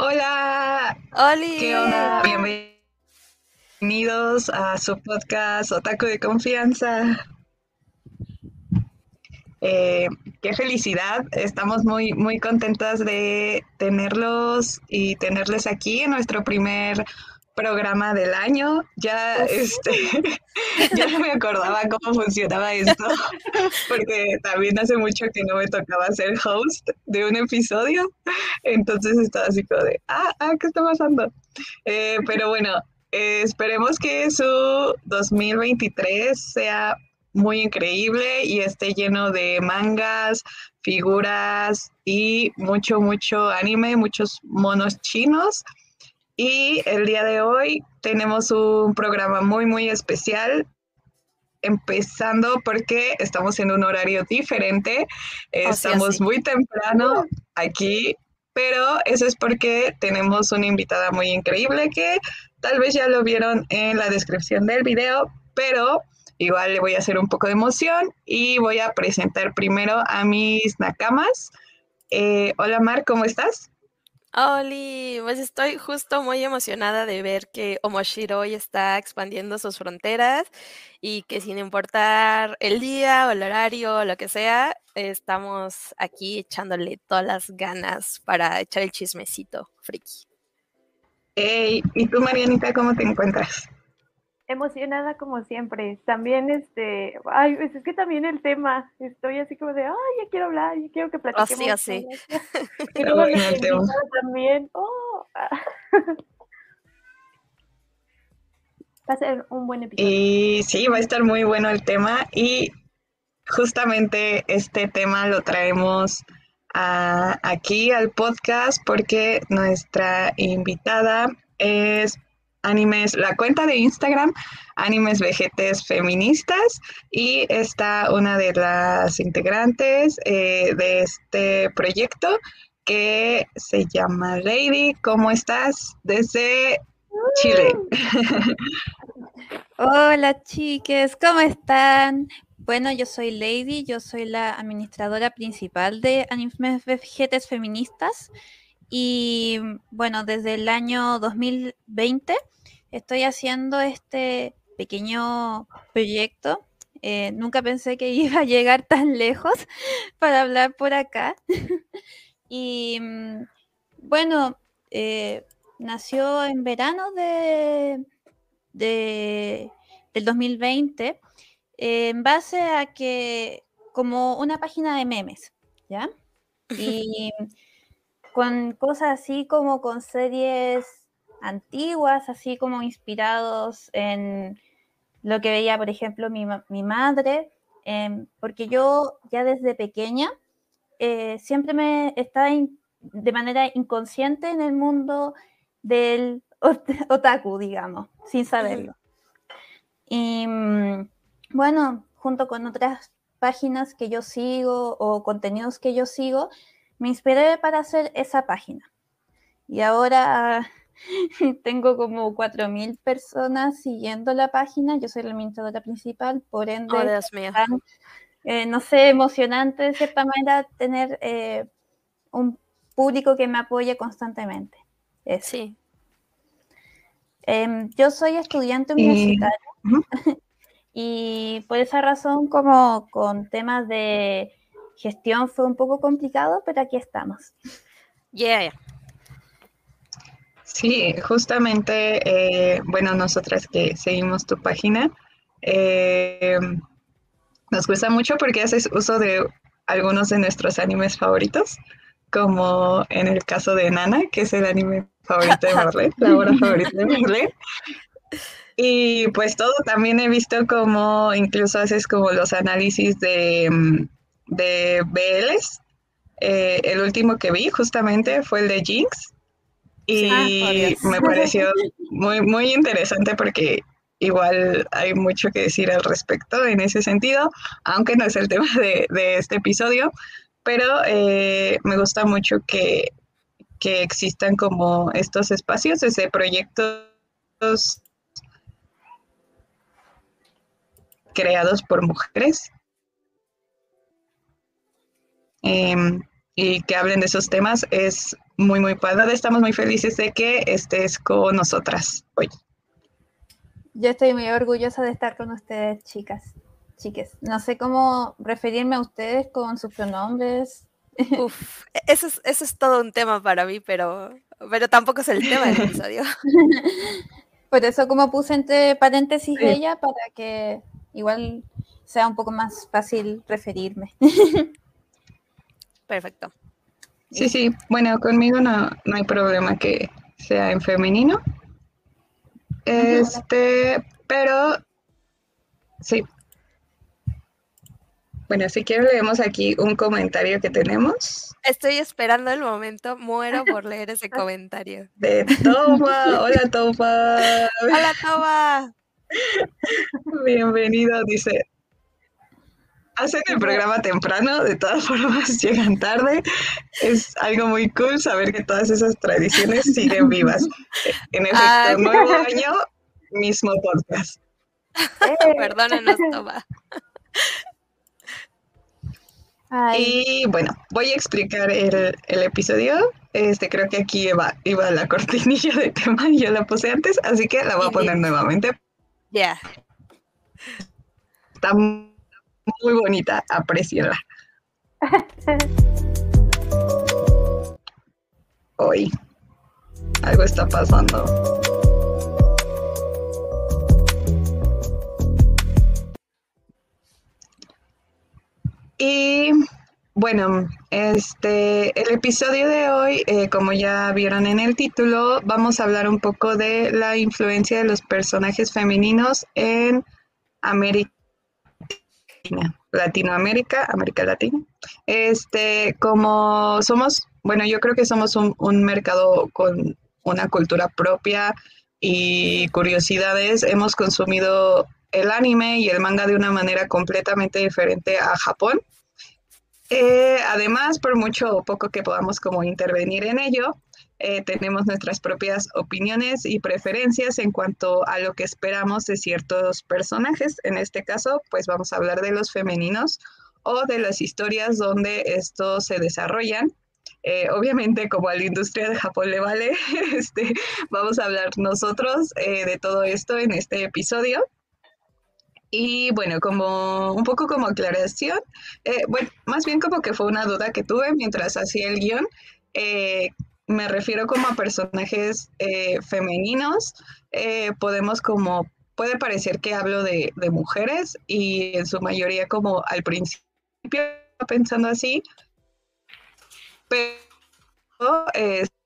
Hola. Oli. ¿Qué onda? Bienvenidos a su podcast Otaku de Confianza. Eh, qué felicidad. Estamos muy, muy contentas de tenerlos y tenerles aquí en nuestro primer programa del año. Ya, este, ya no me acordaba cómo funcionaba esto, porque también hace mucho que no me tocaba ser host de un episodio. Entonces estaba así como de, ah, ah, ¿qué está pasando? Eh, pero bueno, eh, esperemos que su 2023 sea muy increíble y esté lleno de mangas, figuras y mucho, mucho anime, muchos monos chinos. Y el día de hoy tenemos un programa muy, muy especial, empezando porque estamos en un horario diferente, estamos muy temprano aquí, pero eso es porque tenemos una invitada muy increíble que tal vez ya lo vieron en la descripción del video, pero igual le voy a hacer un poco de emoción y voy a presentar primero a mis nakamas. Eh, hola Mar, ¿cómo estás? Oli, pues estoy justo muy emocionada de ver que Omoshiro hoy está expandiendo sus fronteras y que sin importar el día o el horario o lo que sea, estamos aquí echándole todas las ganas para echar el chismecito, friki. Hey, ¿y tú, Marianita, cómo te encuentras? emocionada como siempre. También, este, ay, pues es que también el tema, estoy así como de, ay, ya quiero hablar, ya quiero que platiquemos. Así, así. Y luego el tema. también, oh. Va a ser un buen episodio. Y sí, va a estar muy bueno el tema y justamente este tema lo traemos aquí al podcast porque nuestra invitada es animes, la cuenta de Instagram, Animes Vegetes Feministas, y está una de las integrantes eh, de este proyecto que se llama Lady. ¿Cómo estás? Desde Chile. Hola chiques, ¿cómo están? Bueno, yo soy Lady, yo soy la administradora principal de Animes Vegetes Feministas. Y bueno, desde el año 2020 estoy haciendo este pequeño proyecto. Eh, nunca pensé que iba a llegar tan lejos para hablar por acá. y mm, bueno, eh, nació en verano de, del 2020 en base a que como una página de memes, ¿ya? Y con cosas así como con series antiguas, así como inspirados en lo que veía, por ejemplo, mi, madre, em, porque yo ya desde pequeña eh, siempre me estaba de manera inconsciente en el mundo del otaku, digamos, sin saberlo. Y mm, bueno, junto con otras páginas que yo sigo o contenidos que yo sigo, me inspiré para hacer esa página. Y ahora tengo como 4.000 personas siguiendo la página. Yo soy la administradora principal, por ende, oh, eh, no sé, emocionante de cierta manera tener eh, un público que me apoye constantemente. Sí. Em, yo soy estudiante universitaria y por esa razón, como con temas de gestión fue un poco complicado, pero aquí estamos. Yeah. Sí, justamente, eh, bueno, nosotras que seguimos tu página, eh, nos gusta mucho porque haces uso de algunos de nuestros animes favoritos, como en el caso de Nana, que es el anime favorito de Marlene, la obra favorita de Marlene. Y pues todo, también he visto como incluso haces como los análisis de, mm, de BLs. Eh, el último que vi justamente fue el de Jinx. Y ah, me pareció muy, muy interesante porque igual hay mucho que decir al respecto en ese sentido, aunque no es el tema de, este episodio, pero eh, me gusta mucho que, que existan como estos espacios, ese proyectos creados por mujeres em, y que hablen de esos temas es muy, muy padre. Estamos muy felices de que estés con nosotras hoy. Yo estoy muy orgullosa de estar con ustedes, chicas, chiques. No sé cómo referirme a ustedes con sus pronombres. Uf, eso es, eso es todo un tema para mí, pero, pero tampoco es el tema del episodio. Por eso como puse entre paréntesis ella, para que igual sea un poco más fácil referirme. Perfecto. Sí, sí, bueno, conmigo no, no hay problema que sea en femenino. Este, pero sí. Bueno, si quiero leemos aquí un comentario que tenemos. Estoy esperando el momento, muero por leer ese comentario. De Toma, hola Toma. Hola Toma. Bienvenido, dice. Hacen el programa temprano, de todas formas llegan tarde. Es algo muy cool saber que todas esas tradiciones siguen vivas. En efecto, nuevo año, mismo podcast. Perdónenos, Toma. Y bueno, voy a explicar el, episodio. Este, creo que aquí iba, iba la cortinilla de tema y yo la puse antes, así que la voy a poner nuevamente. Ya. Está muy bonita, apreciala. Hoy algo está pasando. Y bueno, este, el episodio de hoy, eh, como ya vieron en el título, vamos a hablar un poco de la influencia de los personajes femeninos en América Latinoamérica, América Latina. Este, como somos, bueno, yo creo que somos un, un mercado con una cultura propia y curiosidades, hemos consumido el anime y el manga de una manera completamente diferente a Japón. Eh, además, por mucho o poco que podamos como intervenir en ello, eh, tenemos nuestras propias opiniones y preferencias en cuanto a lo que esperamos de ciertos personajes. En este caso, pues vamos a hablar de los femeninos o de las historias donde estos se desarrollan. Eh, obviamente, como a la industria de Japón le vale, este, vamos a hablar nosotros de todo esto en este episodio. Y bueno, como un poco como aclaración, eh, bueno, más bien como que fue una duda que tuve mientras hacía el guion. Eh, me refiero como a personajes eh, femeninos. podemos como, puede parecer que hablo de, de, mujeres y en su mayoría como al principio pensando así, pero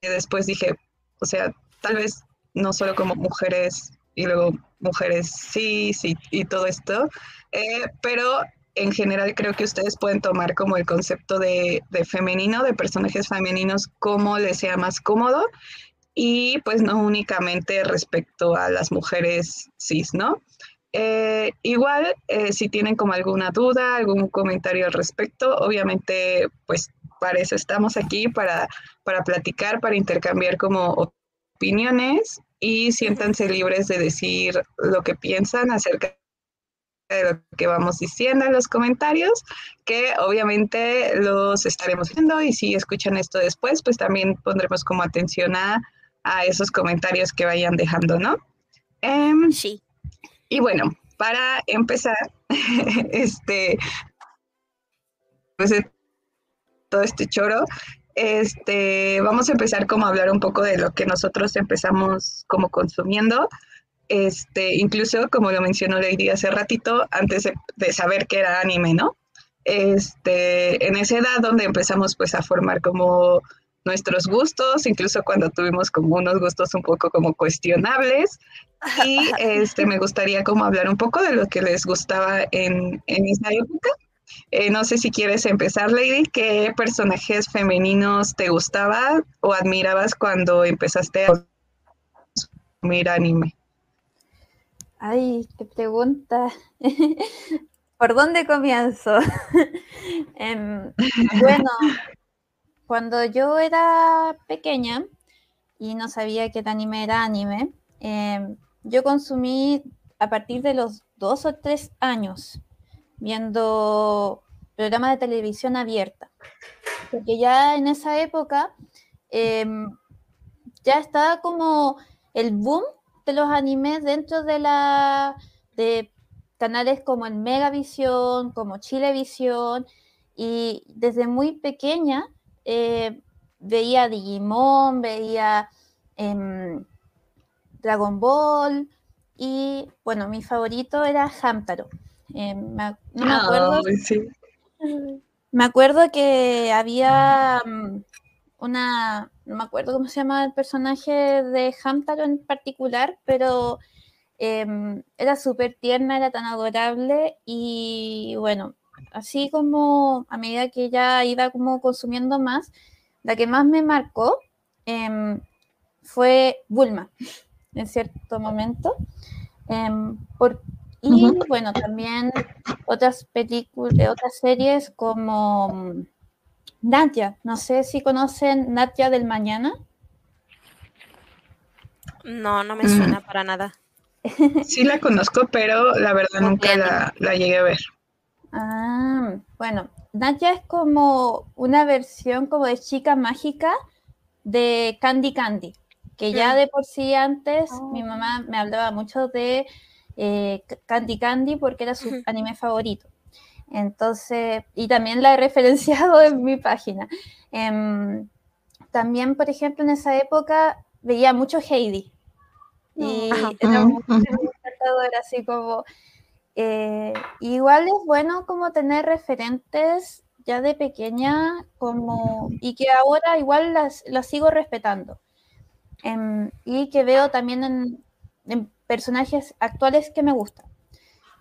después dije, o sea, tal vez no solo como mujeres y luego mujeres sí, sí, y todo esto. Eh, pero en general creo que ustedes pueden tomar como el concepto de, femenino, de personajes femeninos, como les sea más cómodo y pues no únicamente respecto a las mujeres cis, ¿no? Eh, igual, eh, si tienen como alguna duda, algún comentario al respecto, obviamente pues para eso estamos aquí, para, para platicar, para intercambiar como opiniones y siéntanse libres de decir lo que piensan acerca de lo que vamos diciendo en los comentarios, que obviamente los estaremos viendo y si escuchan esto después, pues también pondremos como atención a, esos comentarios que vayan dejando, ¿no? Em, sí. Y bueno, para empezar, este, pues todo este choro, este, vamos a empezar como a hablar un poco de lo que nosotros empezamos como consumiendo. Este, incluso como lo mencionó Lady hace ratito, antes de, saber que era anime, ¿no? Este, en esa edad donde empezamos pues a formar como nuestros gustos, incluso cuando tuvimos como unos gustos un poco como cuestionables. Y este, me gustaría como hablar un poco de lo que les gustaba en, en esa época eh, no sé si quieres empezar, Lady. ¿Qué personajes femeninos te gustaban o admirabas cuando empezaste a consumir anime? Ay, qué pregunta. ¿Por dónde comienzo? Em, bueno, cuando yo era pequeña y no sabía que el anime era anime, em, yo consumí a partir de los dos o tres años viendo programas de televisión abierta. Porque ya en esa época em, ya estaba como el boom de los animes dentro de la de canales como el Megavisión, como Chilevisión, y desde muy pequeña eh, veía Digimon, veía em, Dragon Ball, y bueno, mi favorito era Hamtaro. Em, no me acuerdo. Me acuerdo que había mm, una, no me acuerdo cómo se llama el personaje de Hamtaro en particular, pero em, era súper tierna, era tan adorable y bueno, así como a medida que ella iba como consumiendo más, la que más me marcó em, fue Bulma en cierto momento. Em, y bueno, también otras películas, otras series como mm, Nadia, no sé si conocen Nadia del Mañana. No, no me suena mm. para nada. Sí la conozco, pero la verdad nunca la, la, llegué a ver. Ah, bueno, Nadia es como una versión como de chica mágica de Candy Candy que ya mm. de por sí antes mi oh. mamá me hablaba mucho de eh, Candy Candy porque era su anime favorito. Entonces, y también la he referenciado en mi página. Em, también, por ejemplo, en esa época veía mucho Heidi. Y era muy encantadora, así como... Eh, igual es bueno como tener referentes ya de pequeña como y que ahora igual las, las sigo respetando. Em, y que veo también en, personajes actuales que me gustan.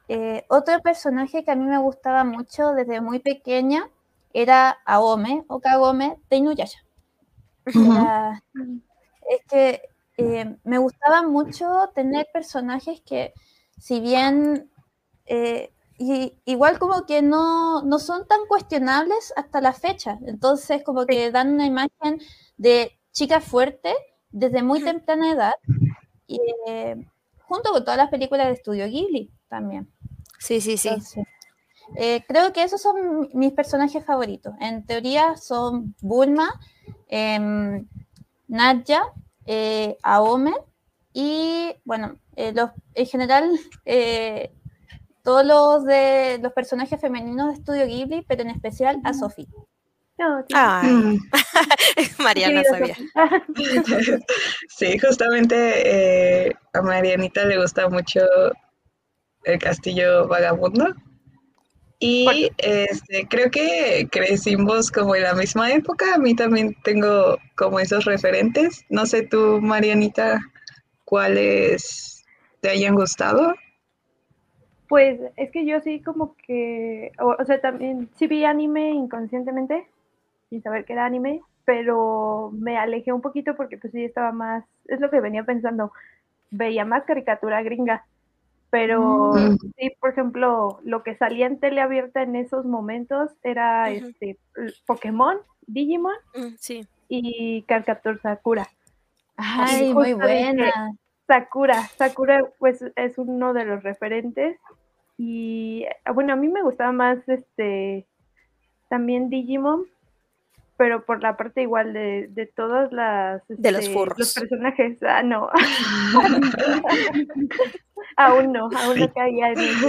Eh, otro personaje que a mí me gustaba mucho desde muy pequeña era Aome o Kagome de Inuyasha. es que eh, me gustaba mucho tener personajes que, si bien eh, igual como que no, no, son tan cuestionables hasta la fecha, entonces como que dan una imagen de chica fuerte desde muy temprana edad, y, eh, junto con todas las películas de estudio Ghibli también. Sí, sí, sí. Eh, creo que esos son mis personajes favoritos. En teoría son Bulma, eh, Nadja, eh, Aome y, bueno, los, en general todos los de los personajes femeninos de estudio Ghibli, pero en especial a Sophie. Mm. Mariana sabía. sí, justamente eh, a Marianita le gusta mucho el castillo vagabundo. Y este, creo que crecimos como en la misma época. A mí también tengo como esos referentes. No sé tú, Marianita, cuáles te hayan gustado. Pues es que yo sí como que, o sea, también sí vi anime inconscientemente, sin saber que era anime, pero me alejé un poquito porque pues sí estaba más, es lo que venía pensando, veía más caricatura gringa, pero mm. sí, por ejemplo, lo que salía en tele abierta en esos momentos era este Pokémon, Digimon mm, sí. y Caricatura Sakura. Ay, muy buena. Sakura, Sakura pues es uno de los referentes y bueno, a mí me gustaba más este también Digimon, pero por la parte igual de, de todas las... de los este, furros. Los personajes. Ah, no. aún no, aún no caía en eso.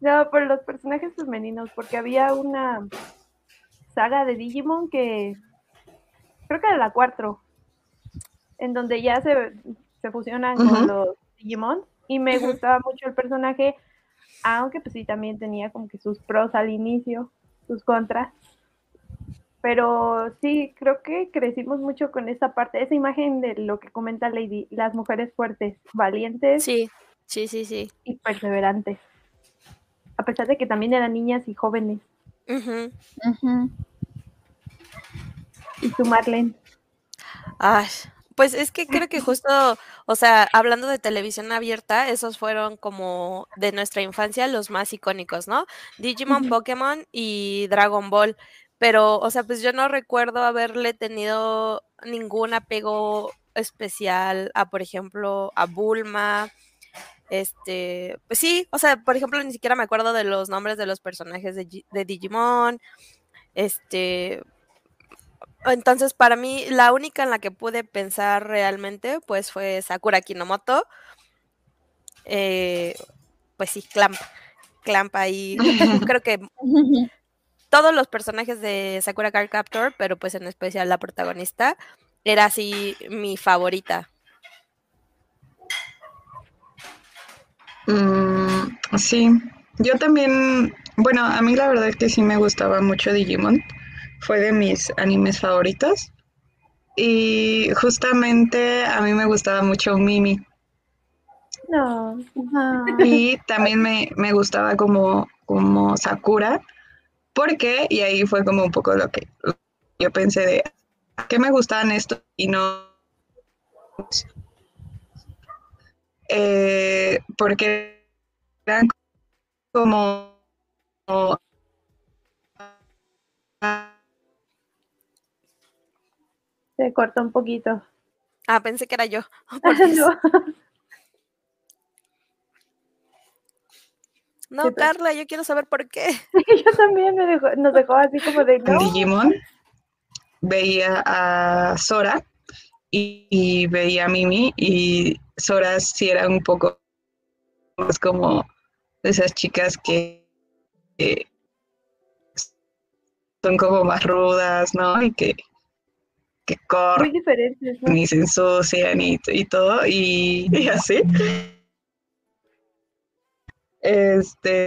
no, por los personajes femeninos, porque había una saga de Digimon que creo que era la 4, en donde ya se, se fusionan con los Digimon y me gustaba mucho el personaje, aunque pues sí también tenía como que sus pros al inicio, sus contras. Pero sí, creo que crecimos mucho con esa parte, esa imagen de lo que comenta Lady, las mujeres fuertes, valientes. Sí, sí, sí, sí. Y perseverantes. A pesar de que también eran niñas y jóvenes. ¿Y tú, Marlene? Ay, Pues es que creo que justo, o sea, hablando de televisión abierta, esos fueron como de nuestra infancia los más icónicos, ¿no? Digimon. Pokémon y Dragon Ball. Pero, o sea, pues yo no recuerdo haberle tenido ningún apego especial a, por ejemplo, a Bulma. Este, pues sí, o sea, por ejemplo, ni siquiera me acuerdo de los nombres de los personajes de, Gi- de Digimon. Este, entonces, para mí, la única en la que pude pensar realmente, pues fue Sakura Kinomoto. Eh, pues sí, Clamp. Clamp ahí. Creo que todos los personajes de Sakura Card Captor, pero pues en especial la protagonista, era así mi favorita. Mm, sí, yo también, bueno, a mí la verdad es que sí me gustaba mucho Digimon, fue de mis animes favoritos. Y justamente a mí me gustaba mucho Mimi. No. Y también me, me gustaba como, como Sakura, porque, y ahí fue como un poco lo que yo pensé de, ¿qué me gustaban esto? Y no, eh, porque eran como Se cortó un poquito. Ah, pensé que era yo. Por Dios. No. No. Carla, yo quiero saber por qué. Yo también me dejó, nos dejó así como de en no. Digimon veía a Sora y, y veía a Mimi y Sora sí era un poco más como de esas chicas que, que son como más rudas, ¿no? Y que, que Muy corren diferentes, ¿no? y se ensucian y, y todo y, y así. Este,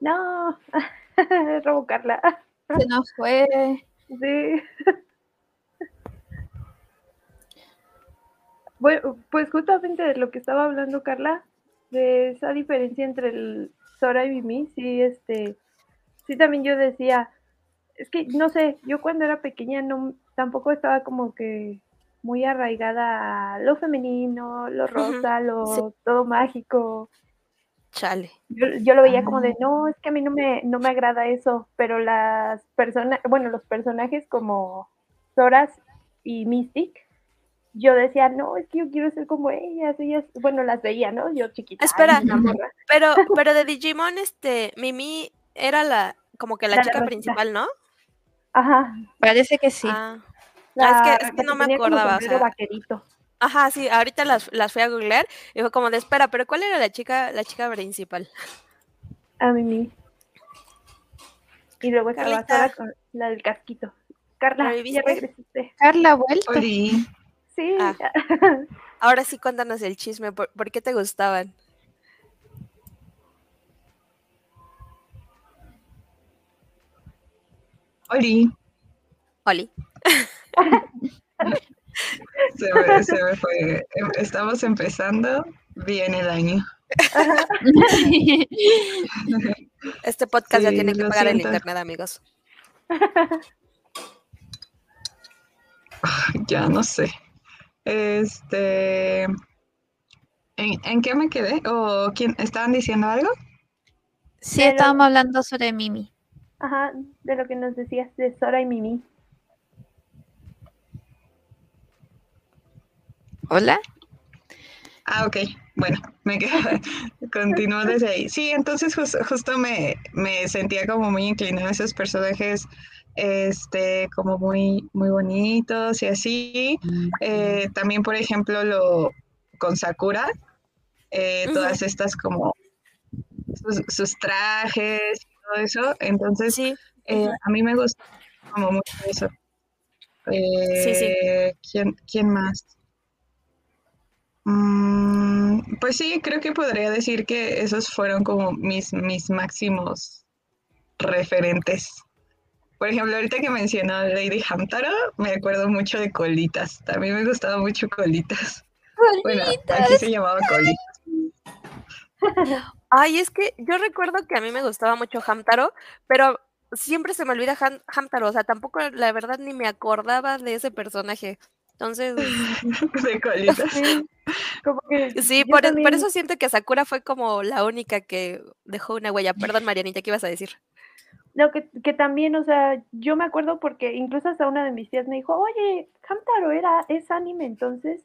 No. Robo Carla. se nos fue. Sí. Bueno, pues justamente de lo que estaba hablando Carla, de esa diferencia entre el Sora y Mimi, sí, este, sí también yo decía, es que no sé, yo cuando era pequeña no, tampoco estaba como que muy arraigada a lo femenino, lo rosa, lo todo mágico. Chale. Yo, yo lo veía como de, no, es que a mí no me, no me agrada eso, pero las personas, bueno, los personajes como Zoras y Mystic, yo decía, no, es que yo quiero ser como ellas, ellas, bueno, las veía, ¿no? Yo chiquita. Espera. ay. Pero, pero de Digimon, este, Mimi era la, como que la, La chica principal, ¿no? Ajá. Parece que sí. Ah. la es que- es que que no me acordaba, o sombrero sea. vaquerito. Ajá, sí, ahorita las, las fui a googlear y fue como de espera, pero ¿cuál era la chica, la chica principal? A Mimi. Y luego estaba con la del casquito. Carla, ya regresaste. Carla, vuelta. Sí. Ah. Ahora sí cuéntanos el chisme, ¿por, por qué te gustaban? Oli. Oli. Se me, se me fue. Em- Estamos empezando bien el año. Este podcast ya tiene que pagar el siento. internet, amigos. Ya no sé. Este. ¿En, en qué me quedé? ¿O quién? ¿Estaban diciendo algo? sí, estábamos hablando sobre Mimi. Ajá, de lo que nos decías de Sora y Mimi. Hola. Ah, ok. Bueno, me quedo. Continúo desde ahí. Sí, entonces jus- justo me, me sentía como muy inclinada a esos personajes, este, como muy, muy bonitos y así. Eh, también, por ejemplo, lo con Sakura, eh, todas estas como sus, sus trajes todo eso. Entonces, Sí, eh, a mí me gusta como mucho eso. Sí, sí. Eh, ¿quién, quién más? Mm, pues sí, creo que podría decir que esos fueron como mis, mis máximos referentes. Por ejemplo, ahorita que mencionó Lady Hamtaro, me acuerdo mucho de Colitas. También me gustaba mucho Colitas. Bueno, aquí se llamaba Colitas. Ay, es que yo recuerdo que a mí me gustaba mucho Hamtaro, pero siempre se me olvida Hamtaro, o sea, tampoco la verdad ni me acordaba de ese personaje. Entonces, sí, por, por, eso siento que Sakura fue como la única que dejó una huella. Perdón, Marianita, ¿qué ibas a decir? No, que, que, también, o sea, yo me acuerdo porque incluso hasta una de mis tías me dijo, oye, Hamtaro era, es anime, entonces,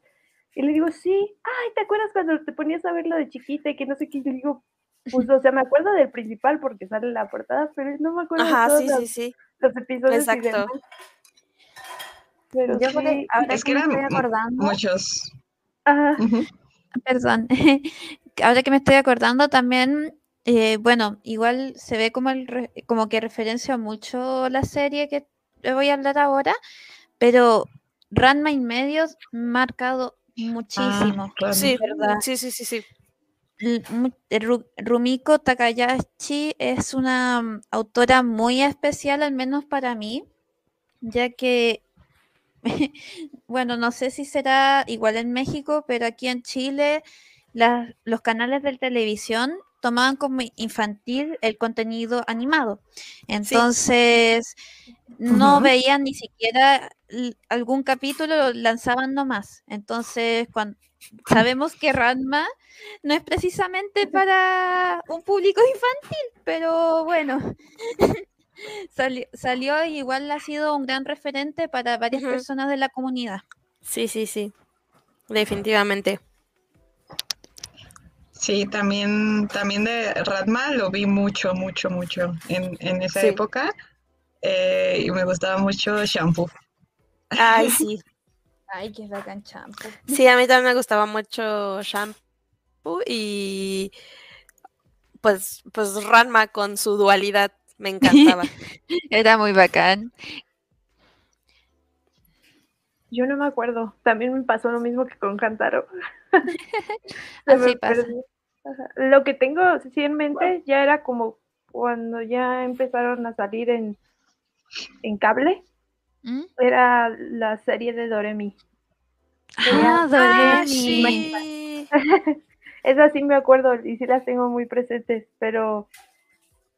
y le digo, sí, ay, ¿te acuerdas cuando te ponías a verlo de chiquita y que no sé qué? Y le digo, pues, o sea, me acuerdo del principal porque sale la portada, pero no me acuerdo Ajá, de todos sí, los, sí, sí. los episodios. Exacto. Pero Yo sí, por el- ahora Es que que me estoy acordando, muchos. ajá, perdón, ahora que me estoy acordando también, eh, bueno, igual se ve como, el re- como que referencia mucho la serie que te voy a hablar ahora, pero Ranma y Medios marcado muchísimo. Ah, claro. Sí, ¿verdad? sí, sí, sí, eh, Ru- Rumiko Takayashi es una mm, autora muy especial, al menos para mí, ya que, bueno, no sé si será igual en México, pero aquí en Chile las- los canales de televisión tomaban como infantil el contenido animado. Entonces, no veían ni siquiera algún capítulo, lo lanzaban nomás. Entonces, cuando sabemos que Ranma no es precisamente para un público infantil, pero bueno, sali- salió y igual ha sido un gran referente para varias personas de la comunidad. Sí, sí, sí. Definitivamente. Sí, también, también de Ratma lo vi mucho, mucho, mucho en, en esa Sí. época. eh, y me gustaba mucho Shampoo. Ay, sí. Ay, qué bacán champo. Sí, a mí también me gustaba mucho Shampoo y pues, pues Ranma con su dualidad me encantaba. Era muy bacán. Yo no me acuerdo. También me pasó lo mismo que con Así pasa. Ajá. Lo que tengo sí en mente ya era como cuando ya empezaron a salir en, en cable, ¿Mm? era la serie de Doremi. Ah, Ah, Doremi. sí. Esas sí me acuerdo y sí las tengo muy presentes, pero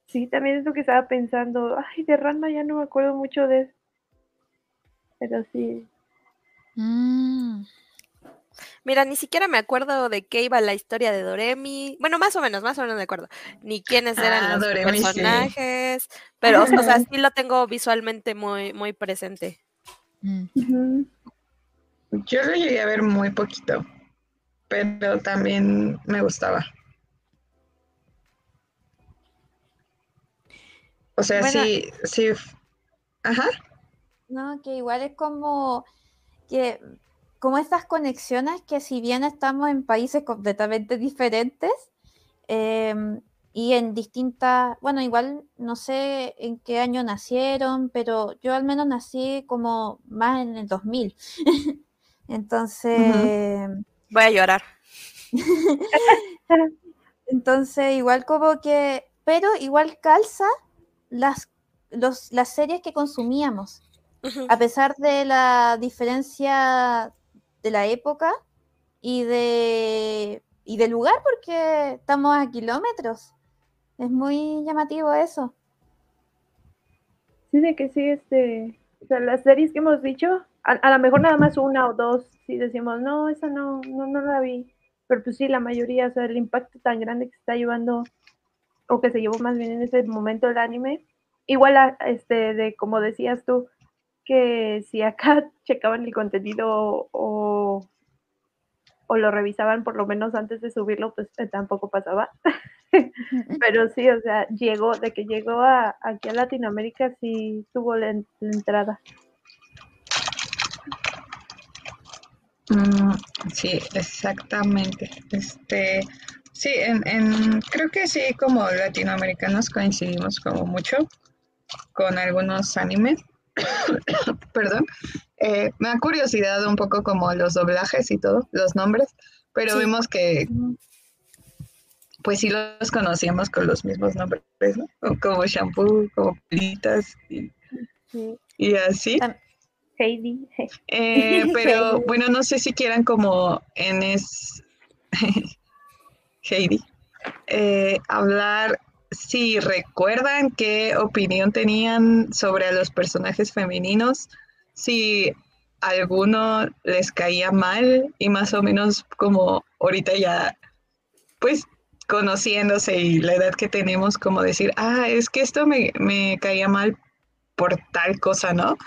sí, también es lo que estaba pensando. Ay, de Ranma ya no me acuerdo mucho de eso. Pero sí. Mm. Mira, ni siquiera me acuerdo de qué iba la historia de Doremi. Bueno, más o menos, más o menos me acuerdo. Ni quiénes eran Ah, los Doremi, sí. personajes. Pero, o sea, sí lo tengo visualmente muy, muy presente. Mm. Yo lo llegué a ver muy poquito, pero también me gustaba. O sea, Bueno. sí, sí. Ajá. No, que igual es como que como estas conexiones que si bien estamos en países completamente diferentes em, y en distintas, bueno, igual no sé en qué año nacieron, pero yo al menos nací como más en el 2000. Entonces, Voy a llorar. entonces igual como que, pero igual calza las, los, las series que consumíamos. A pesar de la diferencia de la época y de y del lugar, porque estamos a kilómetros. Es muy llamativo eso. Sí, de que sí, este, o sea, las series que hemos dicho, a, a lo mejor nada más una o dos, si decimos, no, esa no, no, no la vi, pero pues sí, la mayoría, o sea, el impacto tan grande que se está llevando, o que se llevó más bien en ese momento el anime, igual, a- este, de como decías tú, que si acá checaban el contenido o, o lo revisaban por lo menos antes de subirlo, pues eh, tampoco pasaba. Pero sí, o sea, llegó, de que llegó a, aquí a Latinoamérica, sí tuvo la, en- la entrada. Mm, sí, exactamente. Este, sí, en, en- creo que sí, como latinoamericanos coincidimos como mucho con algunos animes. Perdón. Eh, me da curiosidad un poco como los doblajes y todo, los nombres, pero Sí. vimos que pues sí los conocíamos con los mismos nombres, ¿no? Como shampoo, como pelitas y, Sí. y así. Tam- Heidi. Eh, pero bueno, no sé si quieran como en es Heidi. eh, hablar si recuerdan qué opinión tenían sobre los personajes femeninos, si alguno les caía mal y más o menos como ahorita ya, pues conociéndose y la edad que tenemos, como decir, ah, es que esto me, caía mal por tal cosa, ¿no?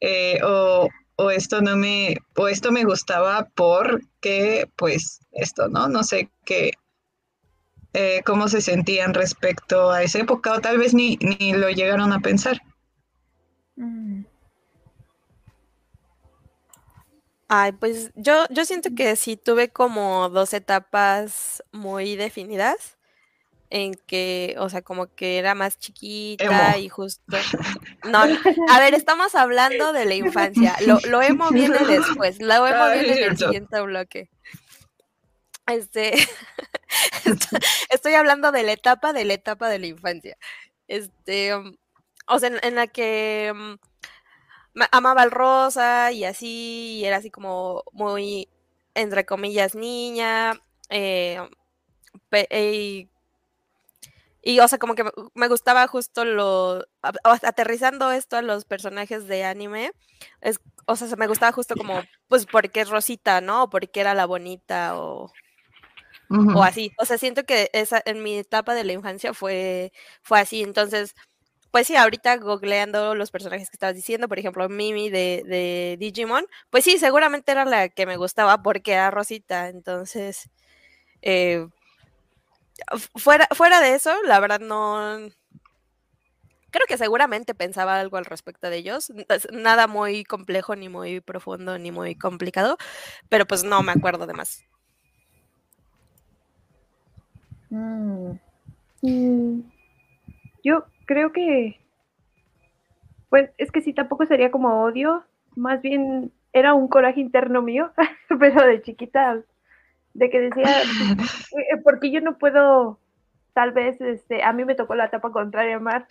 Eh, o, o, esto no me, o esto me gustaba porque, pues, esto, ¿no? No sé qué, eh, cómo se sentían respecto a esa época, o tal vez ni, ni lo llegaron a pensar. Mm. Ay, pues yo, yo siento que sí tuve como dos etapas muy definidas en que, o sea, como que era más chiquita y justo. No, a ver, estamos hablando de la infancia. Lo, lo emo viene después. Lo emo viene en el siguiente bloque. Este, estoy hablando de la etapa de la etapa de la infancia. Este, o sea, en la que mm, amaba al rosa y así, y era así como muy, entre comillas, niña. Eh, y, o sea, como que me gustaba justo lo. Aterrizando esto a los personajes de anime. Es, o sea, me gustaba justo como, pues, porque es Rosita, ¿no? O porque era la bonita, o. O así. O sea, siento que esa, en mi etapa de la infancia fue, fue así. Entonces, pues sí, ahorita googleando los personajes que estabas diciendo, por ejemplo, Mimi de, Digimon, pues sí, seguramente era la que me gustaba porque era Rosita, entonces, eh, fuera, fuera de eso, la verdad no, creo que seguramente pensaba algo al respecto de ellos, nada muy complejo, ni muy profundo, ni muy complicado, pero pues no me acuerdo de más. Mm. Mm. Yo creo que, pues es que sí, tampoco sería como odio, más bien era un coraje interno mío, pero de chiquita, de que decía, eh, porque yo no puedo, tal vez, este, a mí me tocó la etapa contraria, Mar,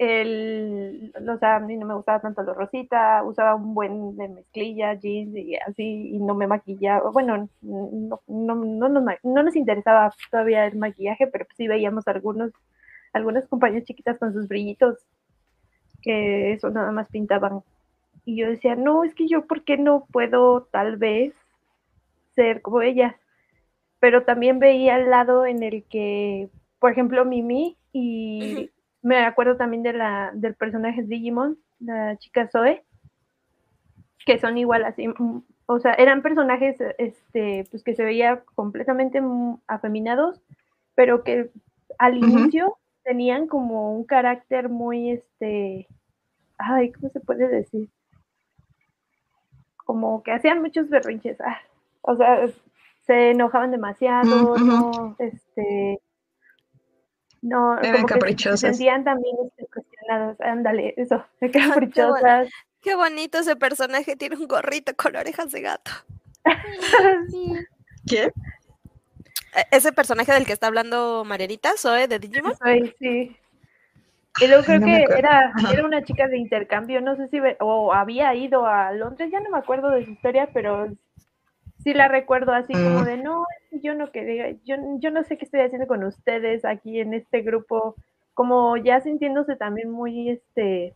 el, o sea, a mí no me gustaba tanto la rosita, usaba un buen de mezclilla, jeans y así, y no me maquillaba, bueno, no, no, no, no nos interesaba todavía el maquillaje, pero sí veíamos algunos algunas compañías chiquitas con sus brillitos, que eso nada más pintaban. Y yo decía, no, es que yo, ¿por qué no puedo tal vez ser como ellas? Pero también veía el lado en el que, por ejemplo, Mimi, y me acuerdo también de la, del personaje Digimon, la chica Zoe, que son igual así, mm, o sea, eran personajes este, pues que se veía completamente afeminados, pero que al inicio tenían como un carácter muy, este, ay, ¿cómo se puede decir? Como que hacían muchos berrinches, ah, o sea, se enojaban demasiado, no, este, no, Eran caprichosas. se sentían también este, cuestionados, ándale, eso, caprichosas. Qué, bonito ese personaje, tiene un gorrito con orejas de gato. ¿Qué? E-, ese personaje del que está hablando Marerita, Zoe de Digimon. Soy, sí. Y luego creo que era, era una chica de intercambio, no sé si o había ido a Londres, ya no me acuerdo de su historia, pero sí la recuerdo así como mm. de no, yo no quería, yo, yo no sé qué estoy haciendo con ustedes aquí en este grupo, como ya sintiéndose también muy este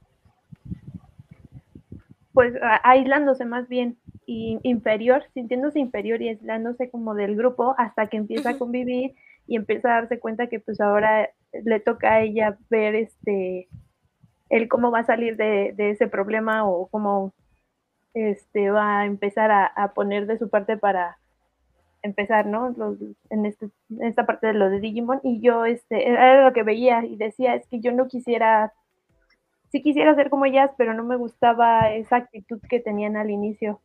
pues aislándose más bien inferior, sintiéndose inferior y aislándose como del grupo hasta que empieza a convivir y empieza a darse cuenta que pues ahora le toca a ella ver este el cómo va a salir de, ese problema o cómo este va a empezar a, poner de su parte para empezar, ¿no? en, este, en esta parte de lo de Digimon y yo este era lo que veía y decía es que yo no quisiera sí quisiera ser como ellas, pero no me gustaba esa actitud que tenían al inicio.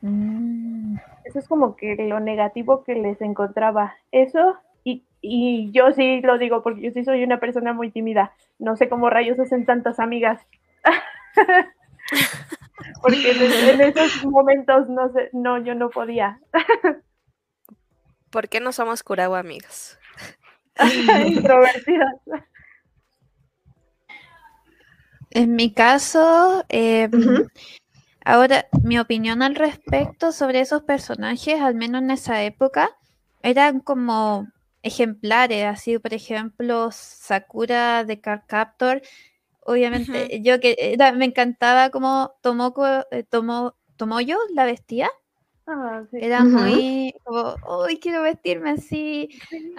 Mm. Eso es como que lo negativo que les encontraba. Eso, y, y, yo sí lo digo porque yo sí soy una persona muy tímida. No sé cómo rayos hacen tantas amigas. porque en, esos momentos no sé, no, yo no podía. ¿Por qué no somos curagua amigos? Introvertidas. En mi caso, em, ahora mi opinión al respecto sobre esos personajes, al menos en esa época, eran como ejemplares, así por ejemplo Sakura de Obviamente, yo que me encantaba como Tomoko, eh, Tomo, Tomoyo la vestía. Ah, era muy como, uy, quiero vestirme así.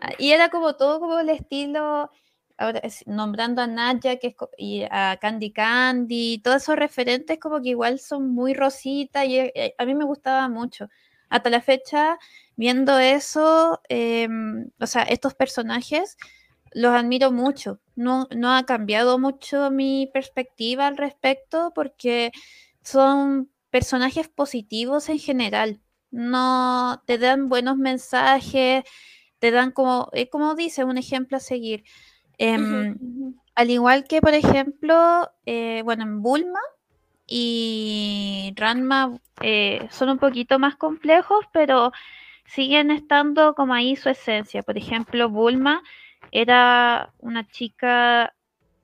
Ah, y era como todo como el estilo, ahora nombrando a Naya que es, y a Candy Candy, todos esos referentes como que igual son muy rositas y eh, a mí me gustaba mucho. Hasta la fecha, viendo eso, em, o sea, estos personajes, los admiro mucho. No, no ha cambiado mucho mi perspectiva al respecto porque son personajes positivos en general. No te dan buenos mensajes, te dan como, eh, como dice, un ejemplo a seguir. Em, al igual que, por ejemplo, eh, bueno, en Bulma y Ranma eh, son un poquito más complejos, pero siguen estando como ahí su esencia. Por ejemplo, Bulma era una chica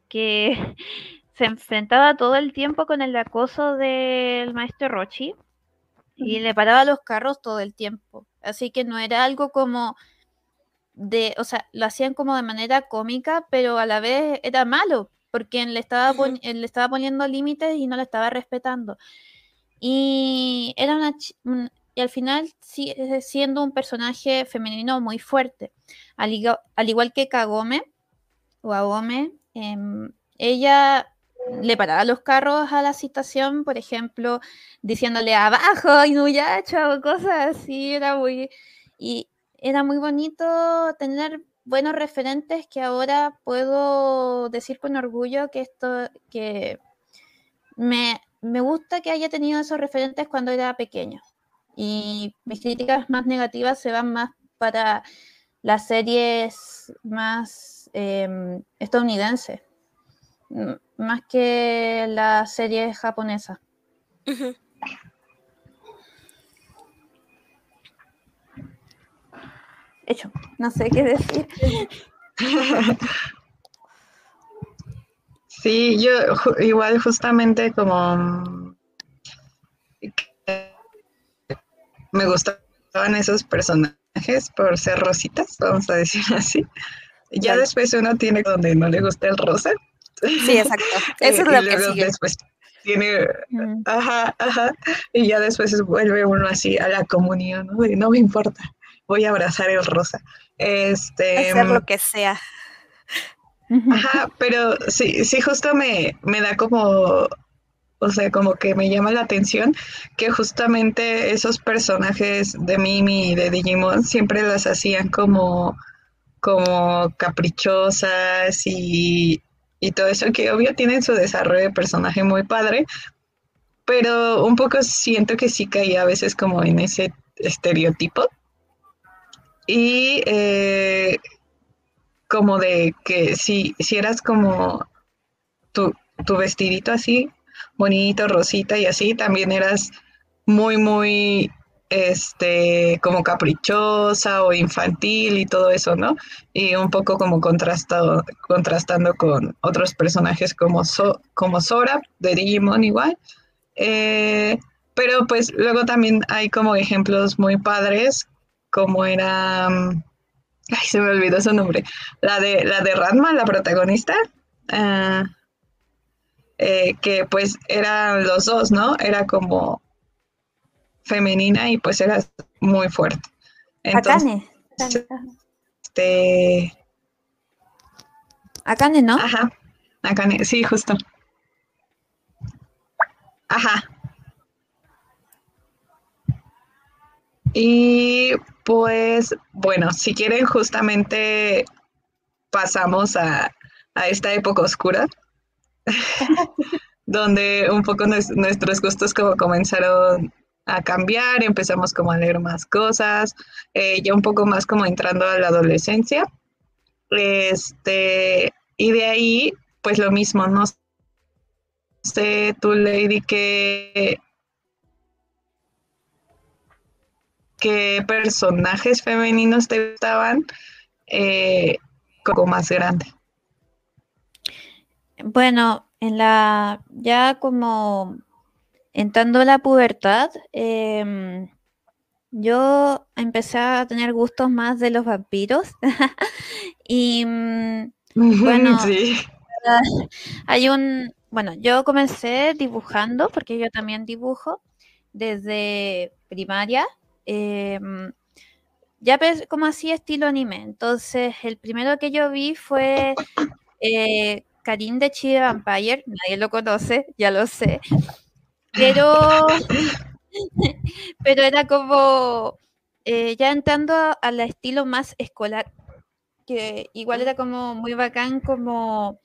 que se enfrentaba todo el tiempo con el acoso del maestro Rochi y le paraba los carros todo el tiempo. Así que no era algo como de, o sea, lo hacían como de manera cómica, pero a la vez era malo, porque él le estaba, le estaba poniendo límites y no le estaba respetando. Y era una y al final sigue siendo un personaje femenino muy fuerte. Al, igual que Kagome o Agome, em, ella le paraba los carros a la citación, por ejemplo, diciéndole abajo, y o cosas así, era muy, y era muy bonito tener buenos referentes que ahora puedo decir con orgullo que esto, que me, me gusta que haya tenido esos referentes cuando era pequeño. Y mis críticas más negativas se van más para las series más em, estadounidenses más que la serie japonesa. Hecho, no sé qué decir. Sí, yo igual justamente como me gustaban esos personajes por ser rositas, vamos a decir así. Ya después uno tiene donde no le gusta el rosa, Sí, exacto. Eso es lo que sigue. Después tiene, ajá, ajá, y ya después vuelve uno así a la comunión, ¿no? no me importa, voy a abrazar el rosa. Este, Hacer lo que sea. Ajá, pero sí, sí, justo me, me da como, o sea, como que me llama la atención que justamente esos personajes de Mimi y de Digimon siempre las hacían como, como caprichosas y y todo eso, que obvio tienen su desarrollo de personaje muy padre, pero un poco siento que sí caía a veces como en ese estereotipo. Y eh, como de que si, si eras como tu, tu vestidito así, bonito, rosita y así, también eras muy, muy este, como caprichosa o infantil y todo eso, ¿no? Y un poco como contrastado, contrastando con otros personajes como, como Sora, de Digimon igual. Eh, pero pues luego también hay como ejemplos muy padres, como era... Mm, ay, se me olvidó su nombre. La de, la de la protagonista. Ah, eh, que pues eran los dos, ¿no? Era como femenina y pues era muy fuerte. Entonces, Akane. Este... Akane, ¿no? Ajá. Akane, sí, justo. Ajá. Y pues, bueno, si quieren, justamente pasamos a, a esta época oscura, donde un poco nuestros gustos como comenzaron a cambiar, empezamos como a leer más cosas, eh, ya un poco más como entrando a la adolescencia. Este, y de ahí, pues lo mismo, no sé, tú, Lady, qué, qué personajes femeninos te gustaban eh, como más grande. Bueno, en la, ya como entrando a la pubertad, em, yo empecé a tener gustos más de los vampiros. y mm, bueno, Sí. hay un, bueno, yo comencé dibujando, porque yo también dibujo desde primaria. em, ya como así estilo anime. Entonces, el primero que yo vi fue eh, Karin de Chide Vampire. Nadie lo conoce, ya lo sé. Pero, pero era como eh, ya entrando al estilo más escolar, que igual era como muy bacán como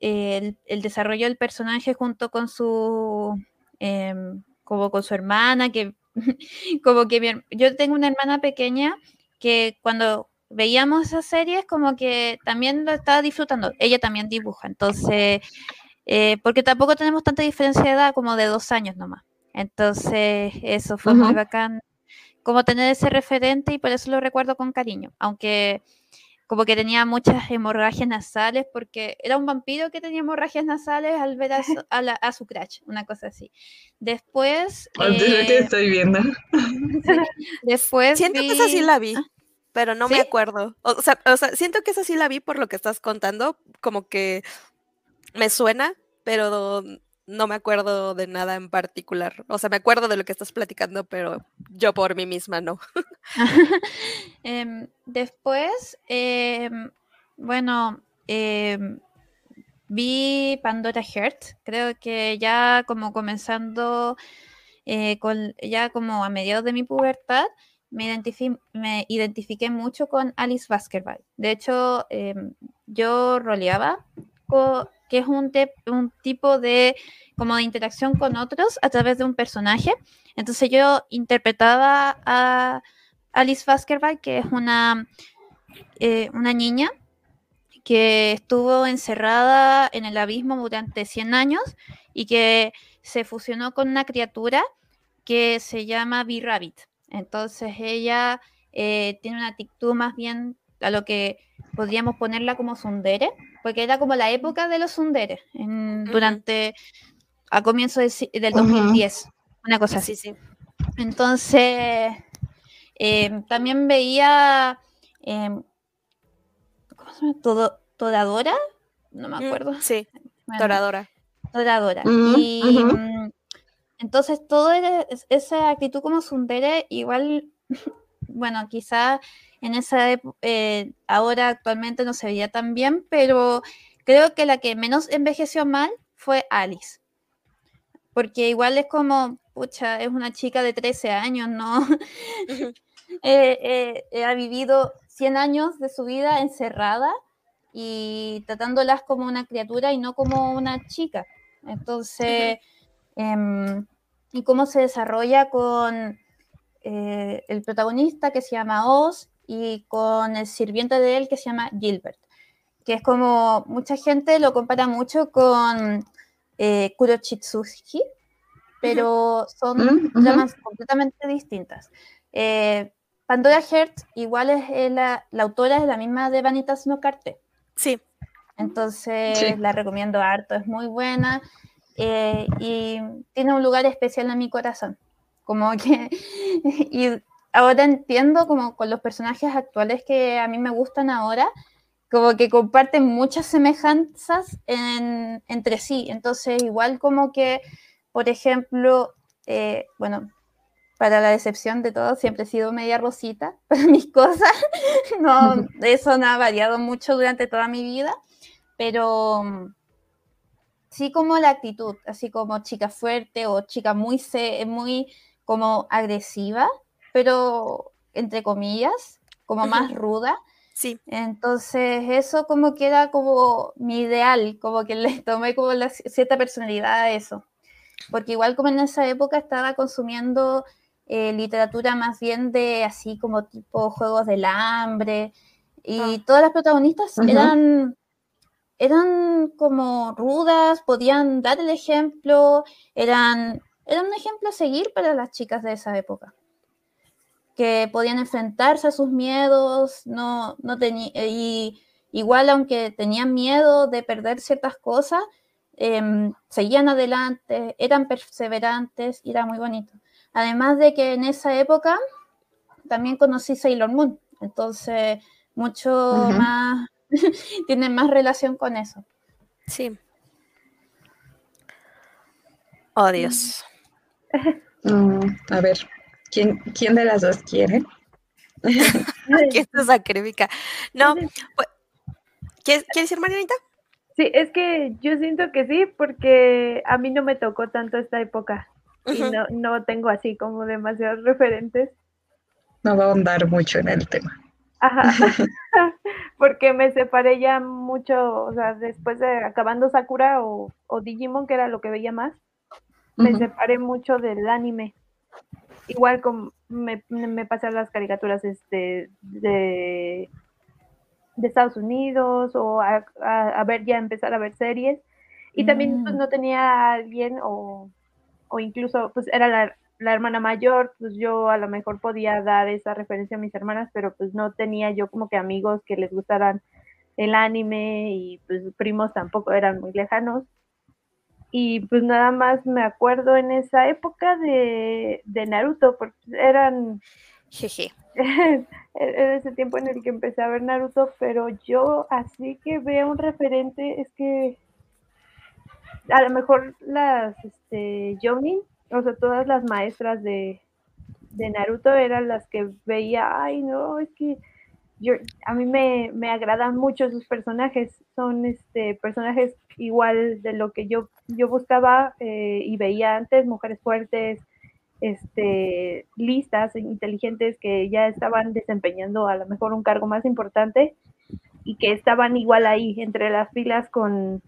eh, el, el desarrollo del personaje junto con su em, como con su hermana, que como que mi yo tengo una hermana pequeña que cuando veíamos esas series como que también lo estaba disfrutando. Ella también dibuja, entonces, eh, porque tampoco tenemos tanta diferencia de edad como de dos años nomás. Entonces, eso fue muy Ujú. bacán, como tener ese referente y por eso lo recuerdo con cariño, aunque como que tenía muchas hemorragias nasales, porque era un vampiro que tenía hemorragias nasales al ver a su, a la- a su crush, una cosa así. Después, Antes de que eh, estoy viendo. después Siento que esa sí vi- la vi, Ah, pero no me acuerdo. O sea, o sea, siento que esa sí la vi por lo que estás contando, como que me suena, pero no me acuerdo de nada en particular. O sea, me acuerdo de lo que estás platicando, pero yo por mí misma no. Em, después, em, bueno, em, vi Pandora Heart, creo que ya como comenzando, eh, con, ya como a mediados de mi pubertad, me, identifi- me identifiqué mucho con Alice Baskerville. De hecho, em, yo roleaba, que es un, un tipo de como de interacción con otros a través de un personaje. Entonces yo interpretaba a Alice Baskerville, que es una, eh, una niña que estuvo encerrada en el abismo durante 100 años y que se fusionó con una criatura que se llama B-Rabbit. Entonces ella eh, tiene una actitud más bien a lo que podríamos ponerla como sundere, porque era como la época de los sunderes, durante a comienzos del si- del Ujú. 2010, una cosa así. Sí, sí. Entonces, eh, también veía, em, ¿cómo se llama? Todo, Toradora, no me Mm, acuerdo. Sí, Bueno, Toradora. Toradora. Mm, y entonces, toda esa actitud como Sundere, igual, bueno, quizá en esa época, ahora actualmente no se veía tan bien, pero creo que la que menos envejeció mal fue Alice. Porque igual es como, pucha, es una chica de 13 años, ¿no? Eh, eh, eh, ha vivido 100 años de su vida encerrada y tratándolas como una criatura y no como una chica. Entonces, y cómo se desarrolla con eh, el protagonista que se llama Oz y con el sirviente de él que se llama Gilbert, que es como mucha gente lo compara mucho con eh, Kurochitsuji, pero son Mm, ujú. tramas completamente distintas. Eh, Pandora Heart igual es eh, la, la autora es la misma de Vanitas no Carte. Sí, Entonces Sí. la recomiendo harto, es muy buena eh, y tiene un lugar especial en mi corazón. Como que, y ahora entiendo como con los personajes actuales que a mí me gustan ahora, como que comparten muchas semejanzas en- entre sí. Entonces igual como que, por ejemplo, eh, bueno, para la decepción de todos, siempre he sido media rosita para mis cosas. No, eso no ha variado mucho durante toda mi vida, pero sí como la actitud, así como chica fuerte o chica muy, se- muy como agresiva, pero entre comillas, como más ruda. sí. Entonces eso como que era como mi ideal, como que le tomé como la ci- cierta personalidad a eso. Porque igual como en esa época estaba consumiendo eh, literatura más bien de así como tipo Juegos del Hambre y Ah. todas las protagonistas Ujú. eran, eran como rudas, podían dar el ejemplo, eran, eran un ejemplo a seguir para las chicas de esa época que podían enfrentarse a sus miedos, no, no y igual aunque tenían miedo de perder ciertas cosas, em, seguían adelante, eran perseverantes y era muy bonito. Además de que en esa época también conocí Sailor Moon. Entonces, mucho más, tiene más relación con eso. Sí. Oh, Dios. Mm, a ver, ¿quién, ¿quién de las dos quiere? ¿Quién se sacrifica? No, pues, ¿quieres, ¿quieres decir, Marianita? Sí, es que yo siento que sí, porque a mí no me tocó tanto esta época y no, no tengo así como demasiados referentes. No va a ahondar mucho en el tema. Ajá, porque me separé ya mucho, o sea, después de acabando Sakura o, o Digimon, que era lo que veía más, me separé mucho del anime. Igual como me, me pasé a las caricaturas este, de de Estados Unidos o a, ver ya empezar a ver series. Y también pues, mm. no tenía a alguien o, o incluso pues era la, la, hermana mayor, pues yo a lo mejor podía dar esa referencia a mis hermanas, pero pues no tenía yo como que amigos que les gustaran el anime y pues primos tampoco eran muy lejanos. Y pues nada más me acuerdo en esa época de, de Naruto, porque eran... Jeje. en ese tiempo en el que empecé a ver Naruto, pero yo así que veo un referente, es que a lo mejor las este, Jonin, o sea, todas las maestras de, de Naruto eran las que veía, ay no, es que yo, a mí me, me agradan mucho sus personajes, son este personajes igual de lo que yo, yo buscaba eh, y veía antes, mujeres fuertes, este, listas, inteligentes que ya estaban desempeñando a lo mejor un cargo más importante y que estaban igual ahí entre las filas con,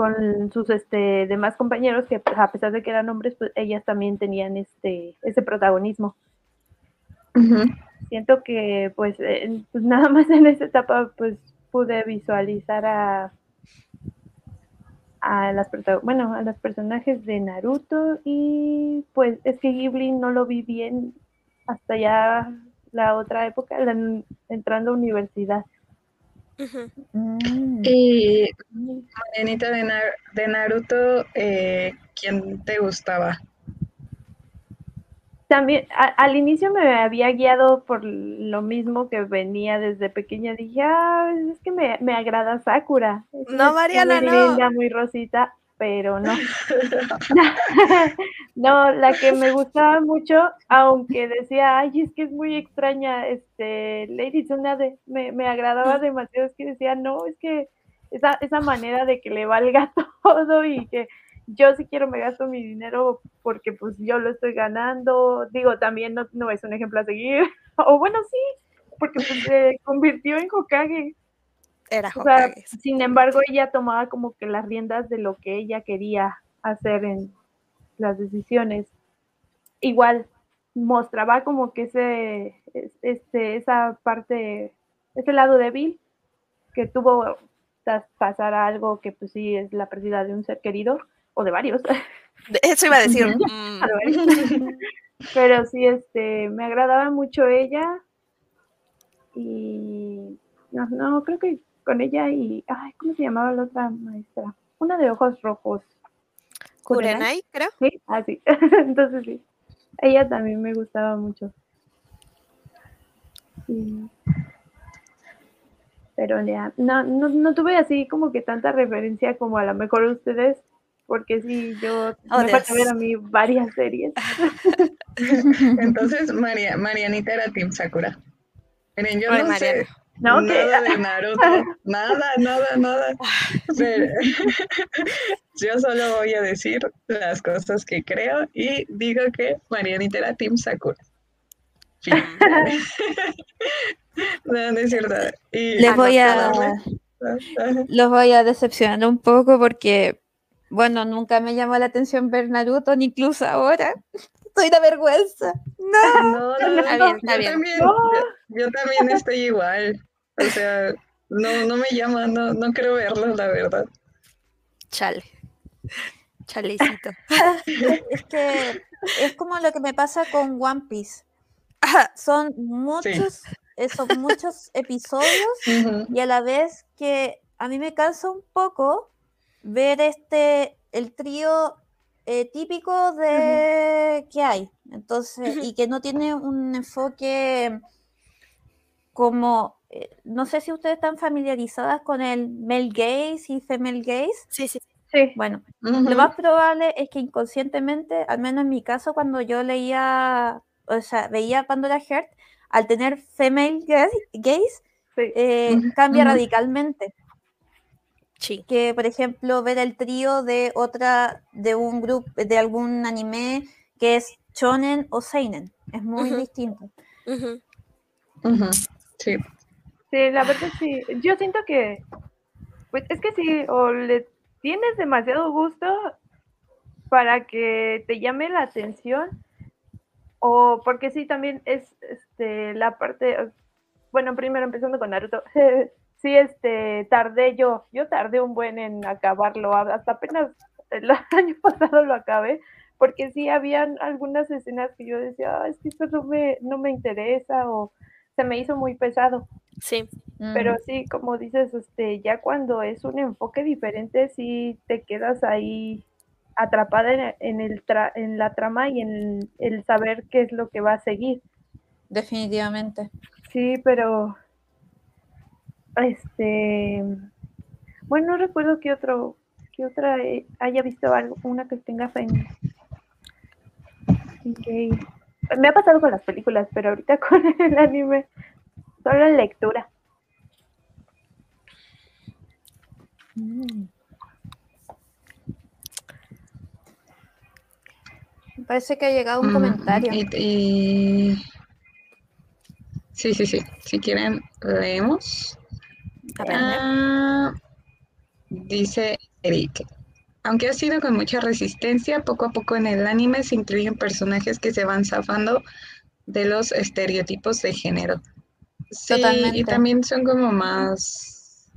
con sus este, demás compañeros que pues, a pesar de que eran hombres, pues ellas también tenían este, ese protagonismo. Siento que pues, pues nada más en esa etapa pues pude visualizar a a las bueno a los personajes de Naruto y pues es que Ghibli no lo vi bien hasta ya la otra época entrando a universidad mm. y Marianita de, Naruto eh, ¿quién te gustaba? también al inicio me había guiado por lo mismo que venía desde pequeña. Dije, ah, es que me, me agrada Sakura. no, Mariana, muy Linda, muy rosita, pero no. no, la que me gustaba mucho, aunque decía, ay, es que es muy extraña, este, Lady Tsunade, me, me agradaba demasiado, es que decía, no, es que esa, esa manera de que le valga todo y que yo si quiero me gasto mi dinero porque pues yo lo estoy ganando, digo, también no, no es un ejemplo a seguir, o bueno, sí, porque pues se convirtió en Hokage. Era sin embargo, ella tomaba como que las riendas de lo que ella quería hacer en las decisiones. Igual mostraba como que ese, este, esa parte, ese lado débil que tuvo pasar a algo que pues sí es la pérdida de un ser querido, o de varios. Eso iba a decir. Mm. Pero sí, este, me agradaba mucho ella. Y no, no, creo que con ella y, ay, ¿cómo se llamaba la otra maestra? Una de ojos rojos. Kurenai, creo. Sí, ah, sí. Entonces sí. Ella también me gustaba mucho. Pero ya, no, no, no tuve así como que tanta referencia como a lo mejor ustedes, porque sí, yo oh, me falta ver a mí varias series. Entonces, María, Marianita era Team Sakura. Miren, yo no sé nada de Naruto, nada, nada, nada. yo solo voy a decir las cosas que creo y digo que Marianita era Team Sakura. no, no es cierto. Les voy a... Los voy a decepcionar un poco porque bueno, nunca me llamó la atención ver Naruto, ni incluso ahora. Estoy de vergüenza. No, no, no, está bien, está yo, bien. También, yo, también estoy igual. O sea, no, no me llama, no, no quiero verlo, la verdad. Chale. Chalecito. es que es como lo que me pasa con One Piece. Son muchos, eh, son muchos episodios y a la vez que a mí me cansa un poco ver este, el trío eh, típico de que hay. Entonces, y que no tiene un enfoque como, eh, no sé si ustedes están familiarizadas con el male gaze y female gaze. Sí, sí. Sí. Bueno, lo más probable es que inconscientemente, al menos en mi caso, cuando yo leía, o sea, veía Pandora Heart, al tener female gaze, gaze, Sí. eh, cambia radicalmente. Sí. Que, por ejemplo, ver el trío de otra, de un grupo, de algún anime que es shonen o seinen. Es muy distinto. Sí. Sí, la verdad sí. Yo siento que, pues es que sí, o le tienes demasiado gusto para que te llame la atención, o porque sí, también es este, la parte, bueno, primero empezando con Naruto, sí, este, tardé yo, yo tardé un buen en acabarlo, hasta apenas el año pasado lo acabé, porque sí habían algunas escenas que yo decía, "Ah, es que esto no me, no me interesa, o se me hizo muy pesado. Sí. Pero Mm, sí, como dices, este, ya cuando es un enfoque diferente, sí te quedas ahí atrapada en, en el tra- en la trama y en el saber qué es lo que va a seguir. definitivamente. Sí, pero este, bueno, no recuerdo qué otro, qué otra eh, haya visto algo, una que tenga fe en, que- me ha pasado con las películas, pero ahorita con el anime, solo en lectura. Mm. Me parece que ha llegado un Mm, comentario. Y, y- Sí, sí, sí. Si quieren, leemos. A ver. Ah, dice Eric. Aunque ha sido con mucha resistencia, poco a poco en el anime se incluyen personajes que se van zafando de los estereotipos de género. Sí, y también son como más,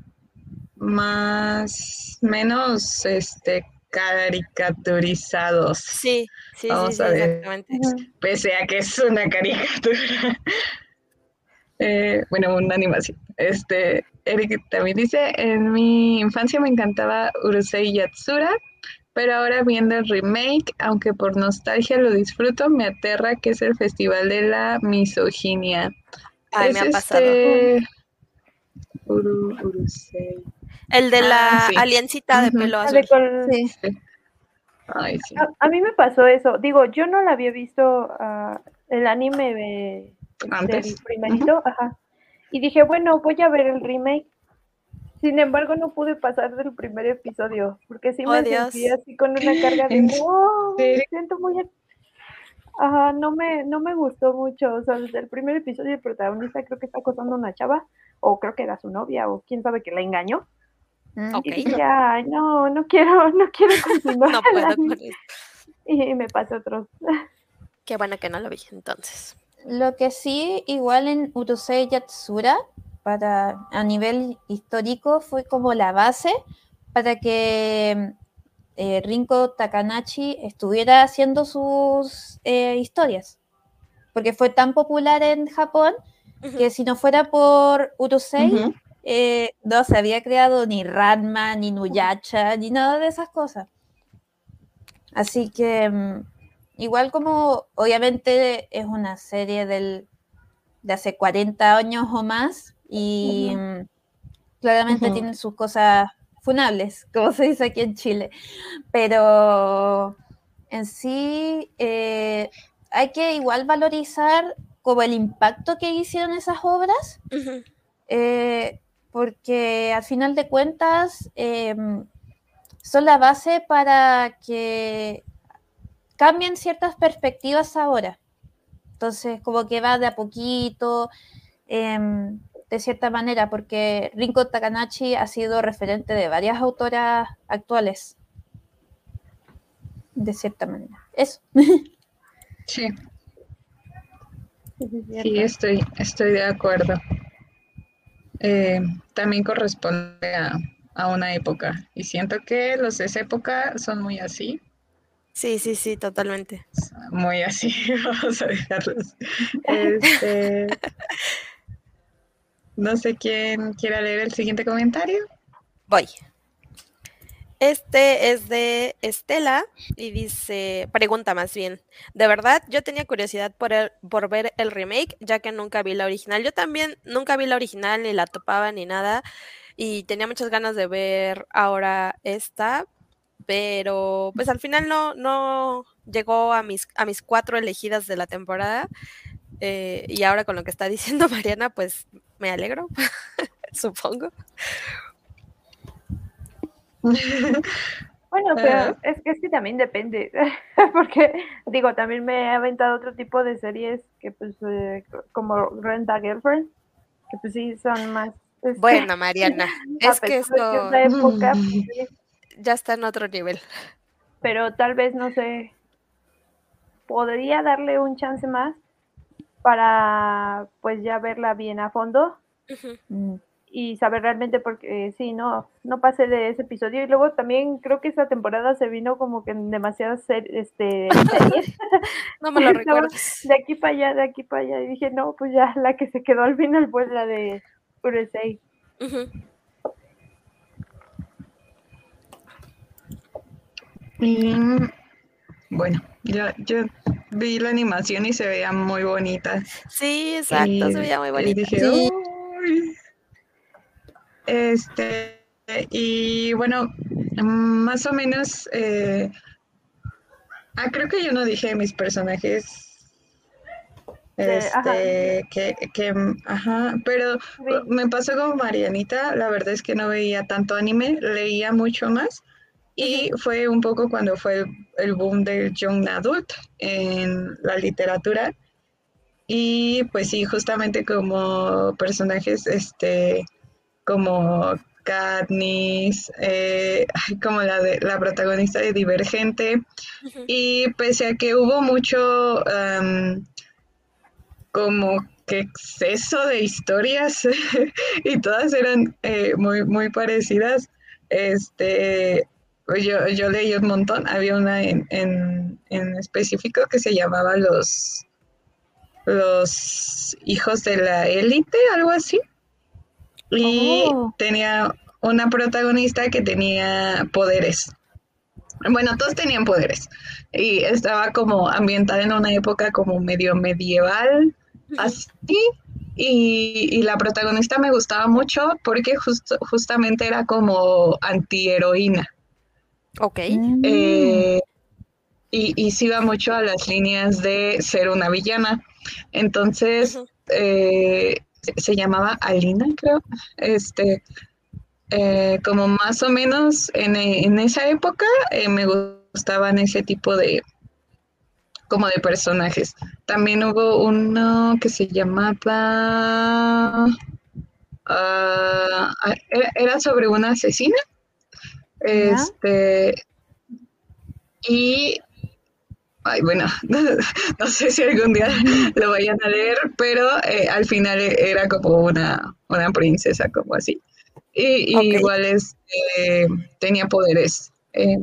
más, menos, este, caricaturizados, Sí, sí, sí, Vamos sí, a ver. exactamente. pese a que es una caricatura. Eh, bueno, una animación. Este, Eric también dice, en mi infancia me encantaba Urusei Yatsura, pero ahora viendo el remake, aunque por nostalgia lo disfruto, me aterra que es el festival de la misoginia. Ay, Es me ha pasado. este, Uru- Urusei. El de la Ah, sí. aliencita de pelo Ah, azul. de con- Sí. Sí. Ay, sí. A, a mí me pasó eso. Digo, yo no la había visto ah, el anime de, Antes. del primerito, ajá. Y dije, bueno, voy a ver el remake. Sin embargo, no pude pasar del primer episodio, porque sí Oh, me Dios. sentí así con una carga de, ¿En wow, me siento muy... a-". Ajá, no me, no me gustó mucho. O sea, desde el primer episodio el protagonista creo que está acosando a una chava, o creo que era su novia, o quién sabe que la engañó. Mm. Ok. Y ay, no, no quiero, no quiero continuar. No puedo anime". con. Y me pasé otro. Qué bueno que no lo vi entonces. Lo que sí, igual en Urusei Yatsura, para, a nivel histórico, fue como la base para que eh, Rinko Takanashi estuviera haciendo sus eh, historias. Porque fue tan popular en Japón que si no fuera por Urusei, eh, no se había creado ni Ranma, ni Nuyacha, ni nada de esas cosas. Así que mm, igual como obviamente es una serie del, de hace 40 años o más y mm, claramente tiene sus cosas funables, como se dice aquí en Chile. Pero en sí eh, hay que igual valorizar como el impacto que hicieron esas obras eh, porque al final de cuentas eh, son la base para que cambien ciertas perspectivas ahora. Entonces, como que va de a poquito, em, de cierta manera, porque Rinko Takanashi ha sido referente de varias autoras actuales. De cierta manera. Eso. Sí, Sí, estoy, estoy de acuerdo. Eh, también corresponde a, a una época. Y siento que los de esa época son muy así. Sí, sí, sí, totalmente. Muy así, vamos a dejarlos. Este, no sé quién quiera leer el siguiente comentario. Voy. Este es de Estela y dice, pregunta más bien, de verdad yo tenía curiosidad por, por ver el remake, ya que nunca vi la original. Yo también nunca vi la original, ni la topaba, ni nada, y tenía muchas ganas de ver ahora esta, pero pues al final no, no llegó a mis, a mis cuatro elegidas de la temporada. Eh, y ahora con lo que está diciendo Mariana, pues me alegro, supongo. Bueno, pero ah. es, es, que también depende, porque digo, también me he aventado otro tipo de series que pues eh, como Renta Girlfriend, que pues sí son más... Este, bueno, Mariana, es que esto época, pues, ya está en otro nivel. Pero tal vez, no sé, podría darle un chance más para pues ya verla bien a fondo y saber realmente porque eh, sí, no, no pasé de ese episodio. Y luego también creo que esa temporada se vino como que en demasiadas este, series. no me lo recuerdo. De aquí para allá, de aquí para allá. Y dije, no, pues ya la que se quedó al final fue la de USA. Y bueno, yo, yo vi la animación y se veía muy bonita. Sí, exacto, se veía muy bonita. Y dije, este, y bueno, más o menos, eh, ah, creo que yo no dije mis personajes. Este, que, que, ajá, pero me pasó con Marianita, la verdad es que no veía tanto anime, leía mucho más y fue un poco cuando fue el, boom del young adult en la literatura. Y pues sí, justamente como personajes, este, como Katniss, eh, como la de la protagonista de Divergente, y pese a que hubo mucho como que exceso de historias y todas eran eh, muy, muy parecidas, este, yo, yo leí un montón, había una en, en, en específico que se llamaba Los, los hijos de la élite, algo así y oh. tenía una protagonista que tenía poderes. Bueno, todos tenían poderes y estaba como ambientada en una época como medio medieval, así. Y, la protagonista me gustaba mucho porque justamente era como antiheroína. Ok. Eh, y, y se iba mucho a las líneas de ser una villana. Entonces, se llamaba Alina, creo. Este, eh, como más o menos en, esa época eh, me gustaban ese tipo de como de personajes. También hubo uno que se llamaba ah, era, sobre una asesina. Este y ay, bueno, no, sé si algún día lo vayan a leer, pero eh, al final era como una, una princesa, como así. Y, igual este, tenía poderes. Eh,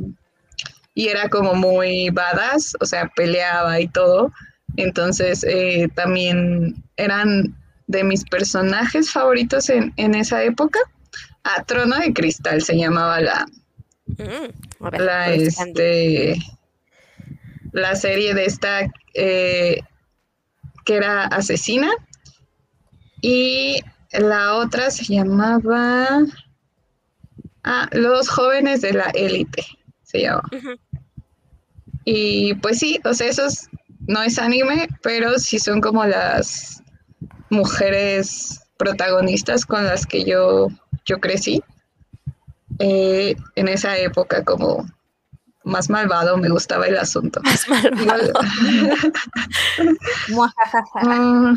y era como muy badass, o sea, peleaba y todo. Entonces eh, también eran de mis personajes favoritos en, en esa época. A ah, Trono de Cristal se llamaba la, mm, la este la serie de esta eh, que era asesina. Y la otra se llamaba ah, Los jóvenes de la élite se llama. Y pues sí, o sea, esos no es anime, pero sí son como las mujeres protagonistas con las que yo, yo crecí eh, en esa época como más malvado, me gustaba el asunto. Más malvado. Mm,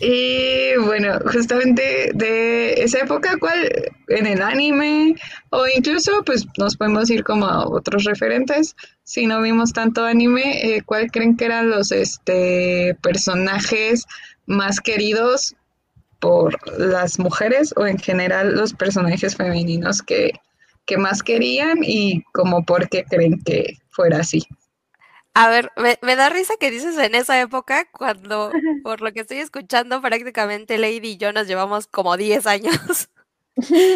y bueno, justamente de esa época, ¿cuál en el anime o incluso pues nos podemos ir como a otros referentes, si no vimos tanto anime, eh, ¿cuál creen que eran los este personajes más queridos por las mujeres o en general los personajes femeninos que que más querían y como por qué creen que fuera así. A ver, me, da risa que dices en esa época, cuando, por lo que estoy escuchando, prácticamente Lady y yo nos llevamos como 10 años. sí,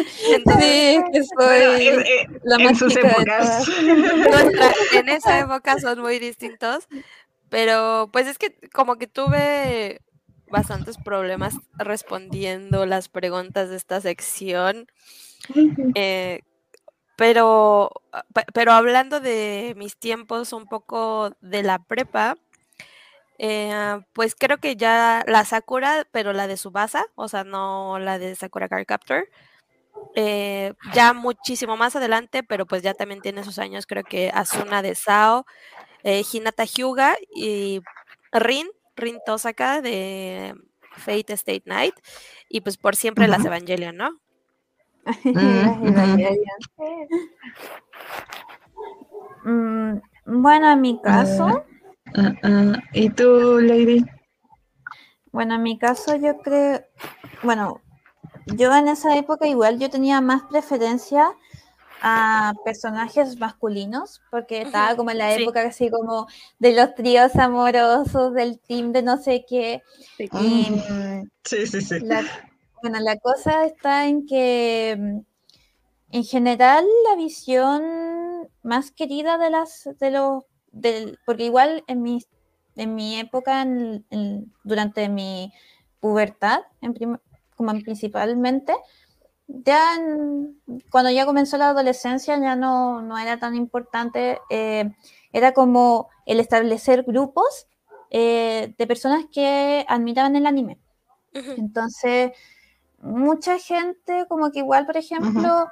que soy eh, la más en sus épocas. en esa época son muy distintos, pero pues es que como que tuve bastantes problemas respondiendo las preguntas de esta sección. Eh, pero, pero hablando de mis tiempos un poco de la prepa, eh, pues creo que ya la Sakura, pero la de Subasa, o sea, no la de Sakura Card Captor, eh, ya muchísimo más adelante, pero pues ya también tiene sus años, creo que Asuna de Sao, eh, Hinata Hyuga y Rin, Rin Tosaka de Fate State Night, y pues por siempre las Evangelion, ¿no? Mm, bueno, en mi caso. Ah, ah, ¿Y tú, Lady? Bueno, en mi caso yo creo, bueno, yo en esa época igual yo tenía más preferencia a personajes masculinos, porque estaba como en la época así como de los tríos amorosos, del team de no sé qué. Sí, sí, sí. bueno, la cosa está en que mm, en general la visión más querida de las de los del, porque igual en mi, en mi época durante mi pubertad en como principalmente ya cuando ya comenzó la adolescencia ya no, no era tan importante eh, era como el establecer grupos eh, de personas que admiraban el anime. Entonces mucha gente como que igual por ejemplo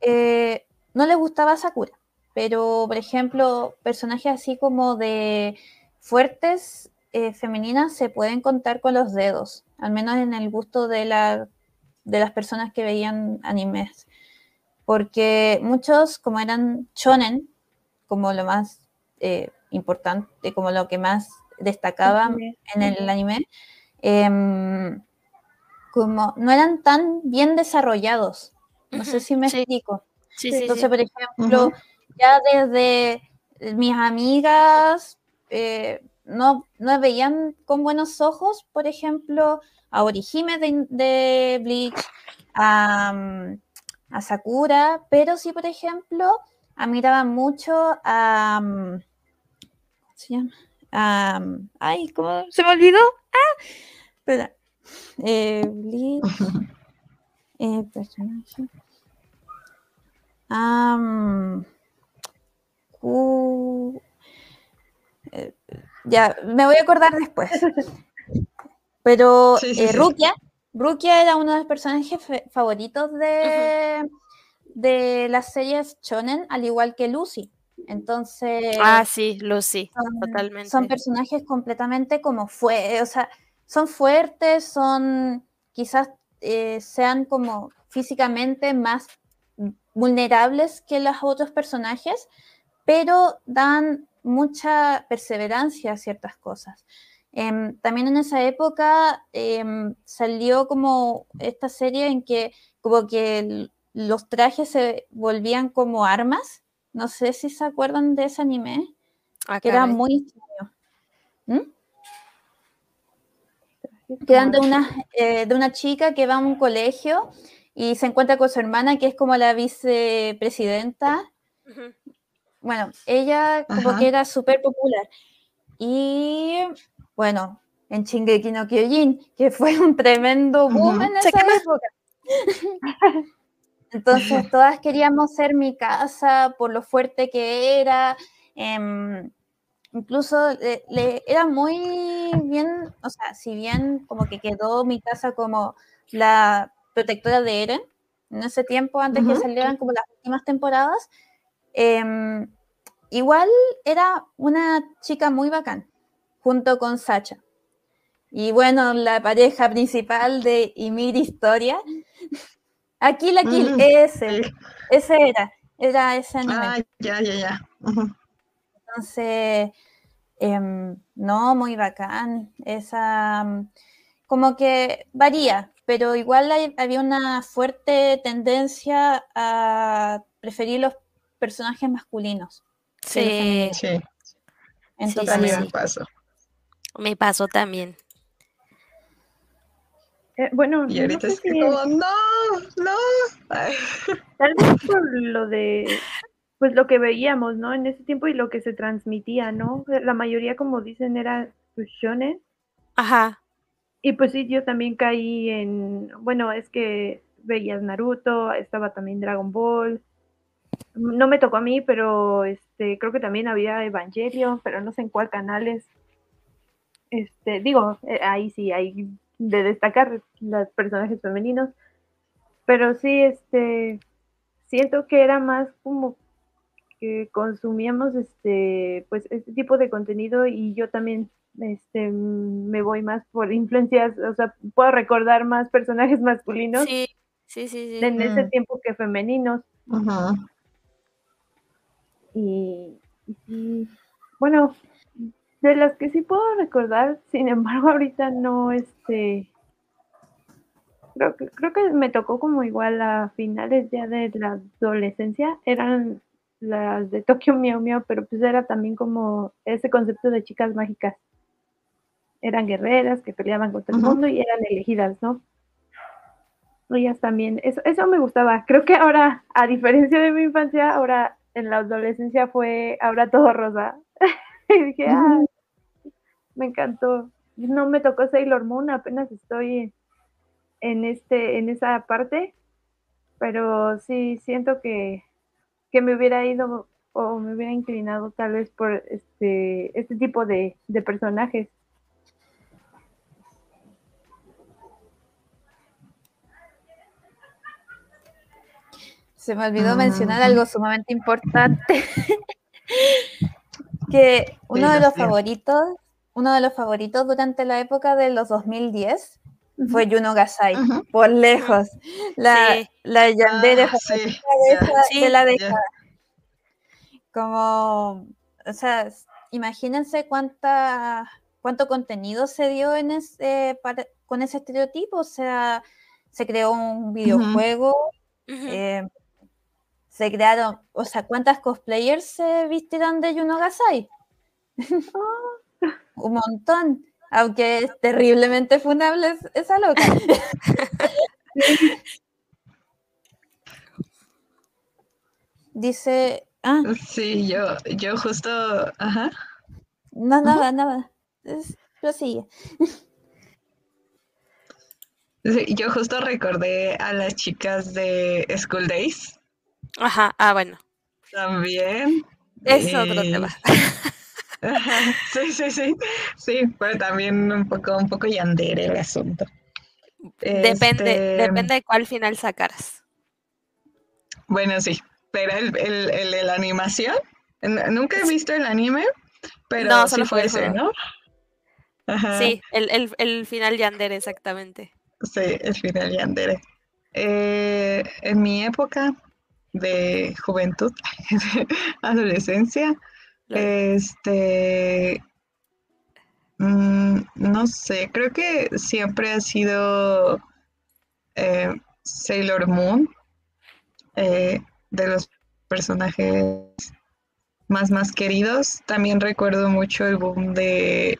eh, no le gustaba Sakura, pero por ejemplo, personajes así como de fuertes eh, femeninas se pueden contar con los dedos, al menos en el gusto de, la, de las personas que veían animes. Porque muchos, como eran shonen, como lo más eh, importante, como lo que más destacaba en el anime, em, como no eran tan bien desarrollados. No sé si me explico. Entonces, por ejemplo, ya desde mis amigas eh, no, no veían con buenos ojos, por ejemplo, a Orihime de, Bleach, a, Sakura, pero sí, por ejemplo, admiraban mucho a. ¿Cómo se llama? ay, ¿cómo se me olvidó? Ah, espera. Eh, Bleach. Eh, personaje. Eh, ya, me voy a acordar después. Pero eh, Rukia, Rukia era uno de los personajes favoritos de, de las series Shonen, al igual que Lucy. Entonces. Ah, sí, Lucy, totalmente. Son personajes completamente como fue, o sea, son fuertes, son quizás eh, sean como físicamente más vulnerables que los otros personajes, pero dan mucha perseverancia a ciertas cosas. Em, también en esa época em, salió como esta serie en que como que los trajes se volvían como armas. No sé si se acuerdan de ese anime, ah, que era muy extraño. ¿Mm? de una, eh, de una chica que va a un colegio y se encuentra con su hermana, que es como la vicepresidenta. Bueno, ella como que era súper popular. Y bueno, en Shingeki no Kyojin, que fue un tremendo boom en esa época. Entonces todas queríamos ser mi casa por lo fuerte que era. Em, incluso le, era muy bien, o sea, si bien como que quedó mi casa como la protectora de Eren en ese tiempo, antes que salieran como las últimas temporadas. Em, igual era una chica muy bacán, junto con Sacha. Y bueno, la pareja principal de Ymir Historia. Aquí la Kill, mm, ese, ese era, era ese Ah, ya, ya, ya. Entonces, em, no, muy bacán. Esa, como que varía, pero igual había una fuerte tendencia a preferir los personajes masculinos. Sí, sí. En totalidad. Me pasó. Me pasó también. Eh, bueno, Y no ahorita sé es si como, no, no. Ay, tal vez por lo de, pues lo que veíamos, ¿no? En ese tiempo y lo que se transmitía, ¿no? La mayoría, como dicen, era pues, shonen. Ajá. Y pues sí, yo también caí en, bueno, es que veías Naruto, estaba también Dragon Ball. No me tocó a mí, pero este, creo que también había Evangelion, pero no sé en cuál canales. Este, digo, eh, ahí sí hay de destacar los personajes femeninos. Pero sí, este, siento que era más como que consumíamos este, pues este tipo de contenido y yo también este, me voy más por influencias, o sea, puedo recordar más personajes masculinos Sí, sí, sí, sí. en ese tiempo que femeninos. Y, bueno, de las que sí puedo recordar, sin embargo, ahorita no, este, creo que, creo que me tocó como igual a finales ya de la adolescencia, eran las de Tokyo Miau Miau, pero pues era también como ese concepto de chicas mágicas. Eran guerreras que peleaban contra el mundo y eran elegidas, ¿no? Ellas también, eso, eso me gustaba. Creo que ahora, a diferencia de mi infancia, ahora en la adolescencia fue ahora todo rosa. y dije, ah, me encantó. No me tocó Sailor Moon, apenas estoy en este, en esa parte, pero sí siento que, que me hubiera ido o me hubiera inclinado tal vez por este, este tipo de, de personajes. Se me olvidó mencionar Ujú. algo sumamente importante. que uno de los favoritos, uno de los favoritos durante la época de los 2010 fue Yuno Gasai, por lejos. La, Sí. la yandere Ah, sí, de, ya, esa- Sí, de la década. Como, o sea, imagínense cuánta, cuánto contenido se dio en ese, para- con ese estereotipo. O sea, se creó un videojuego, eh, se crearon, o sea, ¿cuántas cosplayers se vistieron de Yuno Gasai? Un montón, aunque es terriblemente funable es- esa loca. Dice, ah, Sí, yo, yo justo, ajá. no, nada, nada. Es- prosigue. Sí, yo justo recordé a las chicas de School Days Ajá, ah, bueno. también. Es otro y- tema. Ajá, Sí, sí, sí. Sí, pero también un poco, un poco yandere el asunto. Depende, Este, depende de cuál final sacaras. Bueno, sí, pero el, el, el de la animación, nunca he visto el anime, pero No, sí solo fue ese. ¿no? Ajá, Sí, el, el, el final Yandere, exactamente. sí, el final yandere. Eh, en mi época de juventud, de adolescencia, Este, mm, no sé, creo que siempre ha sido eh, Sailor Moon, eh, de los personajes más más queridos. También recuerdo mucho el boom de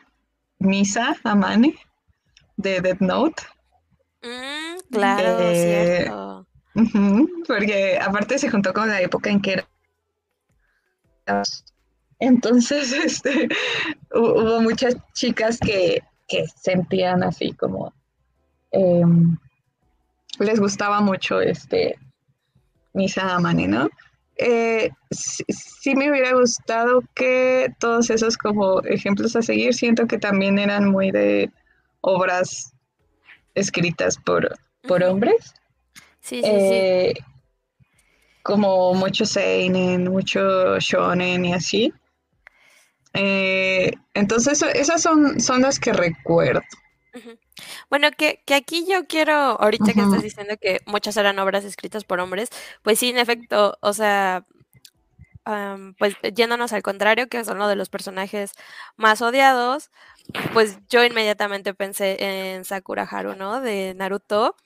Misa Amane de Death Note. Mm, claro, Eh, cierto. Porque aparte se juntó con la época en que era. Entonces, este, hu- hubo muchas chicas que, que sentían así como. em, les gustaba mucho este Misa Amane, ¿no? Eh, sí, sí me hubiera gustado que todos esos como ejemplos a seguir, siento que también eran muy de obras escritas por, por hombres. Sí, sí, sí. Eh, como mucho seinen, mucho shonen y así. Eh, entonces esas son, son las que recuerdo. Bueno, que, que aquí yo quiero, ahorita que estás diciendo que muchas eran obras escritas por hombres, pues sí, en efecto, o sea, pues yéndonos al contrario, que son lo de los personajes más odiados, pues yo inmediatamente pensé en Sakura Haru, ¿no? De Naruto,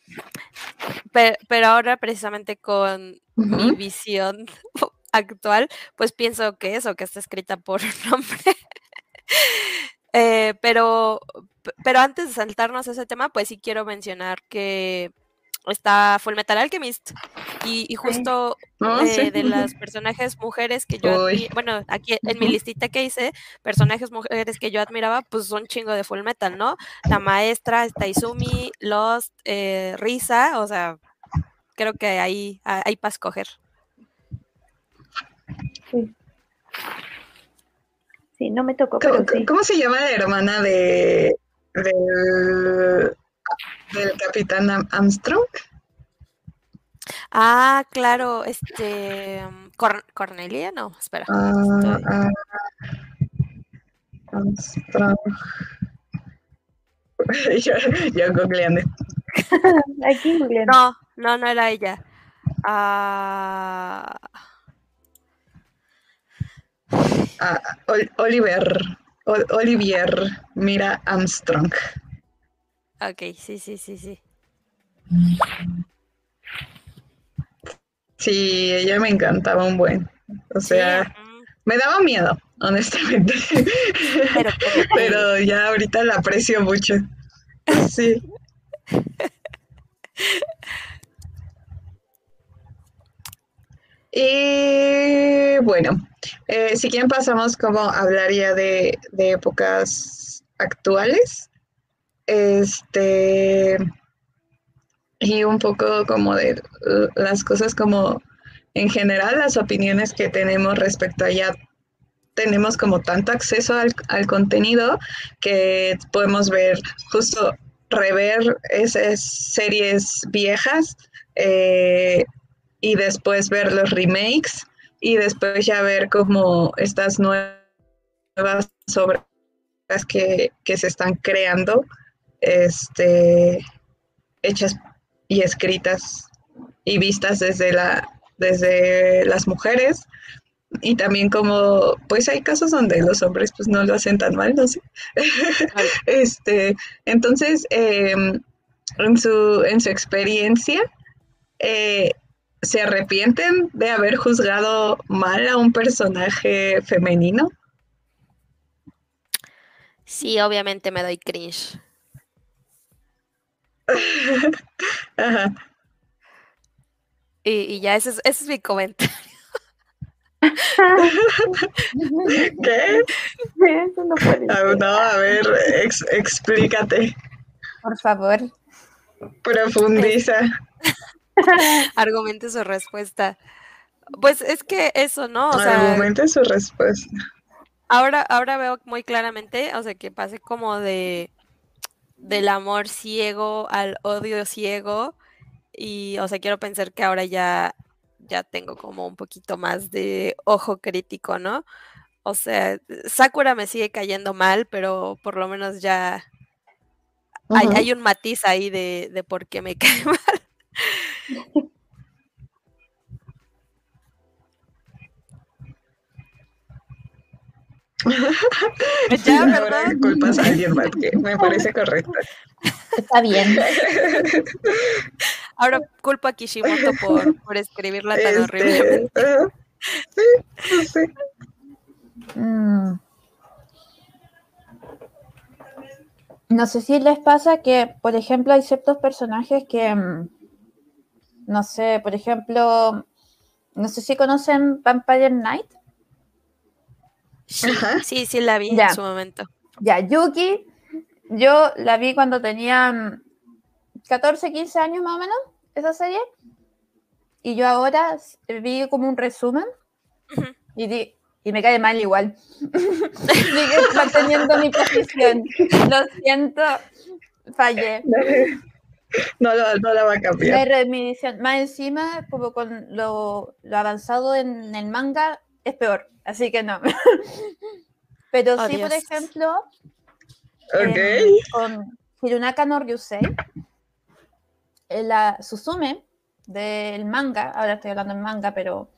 pero, pero ahora precisamente con mi visión actual, pues pienso que eso, que está escrita por un hombre. Eh, pero, pero antes de saltarnos ese tema, pues sí quiero mencionar que está Full Metal Alchemist y, justo Oh, eh, sí. de las personajes mujeres que yo, admi- bueno, aquí en mi listita que hice, personajes mujeres que yo admiraba, pues son chingo de Full Metal, ¿no? La maestra, está Izumi, Lost, eh, Risa, o sea, creo que ahí ah, hay para escoger. Sí. Sí, no me tocó, ¿Cómo, sí. cómo se llama la hermana de del, del capitán Armstrong? Ah, claro, este, Cor- Cornelia, no, espera. Ah, estoy- ah, Armstrong. yo, yo googleando. Aquí, Julián. No, no, no era ella. Ah, Ah, Ol- Oliver. Ol- Olivier Mira Armstrong. ok, sí, sí, sí, sí. Sí, ella me encantaba un buen. O sea, me daba miedo, honestamente. pero Pero ya ahorita la aprecio mucho. Sí. Y bueno, eh, si quieren pasamos como hablaría de, de épocas actuales. Este y un poco como de las cosas como en general, las opiniones que tenemos respecto a ya tenemos como tanto acceso al, al contenido que podemos ver justo rever esas series viejas eh, y después ver los remakes y después ya ver como estas nuevas obras que, que se están creando este hechas y escritas y vistas desde la desde las mujeres. Y también como pues hay casos donde los hombres pues no lo hacen tan mal no sé este entonces eh, en su en su experiencia eh, se arrepienten de haber juzgado mal a un personaje femenino Sí, obviamente me doy cringe. Ajá. Y, y ya ese es, ese es mi comentario. ¿Qué? Eso no puede Ah, ser. no, a ver, ex- explícate, Por favor. profundiza. Argumente su respuesta. Pues es que eso, ¿no? O sea, Argumente su respuesta. ahora, ahora veo muy claramente, o sea, que pasé como de del amor ciego al odio ciego. Y, o sea, quiero pensar que ahora ya, ya tengo como un poquito más de ojo crítico, ¿no? O sea, Sakura me sigue cayendo mal, pero por lo menos ya hay, hay un matiz ahí de, de por qué me cae mal. Ya, Ahora ¿verdad? culpas a alguien más, que me parece correcto. Está bien. Ahora culpo a Kishimoto por, por escribirla tan horrible. Este, ajá. Sí, sí. Mm. No sé si les pasa que, por ejemplo, hay ciertos personajes que, mm, no sé, por ejemplo, no sé si conocen Vampire Knight. Sí, Ajá. sí, sí la vi Ya. en su momento. Ya, Yuki, yo la vi cuando tenía mm, 14, 15 años más o menos, esa serie. Y yo ahora vi como un resumen y, di- y me cae mal igual. Sigue manteniendo mi posición. Lo siento, fallé. No, lo- no la va a No cambiar. remisión. Más encima, como con lo, lo avanzado en el manga, es peor. Así que no. Pero Oh, sí, por ejemplo, Ok. em, con Hirunaka no Ryusei, eh, la Suzume del manga, ahora estoy hablando en manga, pero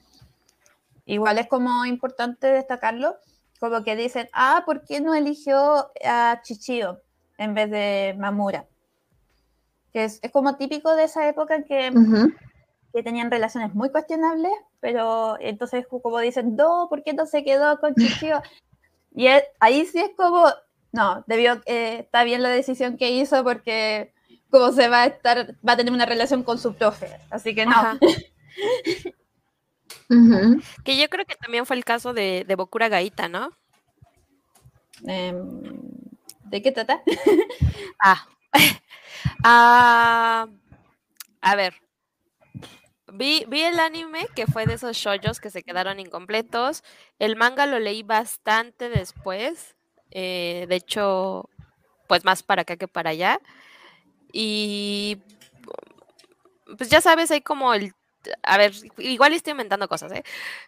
igual es como importante destacarlo, como que dicen, ah, ¿por qué no eligió a Chichio en vez de Mamura? Que es, es como típico de esa época en que, que tenían relaciones muy cuestionables, pero entonces como dicen, no, ¿por qué no se quedó con Chichio? Y es- ahí sí es como, no, debió, eh, está bien la decisión que hizo porque como se va a estar, va a tener una relación con su profe, así que no. Que yo creo que también fue el caso de, de Bokura Gaita, ¿no? Em, ¿De qué trata? Ah. Ah, a ver. Vi, vi el anime que fue de esos shoujos que se quedaron incompletos. El manga lo leí bastante después. eh, de hecho, pues más para acá que para allá. Y pues ya sabes, hay como el. A ver, igual estoy inventando cosas, ¿eh?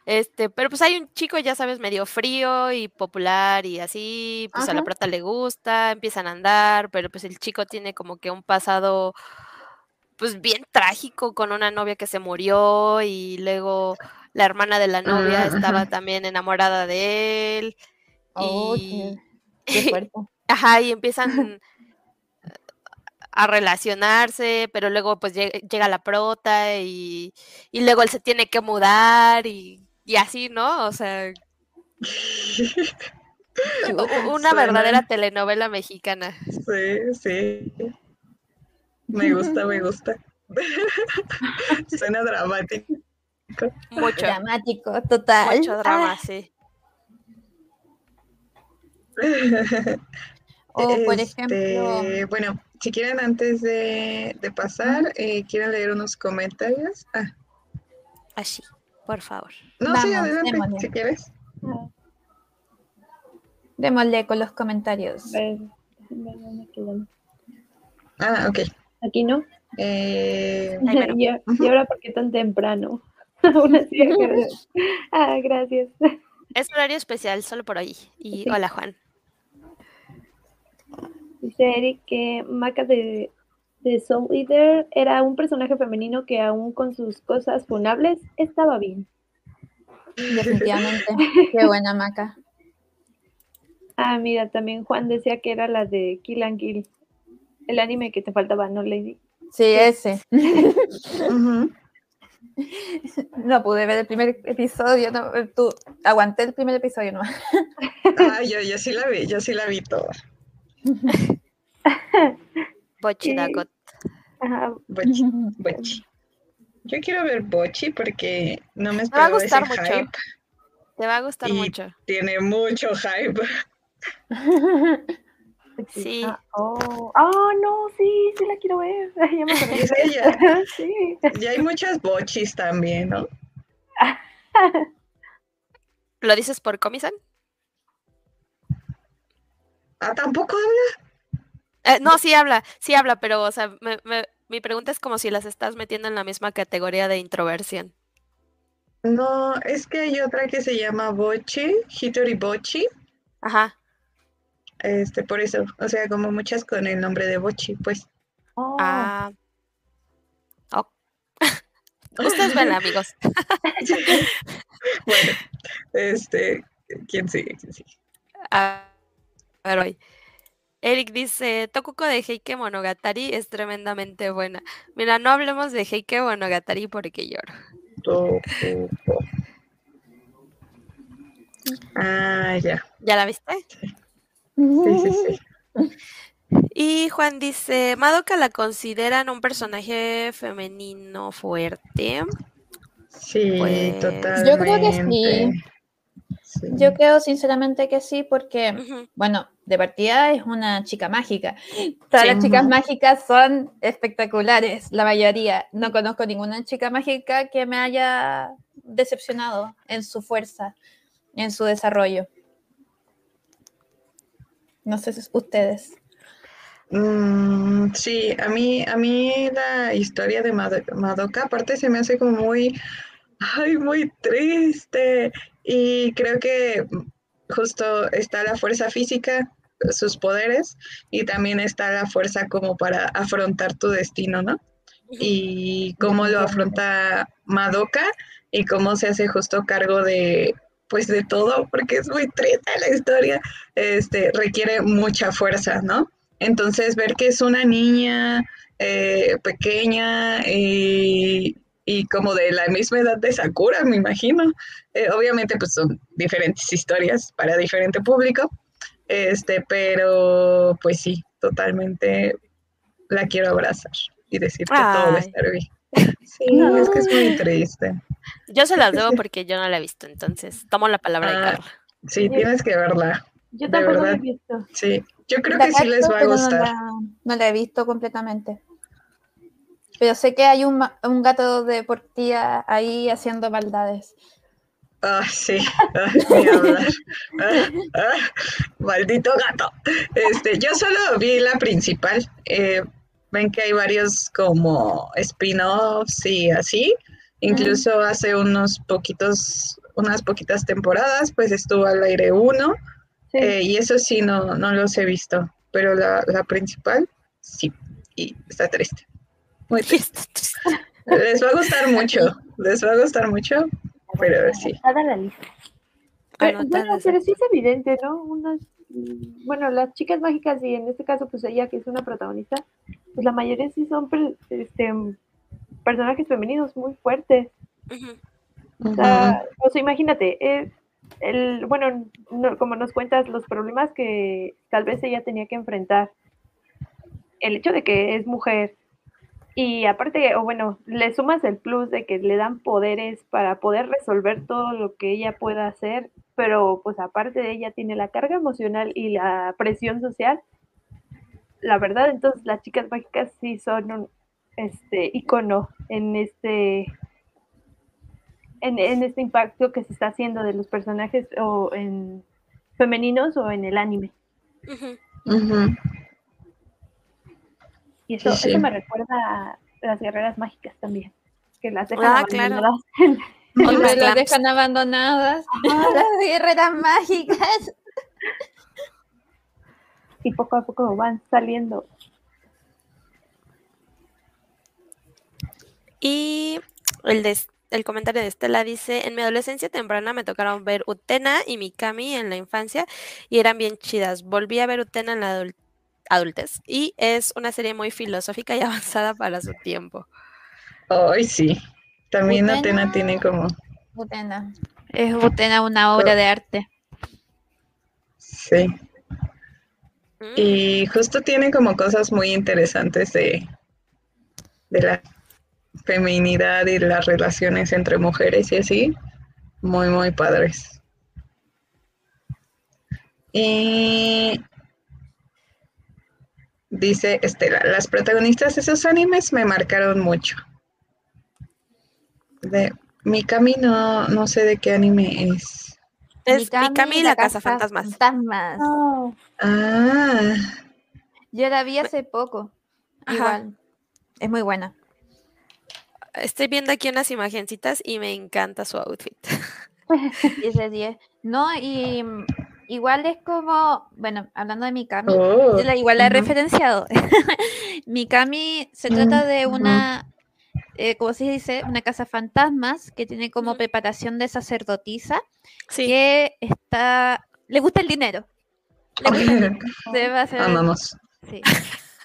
Este, pero pues hay un chico, ya sabes, medio frío y popular y así, pues a la prota le gusta, empiezan a andar, pero pues el chico tiene como que un pasado pues bien trágico con una novia que se murió y luego la hermana de la novia Ah, estaba ajá. también enamorada de él Oh, y qué, qué fuerte. ajá, y empiezan a relacionarse, pero luego pues lle- llega la prota y, y luego él se tiene que mudar y, y así, ¿no? O sea, una Suena- verdadera telenovela mexicana. Sí, sí. Me gusta, me gusta. Suena dramático. Mucho, Dramático, total. mucho drama, Ah, sí. o por Este, ejemplo, bueno, si quieren antes de, de pasar, eh, quieren leer unos comentarios. Ah, Así, por favor. no, sí, Vamos, adelante, démosle. si quieres. Démosle con los comentarios. Ah, ok. Aquí no. Eh. ¿Y, ahora por qué tan temprano? Aún así, acá. ah, gracias. Es horario especial solo por hoy. Y Sí. hola Juan. Dice Eric que Maca de, de Soul Eater era un personaje femenino que aún con sus cosas funables estaba bien. Definitivamente. Qué buena maca. Ah, mira, también Juan decía que era la de Kill and Kill. El anime que te faltaba, ¿no, Lady? Sí, ese. No pude ver el primer episodio. No, tú, aguanté el primer episodio no. Ah, yo, yo sí la vi, yo sí la vi toda. Bochi. Ajá, Bochi, Bochi. Yo quiero ver Bochi porque no me Me va a esperaba ese gustar mucho. hype. Te va a gustar Y- mucho. Tiene mucho hype. Sí. Ah, oh, oh, no, sí, sí la quiero ver. Ya me. Es ella. sí. Y hay muchas bochis también, ¿no? ¿Lo dices por Comisan? Ah, tampoco habla. Eh, no, sí habla, sí habla, pero, o sea, me- me- mi pregunta es como si las estás metiendo en la misma categoría de introversión. No, es que hay otra que se llama Bochi, Hitori Bochi. Ajá. Este, por eso, o sea, como muchas con el nombre de Bochi, pues. Oh, Ah. Oh. Ustedes ven, amigos. Bueno, este, ¿quién sigue? ¿Quién sigue? A ver, hoy. Eric dice, Tokuko de Heike Monogatari es tremendamente buena. Mira, no hablemos de Heike Monogatari porque lloro. Tokuko. Ah, ya. ¿Ya la viste? Sí, sí, sí. Y Juan dice, Madoka la consideran un personaje femenino fuerte. Sí, Pues, totalmente. Yo creo que sí. Sí. Yo creo sinceramente que sí, porque, bueno, de partida es una chica mágica. Todas Sí. las chicas mágicas son espectaculares, la mayoría. No conozco ninguna chica mágica que me haya decepcionado en su fuerza, en su desarrollo. No sé si ustedes. Mm, sí, a mí, a mí la historia de Mado- Madoka aparte se me hace como muy, ay, muy triste. Y creo que justo está la fuerza física, sus poderes, y también está la fuerza como para afrontar tu destino, ¿no? Y cómo lo afronta Madoka y cómo se hace justo cargo de, pues de todo, porque es muy triste la historia, este, requiere mucha fuerza, ¿no? Entonces, ver que es una niña eh, pequeña y, y como de la misma edad de Sakura, me imagino. Eh, obviamente, pues son diferentes historias para diferente público, Este, pero pues sí, totalmente la quiero abrazar y decir que todo va a estar bien. Sí, es que es muy triste. Yo se las debo porque yo no la he visto, entonces tomo la palabra de Ah. Carla. Sí, tienes que verla. Yo De tampoco lo he verdad. visto. Sí, yo creo La que sí les va a no gustar. la- No la, he visto completamente. Pero sé que hay un, un gato de portilla ahí haciendo maldades. Ah, sí, ah, ni hablar. Ah, ah, maldito gato. Este, yo solo vi la principal. Eh, ven que hay varios como spin-offs y así. Incluso hace unos poquitos, unas poquitas temporadas, pues estuvo al aire uno. Sí. eh, y eso sí, no, no los he visto. Pero la, la principal, sí. Y está triste. Muy triste. Les va a gustar mucho. Les va a gustar mucho. Pero sí. La lista. Pero, bueno, pero sí es evidente, ¿no? Unas, mm, bueno, las chicas mágicas y en este caso pues ella que es una protagonista, pues la mayoría sí son este, personajes femeninos muy fuertes. O sea, o sea, imagínate, eh, el, bueno, no- como nos cuentas los problemas que tal vez ella tenía que enfrentar, el hecho de que es mujer y aparte, o bueno, le sumas el plus de que le dan poderes para poder resolver todo lo que ella pueda hacer, pero pues aparte de ella tiene la carga emocional y la presión social. La verdad, entonces las chicas mágicas sí son un este icono en este en, en este impacto que se está haciendo de los personajes o en femeninos o en el anime. Ujú. Y eso, Sí, eso me recuerda a las guerreras mágicas también, que las dejan Ah, claro. abandonadas. Las dejan abandonadas. Las guerreras mágicas. y poco a poco van saliendo. Y el, de, el comentario de Estela dice, en mi adolescencia temprana me tocaron ver Utena y Mikami en la infancia y eran bien chidas. Volví a ver Utena en la adul- adultez y es una serie muy filosófica y avanzada para su tiempo. Ay, sí. También. Atena tiene como. Butena. Es Butena una obra de arte. Sí. Mm, Y justo tiene como cosas muy interesantes de, de la feminidad y las relaciones entre mujeres y así. Muy, muy padres. Y dice Estela, las protagonistas de esos animes me marcaron mucho. De Mikami no, no sé de qué anime es. Es Mikami y la Casa Fantasmas. Fantasmas. Oh, Ah, Yo la vi hace poco. Ajá. Igual. Es muy buena. Estoy viendo aquí unas imagencitas y me encanta su outfit. 10 de 10. No, y igual es como, bueno, hablando de Mikami, oh, yo la- igual la he ujú. referenciado. Mikami se trata de una, eh, como se dice, una casa fantasmas que tiene como preparación de sacerdotisa Sí. que está, le gusta el dinero. Le gusta el dinero. Se va a hacer- Amamos. Sí.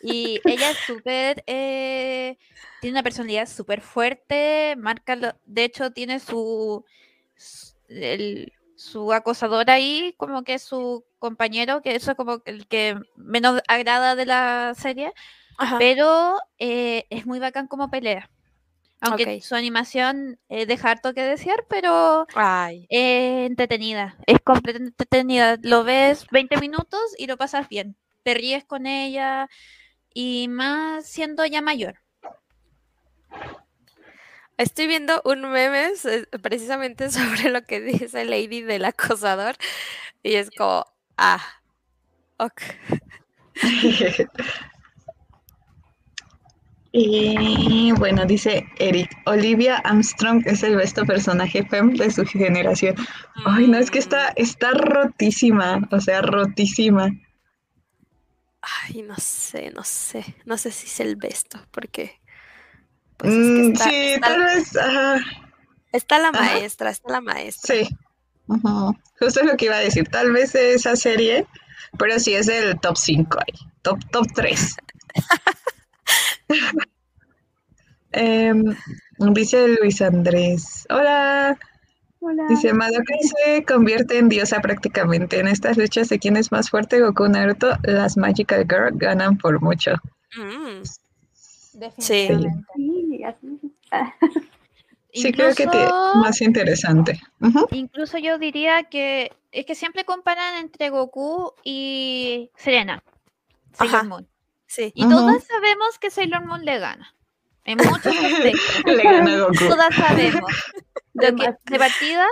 Y ella es súper, eh, tiene una personalidad súper fuerte, marca, lo- de hecho tiene su, s- el- su acosador ahí, como que su compañero, que eso es como el que menos agrada de la serie, Ajá. pero eh, es muy bacán como pelea. Aunque su animación eh, deja harto que desear, pero Ay. eh, entretenida, es completamente entretenida. Lo ves 20 minutos y lo pasas bien. Te ríes con ella y más siendo ya mayor. Estoy viendo un meme precisamente sobre lo que dice Lady del acosador y es como, ah, ok. Y bueno, dice Eric, Olivia Armstrong es el besto personaje fem de su generación. Ay, no, es que está, está rotísima, o sea, rotísima. Ay, no sé, no sé, no sé si es el besto, porque pues es que Mm, está, sí, está- tal vez, ajá, está la Ajá. maestra, está la maestra. sí. Ujú. Justo lo que iba a decir, tal vez esa serie, pero sí es el top 5 ahí, top, top 3. Em, dice Luis Andrés, hola, Hola. Dice, Madoka se convierte en diosa prácticamente. En estas luchas de quién es más fuerte, Goku Naruto, las Magical Girl ganan por mucho. Mm, Definitivamente. Sí, Sí, creo que te- más interesante. Incluso yo diría que es que siempre comparan entre Goku y Serena. Sailor Ajá. Moon. sí. Y todas sabemos que Sailor Moon le gana. En muchos aspectos. Le gana a Goku. Todas sabemos. Que- de partida,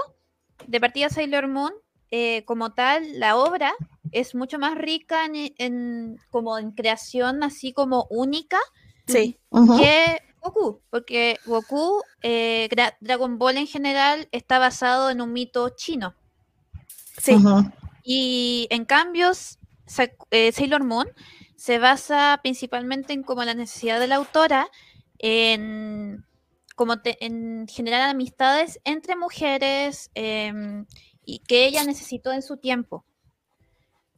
de partida Sailor Moon, eh, como tal, la obra es mucho más rica en, en- como en creación así como única Sí. Que Goku, porque Goku, eh, Gra- Dragon Ball en general, está basado en un mito chino. Sí. Y en cambio, eh, Sailor Moon se basa principalmente en como la necesidad de la autora en como te- en generar amistades entre mujeres em, y que ella necesitó en su tiempo.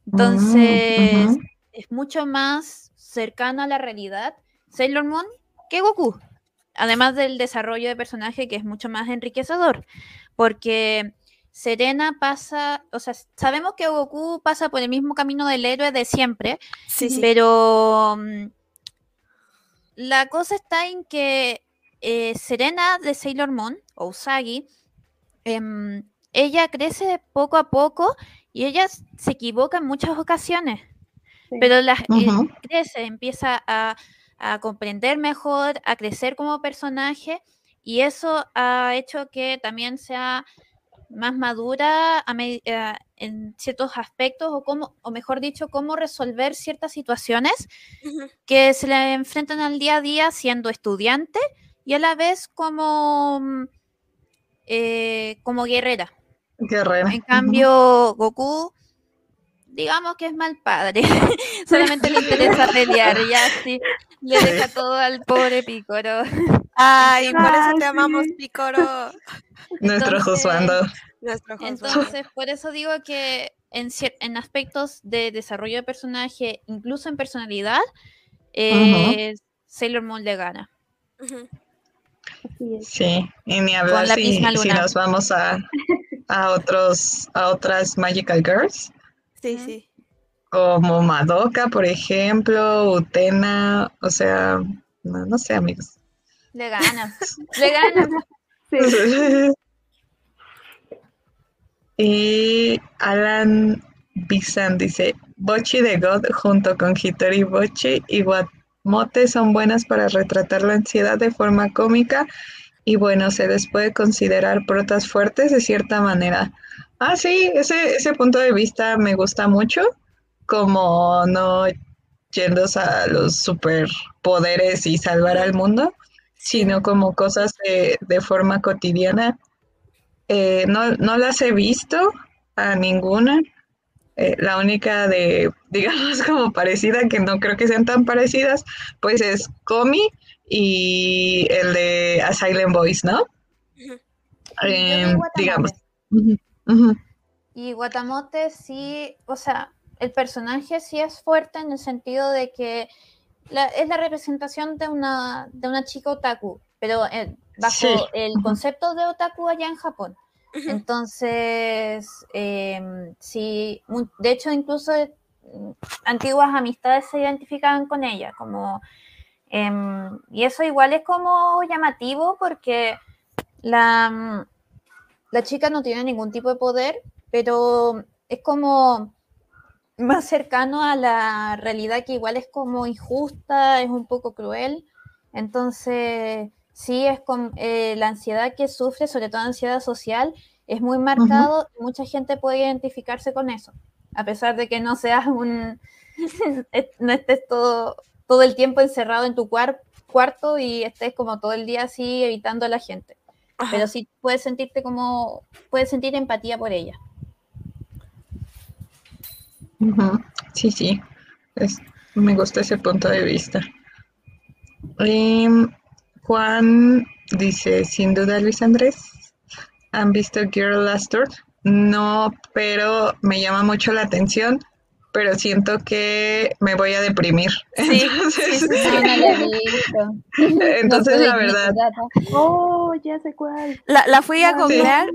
Entonces, ujú. es mucho más cercano a la realidad Sailor Moon que Goku. Además del desarrollo de personaje que es mucho más enriquecedor. Porque Serena pasa, o sea, sabemos que Goku pasa por el mismo camino del héroe de siempre, Sí, sí. pero mm, la cosa está en que eh, Serena de Sailor Moon, o Usagi, em, ella crece poco a poco y ella se equivoca en muchas ocasiones, Sí. pero la, eh, crece, empieza a, a comprender mejor, a crecer como personaje y eso ha hecho que también sea más madura eh, en ciertos aspectos o, cómo, o mejor dicho, cómo resolver ciertas situaciones que se le enfrentan al día a día siendo estudiante y a la vez como, mm, eh, como guerrera. Guerrera. En cambio, Goku, digamos que es mal padre. Solamente le interesa pelear y así le deja todo al pobre Picoro. Ay, por eso Ah, te amamos, sí. Picoro. Nuestro Josuando. Entonces, por eso digo que en, en aspectos de desarrollo de personaje, incluso en personalidad, eh, Sailor Moon le gana. Sí, y ni hablar la si, si nos vamos a, a otros, a otras Magical Girls, Sí, sí. como Madoka, por ejemplo, Utena, o sea, no, no sé, amigos. Le gana. le gana. Sí. y Alan Bizan dice, Bochi de God junto con Hitori Bochi y Guamote son buenas para retratar la ansiedad de forma cómica y bueno, se les puede considerar protas fuertes de cierta manera. Ah, sí, ese, ese punto de vista me gusta mucho, como no yendo a los superpoderes y salvar al mundo, sino como cosas de, de forma cotidiana. Eh, no, no las he visto a ninguna. Eh, la única de, digamos, como parecida, que no creo que sean tan parecidas, pues es Comi y el de A Silent Voice, ¿no? Eh, digamos. Y Guatamote sí, o sea, el personaje sí es fuerte en el sentido de que la- es la representación de una, de una chica otaku, pero eh, bajo Sí. el concepto de otaku allá en Japón. Entonces, em, sí, de hecho incluso eh, antiguas amistades se identificaban con ella, como, em, y eso igual es como llamativo porque la, mm, la chica no tiene ningún tipo de poder, pero es como más cercano a la realidad que igual es como injusta, es un poco cruel. Entonces, sí, es con eh, la ansiedad que sufre, sobre todo ansiedad social, es muy marcado. y Mucha gente puede identificarse con eso, a pesar de que no seas un, no estés todo, todo el tiempo encerrado en tu cuar- cuarto y estés como todo el día así evitando a la gente. Ajá. Pero sí puedes sentirte como, puedes sentir empatía por ella. Sí, sí, es- me gusta ese punto de vista. Em, Juan dice, sin duda Luis Andrés, ¿han visto Girl Last Tour? No, pero me llama mucho la atención, pero siento que me voy a deprimir. Sí, Entonces, sí, sí. No, entonces No la verdad. Oh, ya sé cuál. La, la fui a googlear,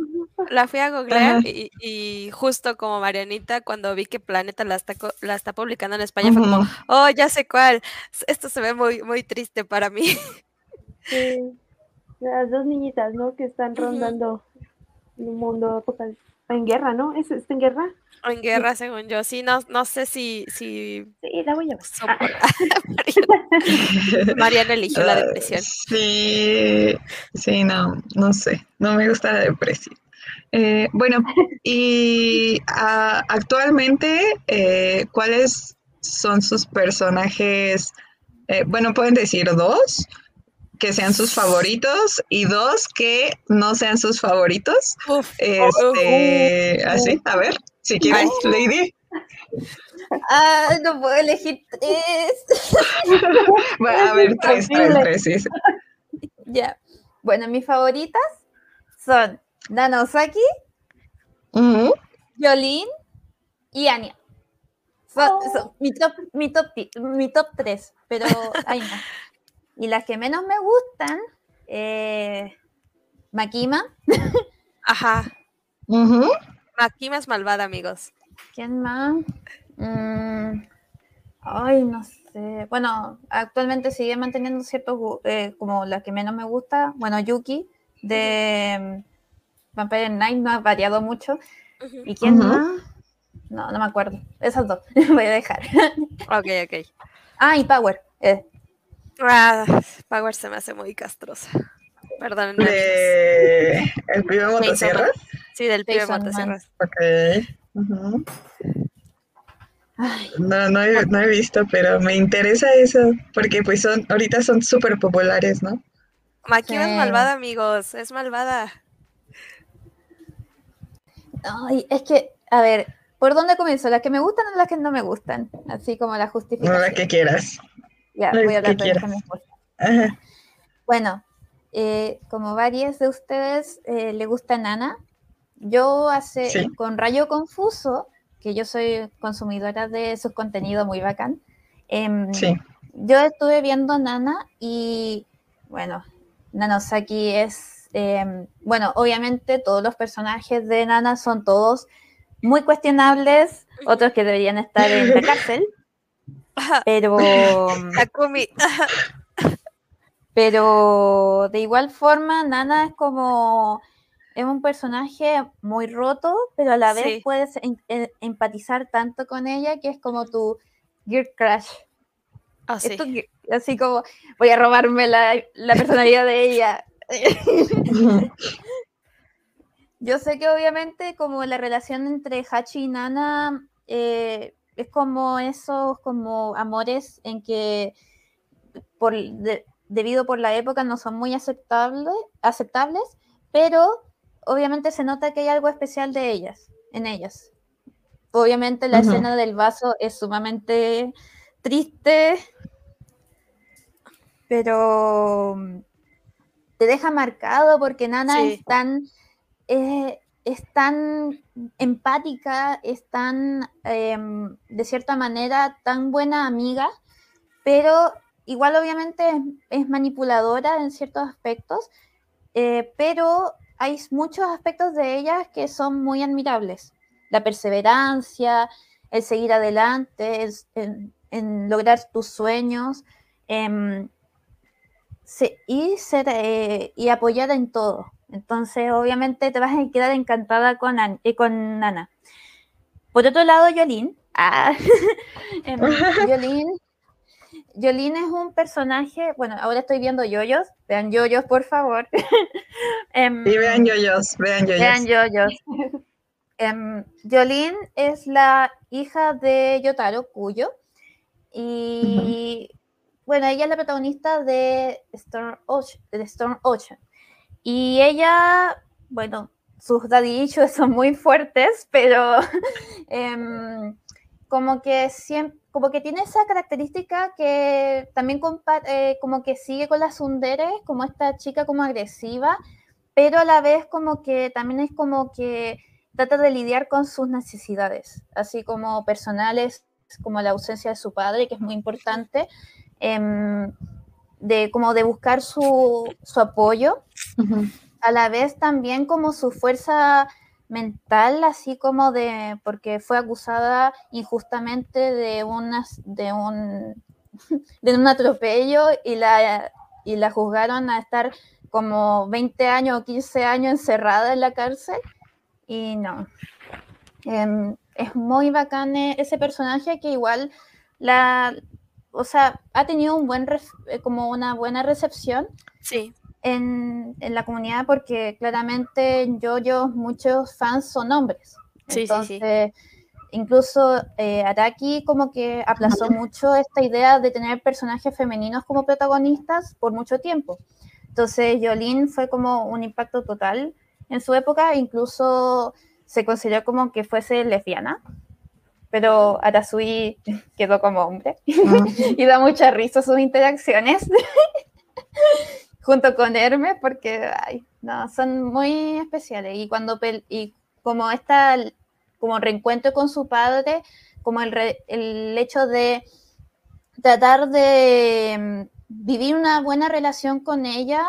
la fui a googlear y, y justo como Marianita, cuando vi que Planeta la está, co- la está publicando en España, fue como, oh, ya sé cuál. Esto se ve muy, muy triste para mí. Sí. Las dos niñitas, ¿no? Que están rondando un mundo apocal- en guerra, ¿no? ¿Es, está en guerra? En guerra, según yo. Sí, no, no sé si, si Sí, la voy a por- Mariana, Mariana eligió la Ah, depresión. Sí, sí, no, no sé, no me gusta la depresión. Eh, bueno, y ah, actualmente, eh, ¿cuáles son sus personajes? Eh, bueno, pueden decir dos que sean sus favoritos y dos que no sean sus favoritos. Uf, Este, así, a ver, si quieres, Lady. Ah, no puedo elegir tres. Va, a ver, tres, tres, tres, sí, ya. Bueno, mis favoritas son Nanosaki. Yolin y Anya. Son, Oh. son mi top, mi top, mi top 3, pero hay más. Y las que menos me gustan, eh, Makima, Ajá. Ujú. Makima es malvada, amigos. ¿quién más? Mm, ay, no sé. Bueno, actualmente sigue manteniendo ciertos, eh, como la que menos me gusta, bueno, Yuki, de mm, Vampire Night, no ha variado mucho. ¿Y quién más? No, no me acuerdo. Esas dos. Voy a dejar. Ok, ok. Ah, y Power. eh, Ah, Power se me hace muy castrosa. Amigos. De el pibe motosierra. Sí, del pibe Jason Montesierras. Ok. No, no he, no he visto, pero me interesa eso, porque pues son, ahorita son súper populares, ¿no? Makima Sí. es malvada, amigos. Es malvada. ay, es que, a ver, ¿por dónde comienzo? ¿Las que me gustan o las que no me gustan? Así como la No justificación. la que quieras. Ya, la voy a hablar de gustan. Ajá. Bueno, eh, como varias de ustedes eh, le gusta Nana, yo hace Sí. con Rayo Confuso, que yo soy consumidora de sus contenidos muy bacán, em, Sí. yo estuve viendo Nana y bueno, Nanosaki es, em, bueno, obviamente todos los personajes de Nana son todos muy cuestionables, otros que deberían estar en la cárcel, pero... Takumi. Pero de igual forma, Nana es como. Es un personaje muy roto, pero a la vez Sí. puedes em- em- empatizar tanto con ella que es como tu Gear Crush. Ah, Es sí. así como voy a robarme la, la personalidad de ella. Yo sé que obviamente como la relación entre Hachi y Nana eh, es como esos como amores en que por, de- debido por la época no son muy aceptables, aceptables, pero obviamente se nota que hay algo especial de ellas, en ellas. Obviamente la escena del vaso es sumamente triste, pero te deja marcado porque Nana Sí. es tan eh, es tan empática, es tan, em, de cierta manera, tan buena amiga, pero igual obviamente es, manipuladora en ciertos aspectos, eh, pero hay muchos aspectos de ella que son muy admirables. La perseverancia, el seguir adelante, el- en, en lograr tus sueños em, y, ser, eh, y apoyar en todo. Entonces, obviamente, te vas a quedar encantada con, An- eh, con Nana. Por otro lado, Yolín. Ah, em, Yolín. Yolín es un personaje. Bueno, ahora estoy viendo yoyos. Vean yoyos, por favor. Em, Y vean yoyos, vean yoyos. Vean yoyos. Em, Yolín es la hija de Yotaro Kuyo. Y bueno, ella es la protagonista de Storm Ocean. De Storm Ocean. Y ella, bueno, sus daddy son muy fuertes, pero em, como que siempre, como que tiene esa característica que también eh, como que sigue con las sunderes, como esta chica como agresiva, pero a la vez como que también es como que trata de lidiar con sus necesidades, así como personales, como la ausencia de su padre, que es muy importante. Em, de como de buscar su, su apoyo, a la vez también como su fuerza mental, así como de, porque fue acusada injustamente de, unas, de, un, de un atropello y la, y la juzgaron a estar como 20 años o 15 años encerrada en la cárcel. Y no, em, es muy bacán e, ese personaje que igual la, o sea, ha tenido un buen, eh, como una buena recepción. Sí. En, en, la comunidad porque claramente en yo muchos fans son hombres. Sí, Entonces, sí, sí. incluso eh, Araki como que aplazó mucho esta idea de tener personajes femeninos como protagonistas por mucho tiempo. Entonces, Yolin fue como un impacto total en su época, incluso se consideró como que fuese lesbiana pero Arasui quedó como hombre. Y da mucha risa sus interacciones junto con Hermes porque ay, no, son muy especiales. Y cuando y como esta como reencuentro con su padre como el, el hecho de tratar de mm, vivir una buena relación con ella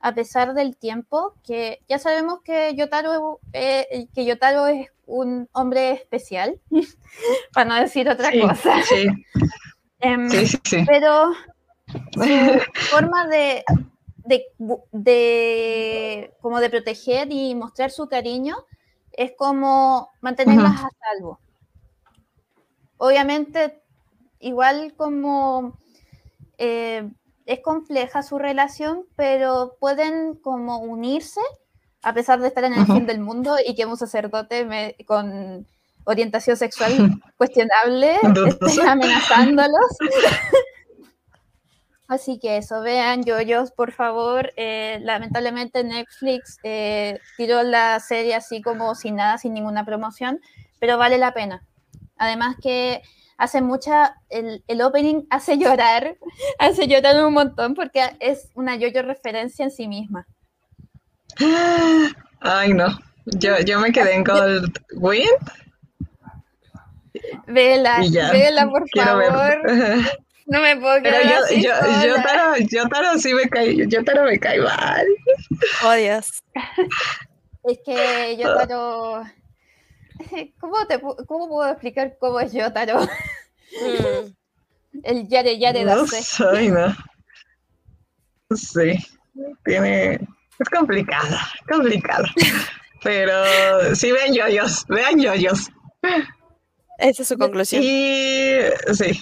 a pesar del tiempo, que ya sabemos que Yotaro, eh, que Yotaro es un hombre especial, para no decir otra cosa. Em, sí. sí, Pero su forma de, de, como de proteger y mostrar su cariño es como mantenerlas a salvo. Obviamente, igual como eh, es compleja su relación, pero pueden como unirse a pesar de estar en el fin del mundo y que un sacerdote con orientación sexual cuestionable esté amenazándolos. Así que eso, vean, yoyos, por favor. Eh, lamentablemente Netflix eh, tiró la serie así como sin nada, sin ninguna promoción, pero vale la pena. Además que hace mucha, el, el, opening hace llorar, hace llorar un montón porque es una yo-yo referencia en sí misma. Ay, no, yo, yo me quedé en Gold Wind. Vela, vela, por favor. No me puedo quedar Pero yo, yo, yo, taro, yo taro sí me cae, yo taro me cae mal. Oh, Dios. Es que yo taro ¿Cómo, te, ¿Cómo puedo explicar cómo es Yotaro? Mm. El yare yare no sé, no. Sí, tiene... Es complicada, complicada. Pero sí, vean yoyos, vean yoyos. Esa es su conclusión. Y sí.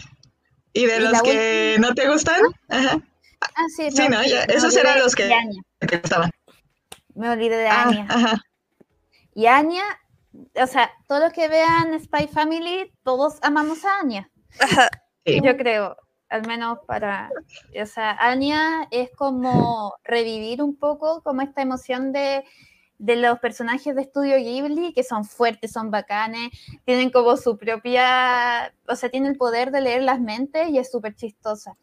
¿Y de los que no te gustan? Ajá. Ah, sí, sí no, ya, esos eran los que te gustaban. Me olvidé de ah, Anya. Ajá. Y Anya o sea, todos los que vean Spy Family, todos amamos a Anya. Yo creo, al menos para, o sea, Anya es como revivir un poco como esta emoción de, de los personajes de Estudio Ghibli, que son fuertes, son bacanes, tienen como su propia, o sea, tienen el poder de leer las mentes y es súper chistosa.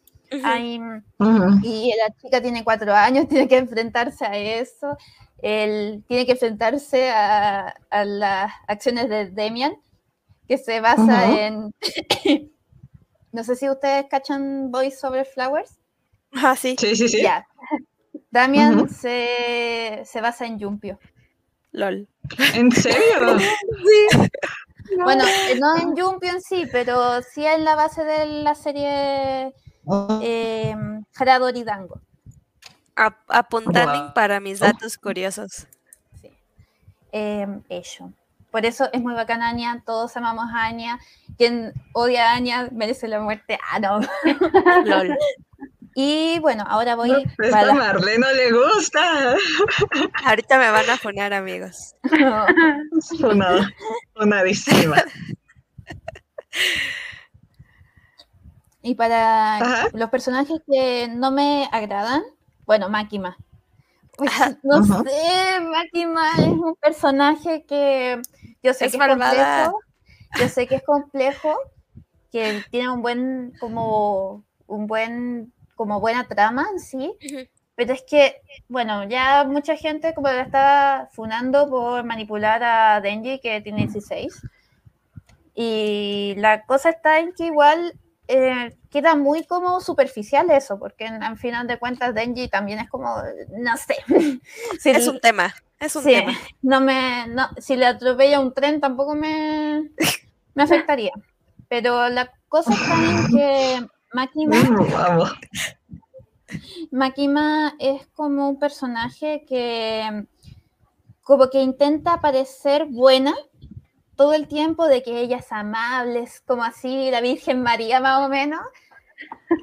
Y la chica tiene cuatro años, tiene que enfrentarse a eso. Él tiene que enfrentarse a, las acciones de Demian, que se basa en... no sé si ustedes cachan Boys Over Flowers. Ah, sí. Sí, sí, sí. Damian se, basa en Yumpio. LOL. ¿En serio? sí. Bueno, eh, no en Yumpio en sí, pero sí en la base de la serie eh, y Dango apuntando para mis datos curiosos. Sí. Em, eso. Por eso es muy bacana Anya, todos amamos a Anya. Quien odia a Anya merece la muerte. Ah, no. Lol. Y bueno, ahora voy. No, a Marlene no le gusta. Ahorita me van a poner, amigos. Una, funadísima. Y para los personajes que no me agradan, bueno, Makima. Pues, no sé, Makima es un personaje que yo sé que es complejo, yo sé que es complejo, que tiene un buen, como, un buen, como buena trama en sí, pero es que, bueno, ya mucha gente como la está funando por manipular a Denji, que tiene 16, y la cosa está en que igual eh, queda muy como superficial eso, porque en, final de cuentas Denji también es como, no sé. es un tema, es un tema. No me, si le atropella un tren tampoco me, me afectaría. Pero la cosa está en que Makima, Makima es como un personaje que como que intenta parecer buena, todo el tiempo de que ella es amable, es como así la Virgen María más o menos,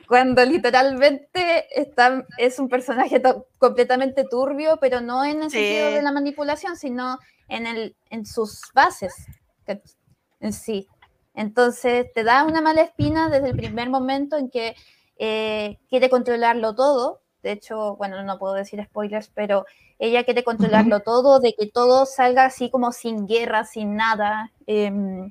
cuando literalmente está, es un personaje completamente turbio, pero no en el sentido de la manipulación, sino en, el, en sus bases en sí. Entonces te da una mala espina desde el primer momento en que eh, quiere controlarlo todo. De hecho, bueno, no puedo decir spoilers, pero ella quiere controlarlo todo, de que todo salga así como sin guerra, sin nada, em,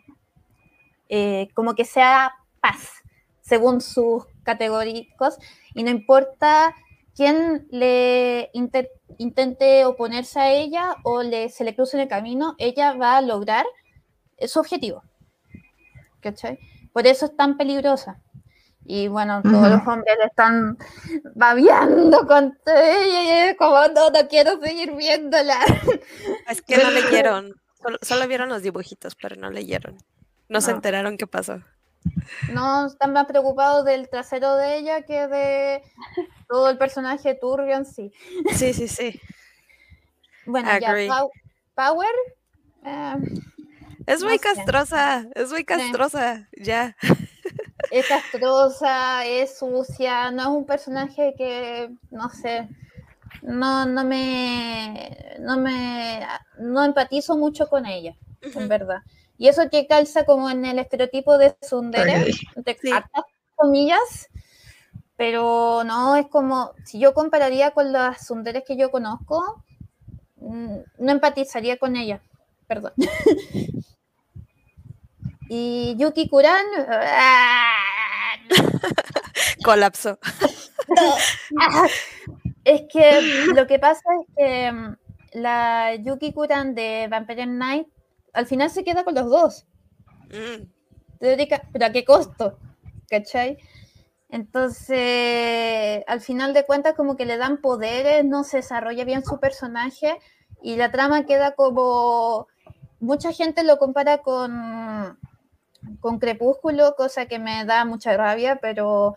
eh, como que sea paz, según sus categóricos, y no importa quién le intente oponerse a ella o le, se le cruce en el camino, ella va a lograr su objetivo. ¿Cachai? Por eso es tan peligrosa. Y bueno, todos los hombres le están babeando con ella como no, no quiero seguir viéndola. Es que no leyeron, solo, vieron los dibujitos, pero no leyeron. No, se enteraron qué pasó. No, están más preocupados del trasero de ella que de todo el personaje turbio en sí. Sí, sí, sí. Bueno, ya, Power. Eh, es muy castrosa, es muy castrosa, ya es castrosa, es sucia, no es un personaje que, no sé, no, no me, no me, no empatizo mucho con ella, en verdad. Y eso que calza como en el estereotipo de Sundere, de comillas, pero no, es como, si yo compararía con las Sunderes que yo conozco, mm, no empatizaría con ella, perdón. Y Yuki Kuran. Colapsó. Es que lo que pasa es que mm, la Yuki Kuran de Vampire Night al final se queda con los dos. Mm. Pero a qué costo, ¿cachai? Entonces, al final de cuentas, como que le dan poderes, no se desarrolla bien su personaje y la trama queda como. Mucha gente lo compara con con Crepúsculo, cosa que me da mucha rabia, pero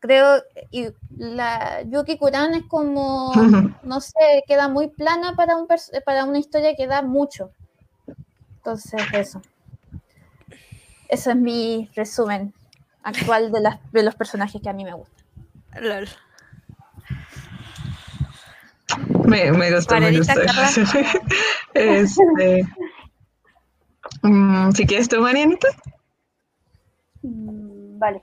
creo, y la Yuki Kuran es como, no sé, queda muy plana para, un para una historia que da mucho. Entonces, eso. Eso es mi resumen actual de, las, de los personajes que a mí me gustan. Me, me gustó, me gustó. este, mm, si quieres tú, Marianita. Mm, vale.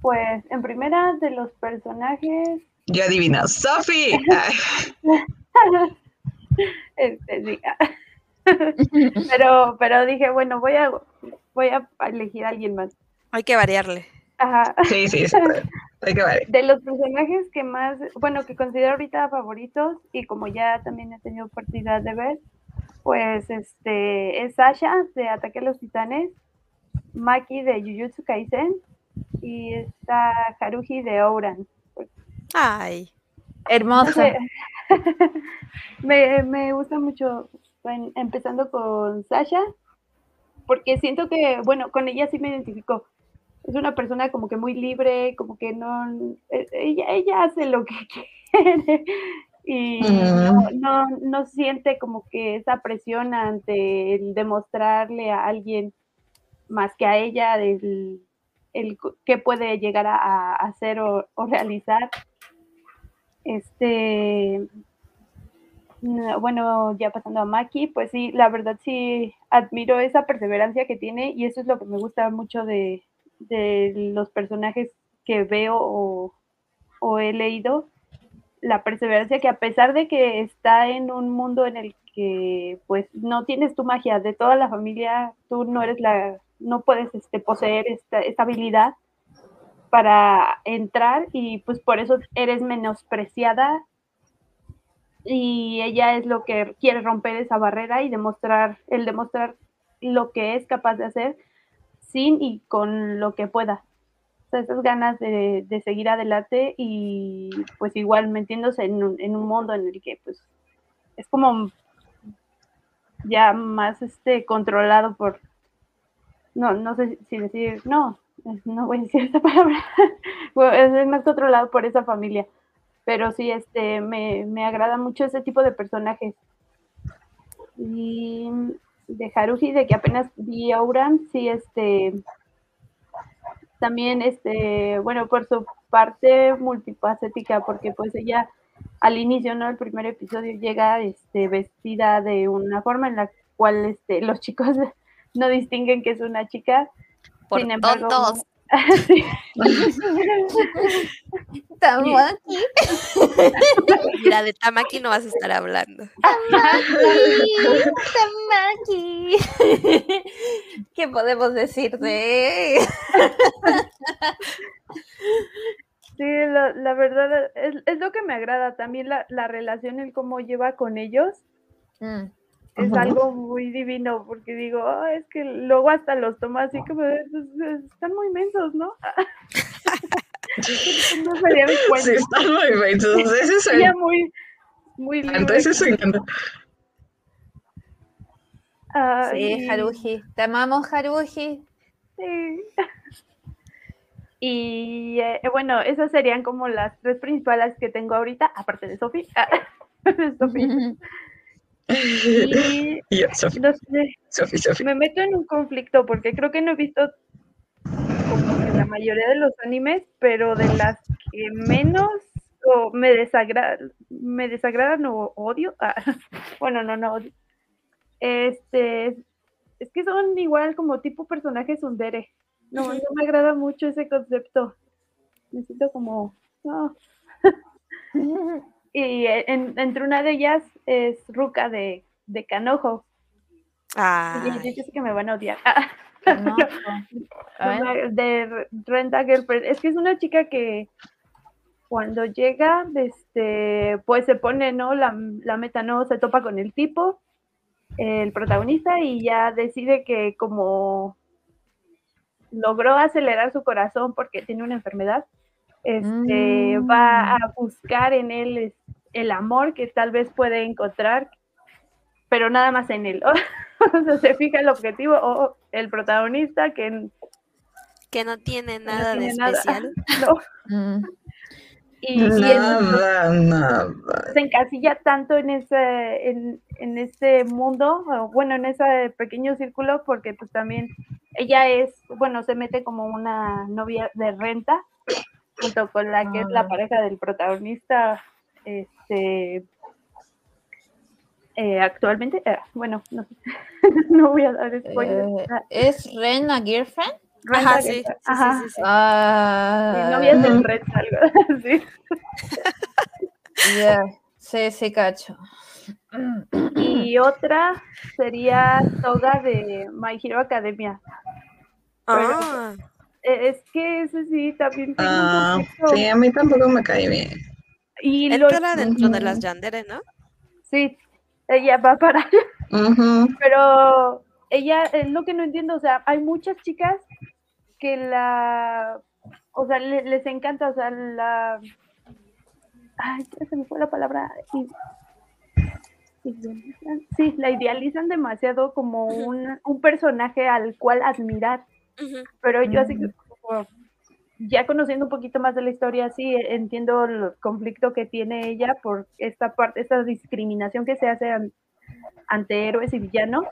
Pues en primera de los personajes. Yo adivino, Sophie. este, pero, pero dije, bueno, voy a, voy a elegir a alguien más. Hay que variarle. Ajá. Sí, sí, sí. Hay que variar. De los personajes que más, bueno, que considero ahorita favoritos y como ya también he tenido oportunidad de ver, pues este es Sasha de Ataque a los Titanes Maki de Jujutsu Kaisen y está Haruhi de Ouran. Ay, hermosa. me, me gusta mucho, empezando con Sasha, porque siento que, bueno, con ella sí me identifico. Es una persona como que muy libre, como que no, e, ella, ella hace lo que quiere y mm. no, no siente como que esa presión ante el demostrarle a alguien más que a ella del el, qué puede llegar a, hacer o, realizar. Este, bueno, ya pasando a Maki, pues sí, la verdad sí admiro esa perseverancia que tiene y eso es lo que me gusta mucho de, los personajes que veo o, o, he leído, la perseverancia que a pesar de que está en un mundo en el que pues no tienes tu magia de toda la familia, tú no eres la no puedes este, poseer esta, habilidad para entrar y pues por eso eres menospreciada y ella es lo que quiere romper esa barrera y demostrar, el demostrar lo que es capaz de hacer sin y con lo que pueda. O sea, esas ganas de, de seguir adelante y pues igual metiéndose en un, en un mundo en el que pues es como ya más este controlado por no, no sé si decir, no, no voy a decir esta palabra, es más controlado por esa familia, pero sí, este, me, me agrada mucho ese tipo de personajes. Y de Haruhi, de que apenas vi a Uran, sí, este, también, este, bueno, por su parte multifacética, porque pues ella al inicio, ¿no? El primer episodio llega, este, vestida de una forma en la cual, este, los chicos no distinguen que es una chica. Por Sin embargo, tontos. Sí. Tamaki. Mira, de Tamaki no vas a estar hablando. Tamaki. ¿Qué podemos decir de Sí, la, la verdad es, es lo que me agrada también la, la relación, el cómo lleva con ellos. Mm. Es algo muy divino porque digo, "Ah, es que luego hasta los toma así como, "Pues, están muy mensos, ¿no? no sería mi cuento. Sí, están muy mensos. Ese es el muy, muy libre. encanto, ese es el encanto. Ah, Sí, y- Haruji. Te amamos, Haruji. sí. Y eh, bueno, esas serían como las tres principales que tengo ahorita, aparte de de Sophie. Y Y yo, Sofi, no sé, Sofi, Sofi. me meto en un conflicto porque creo que no he visto como que la mayoría de los animes, pero de las que menos o me desagradan, me desagradan o odio. ah, bueno, no, no odio. Este, es que son igual como tipo personajes undere. No, no me agrada mucho ese concepto. Me siento como, no. Y eh, en- entre una de ellas es Ruka de, de Canojo. Ay, yo sé que me van a odiar. No. De Renta Girlfriend. Es que es una chica que cuando llega, este, pues se pone, ¿no? La, la meta, ¿no? Se topa con el tipo, el protagonista, y ya decide que como logró acelerar su corazón porque tiene una enfermedad, este, Mm. va a buscar en él el amor que tal vez puede encontrar, pero nada más en él. o sea, se fija el objetivo o el protagonista que que no tiene nada de tiene nada. especial. no. Mm. Y, y él Nada, nada. se encasilla tanto en ese, en, en ese mundo, o bueno, en ese pequeño círculo, porque pues también ella es, bueno, se mete como una novia de renta, junto con la que es la Ah. pareja del protagonista, este, eh, actualmente, eh, bueno, no, no voy a dar spoilers. Eh, ¿Es Ren a girlfriend? Ajá, sí, ajá, sí, sí, sí. Ah, novias del renta, algo así. ya. Sí, sí, cacho. Y otra sería Toga de My Hero Academia. Ah, Eh, Es que ese sí también tengo Ah, sí, a mí tampoco me cae bien. Y lo, entra dentro de las yandere, ¿no? sí, ella va para allá, Ujú. pero ella es lo que no entiendo, o sea, hay muchas chicas que la, o sea, le- les encanta, o sea, la, ay, se me fue la palabra, sí, la idealizan demasiado como un, un personaje al cual admirar. Pero yo así Ujú. como ya conociendo un poquito más de la historia, sí entiendo el conflicto que tiene ella por esta parte, esta discriminación que se hace an- ante héroes y villanos.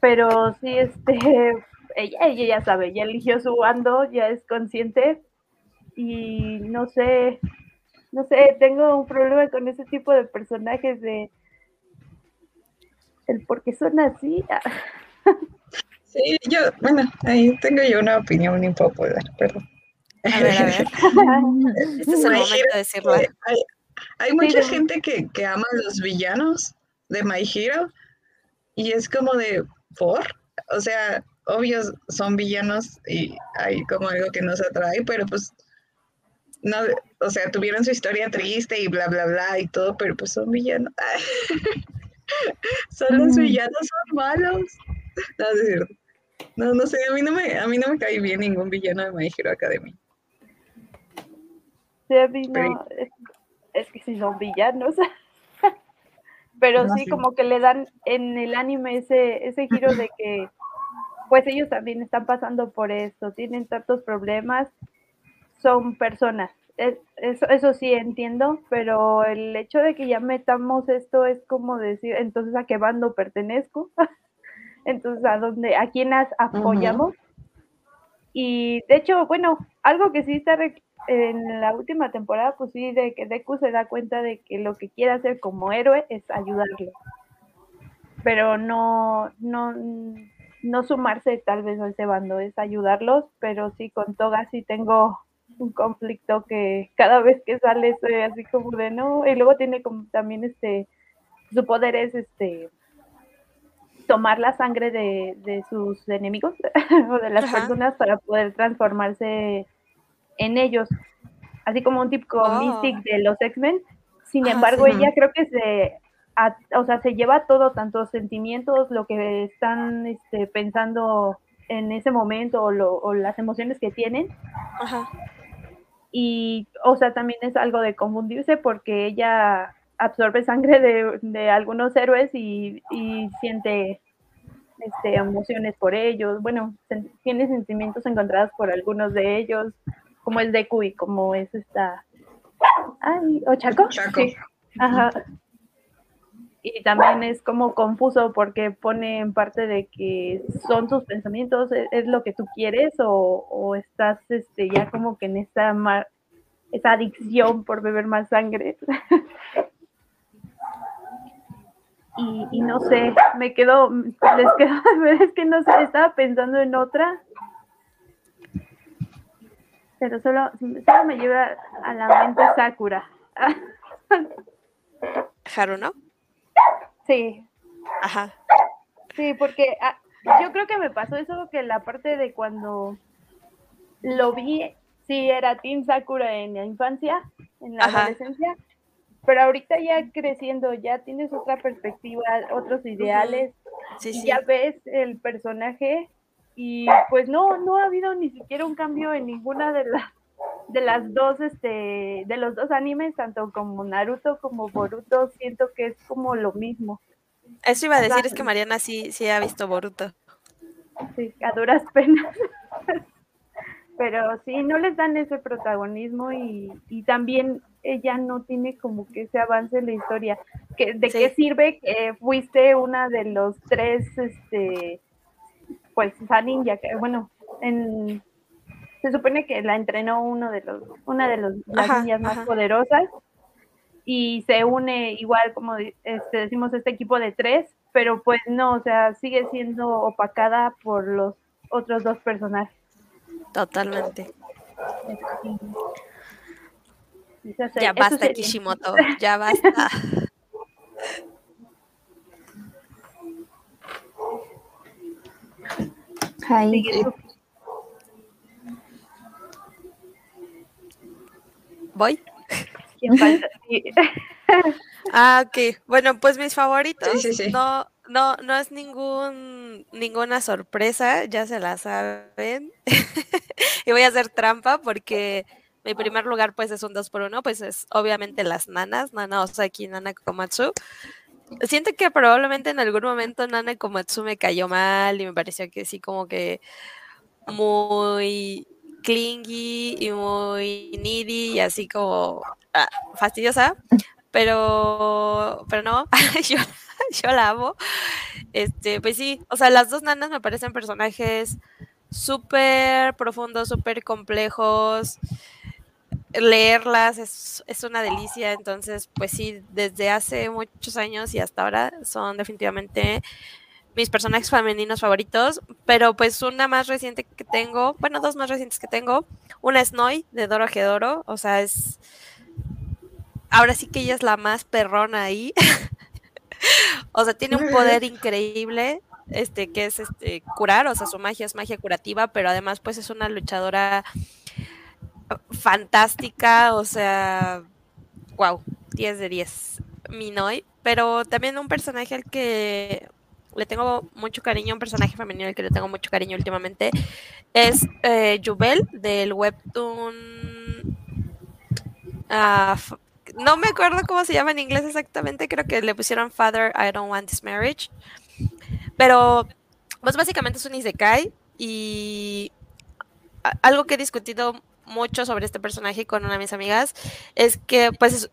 Pero sí, este, ella, ella ya sabe, ya eligió su bando, ya es consciente y no sé, no sé, tengo un problema con ese tipo de personajes de el por qué son así. Sí, yo, bueno, ahí tengo yo una opinión impopular, perdón. A ver, a ver. Este es el momento de decirla. Eh, Hay, hay mucha gente que, que ama a los villanos de My Hero y es como de, ¿por? O sea, obvios son villanos y hay como algo que nos atrae, pero pues, no, o sea, tuvieron su historia triste y bla, bla, bla y todo, pero pues son villanos. son los villanos, son malos. No, es cierto. No, no sé, a mí no me, a mí no me cae bien ningún villano de My Hero Academy. Sí, a mí no, es, es que sí son villanos. Pero No, sí, sí. como que le dan en el anime ese, ese giro de que pues ellos también están pasando por esto, tienen tantos problemas, son personas. Es- Eso, eso sí entiendo, pero el hecho de que ya metamos esto es como decir, entonces a qué bando pertenezco, entonces a dónde, a quién apoyamos. Y de hecho, bueno, algo que sí está en la última temporada, pues sí, de que Deku se da cuenta de que lo que quiere hacer como héroe es ayudarlo. Pero no, no, no sumarse tal vez a ese bando, es ayudarlos, pero sí con Toga sí tengo un conflicto que cada vez que sale estoy así como de no, y luego tiene como también este, su poder es este tomar la sangre de, de sus enemigos o de las Ajá. personas para poder transformarse en ellos, así como un tipo Oh. Mystic de los X-Men. Sin Ajá, embargo, sí. ella creo que se, a- o sea, se lleva todo, tanto sentimientos, lo que están este, pensando en ese momento o, lo- o las emociones que tienen, Ajá. y, o sea, también es algo de confundirse porque ella absorbe sangre de, de algunos héroes y, y siente este, emociones por ellos, bueno, tiene sentimientos encontrados por algunos de ellos, como es Deku y como es esta... Ay, ¿o Chaco? Chaco. Sí, ajá. Y también es como confuso porque pone en parte de que son sus pensamientos, es, es lo que tú quieres o, o estás este, ya como que en esa, ma- esa adicción por beber más sangre. y, y no sé, me quedo, les quedo, es que no sé, estaba pensando en otra, pero solo, solo me lleva a la mente Sakura. Haruno. sí, Ajá. Sí, porque ah, yo creo que me pasó eso que la parte de cuando lo vi, sí era Team Sakura en la infancia, en la Ajá. adolescencia, pero ahorita ya creciendo, ya tienes otra perspectiva, otros ideales, Sí, y sí. ya ves el personaje y pues no, no ha habido ni siquiera un cambio en ninguna de las de las dos, este, de los dos animes, tanto como Naruto como Boruto, siento que es como lo mismo. Eso iba a decir, es que Mariana sí, sí ha visto Boruto. Sí, a duras penas. Pero sí, no les dan ese protagonismo y, y también ella no tiene como que ese avance en la historia. Que, ¿De Sí. qué sirve que fuiste una de los tres, este, pues, ninja que, bueno, en, se supone que la entrenó uno de los, una de los, las Ajá, ninjas más ajá. poderosas y se une igual como este, decimos este equipo de tres, pero pues no, o sea, sigue siendo opacada por los otros dos personajes. Totalmente. Eso Ya basta, sería. Kishimoto. Ya basta. Ay. ¿Voy? ¿Quién falta? Sí. Ah, ok. Bueno, pues mis favoritos. Sí, sí, sí. No, no, no es ningún, ninguna sorpresa, ya se la saben. y voy a hacer trampa porque mi primer lugar, pues, es un 2 por 1 pues es obviamente las nanas, Nana Osaki Nana Komatsu. Siento que probablemente en algún momento Nana Komatsu me cayó mal y me pareció que sí, como que muy clingy y muy needy y así como ah, fastidiosa, pero, pero no, yo, yo la amo. Este, pues sí, o sea, las dos nanas me parecen personajes súper profundos, súper complejos. Leerlas es, es una delicia, entonces, pues sí, desde hace muchos años y hasta ahora son definitivamente mis personajes femeninos favoritos, pero pues una más reciente que tengo, bueno, dos más recientes que tengo, una es Noi de Doro Gedoro, o sea, es ahora sí que ella es la más perrona ahí. o sea, tiene un poder increíble, este, que es este curar, o sea, su magia es magia curativa, pero además pues es una luchadora fantástica, o sea, wow, 10 de 10, Minoi, pero también un personaje al que le tengo mucho cariño, un personaje femenino al que le tengo mucho cariño últimamente, es eh, Jubel del webtoon... ah, no me acuerdo cómo se llama en inglés exactamente, creo que le pusieron Father, I Don't Want This Marriage. Pero, pues básicamente es un isekai y algo que he discutido mucho sobre este personaje con una de mis amigas es que, pues, es-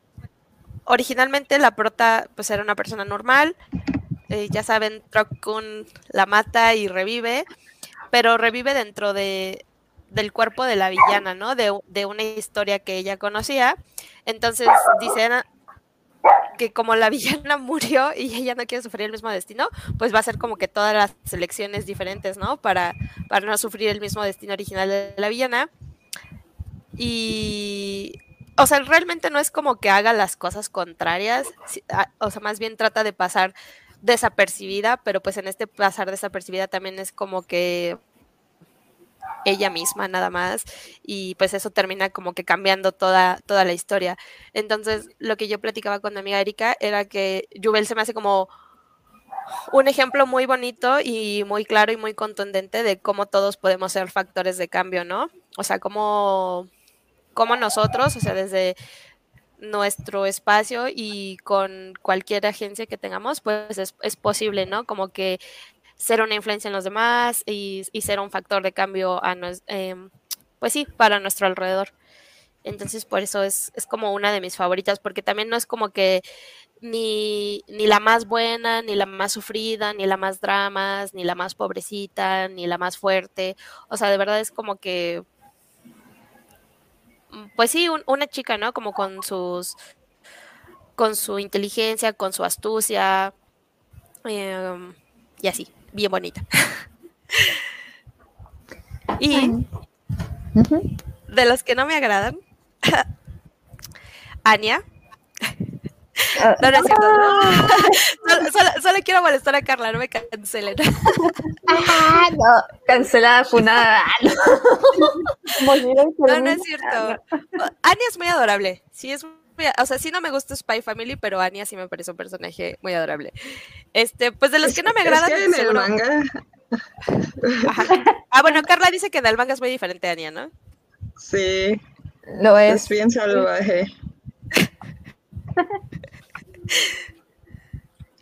originalmente la prota, pues, era una persona normal. eh, ya saben, Trock-kun la mata y revive, pero revive dentro de, del cuerpo de la villana, ¿no? De, de una historia que ella conocía. Entonces, dicen que como la villana murió y ella no quiere sufrir el mismo destino, pues va a ser como que todas las elecciones diferentes, ¿no? Para, para no sufrir el mismo destino original de la villana. Y, o sea, realmente no es como que haga las cosas contrarias, si- a- o sea, más bien trata de pasar desapercibida, pero pues en este pasar desapercibida también es como que ella misma nada más y pues eso termina como que cambiando toda, toda la historia. Entonces, lo que yo platicaba con mi amiga Erika era que Jubel se me hace como un ejemplo muy bonito y muy claro y muy contundente de cómo todos podemos ser factores de cambio, ¿no? O sea, cómo, cómo nosotros, o sea, desde nuestro espacio y con cualquier agencia que tengamos, pues es, es posible, ¿no? Como que ser una influencia en los demás y, ser un factor de cambio a em, pues sí, para nuestro alrededor. Entonces, por eso es, es como una de mis favoritas, porque también no es como que ni, ni la más buena, ni la más sufrida, ni la más dramas, ni la más pobrecita, ni la más fuerte. O sea, de verdad es como que, pues sí, un- una chica, ¿no? Como con sus, con su inteligencia, con su astucia, em, y así, bien bonita. y de los que no me agradan, Anya. Ah, No, no es cierto. Solo, solo- solo quiero molestar a Carla, no me cancelen. Ah, no. Cancelada, funada. Ah, no. No, es cierto. Anya es muy adorable. Sí, es muy- o sea, sí no me gusta Spy Family, pero Anya sí me parece un personaje muy adorable. Este, pues de los que no me Es agradan, que en el manga, Ajá. Ah, bueno, Carla dice que del manga es muy diferente a Anya, ¿no? sí, Lo es es. bien salvaje.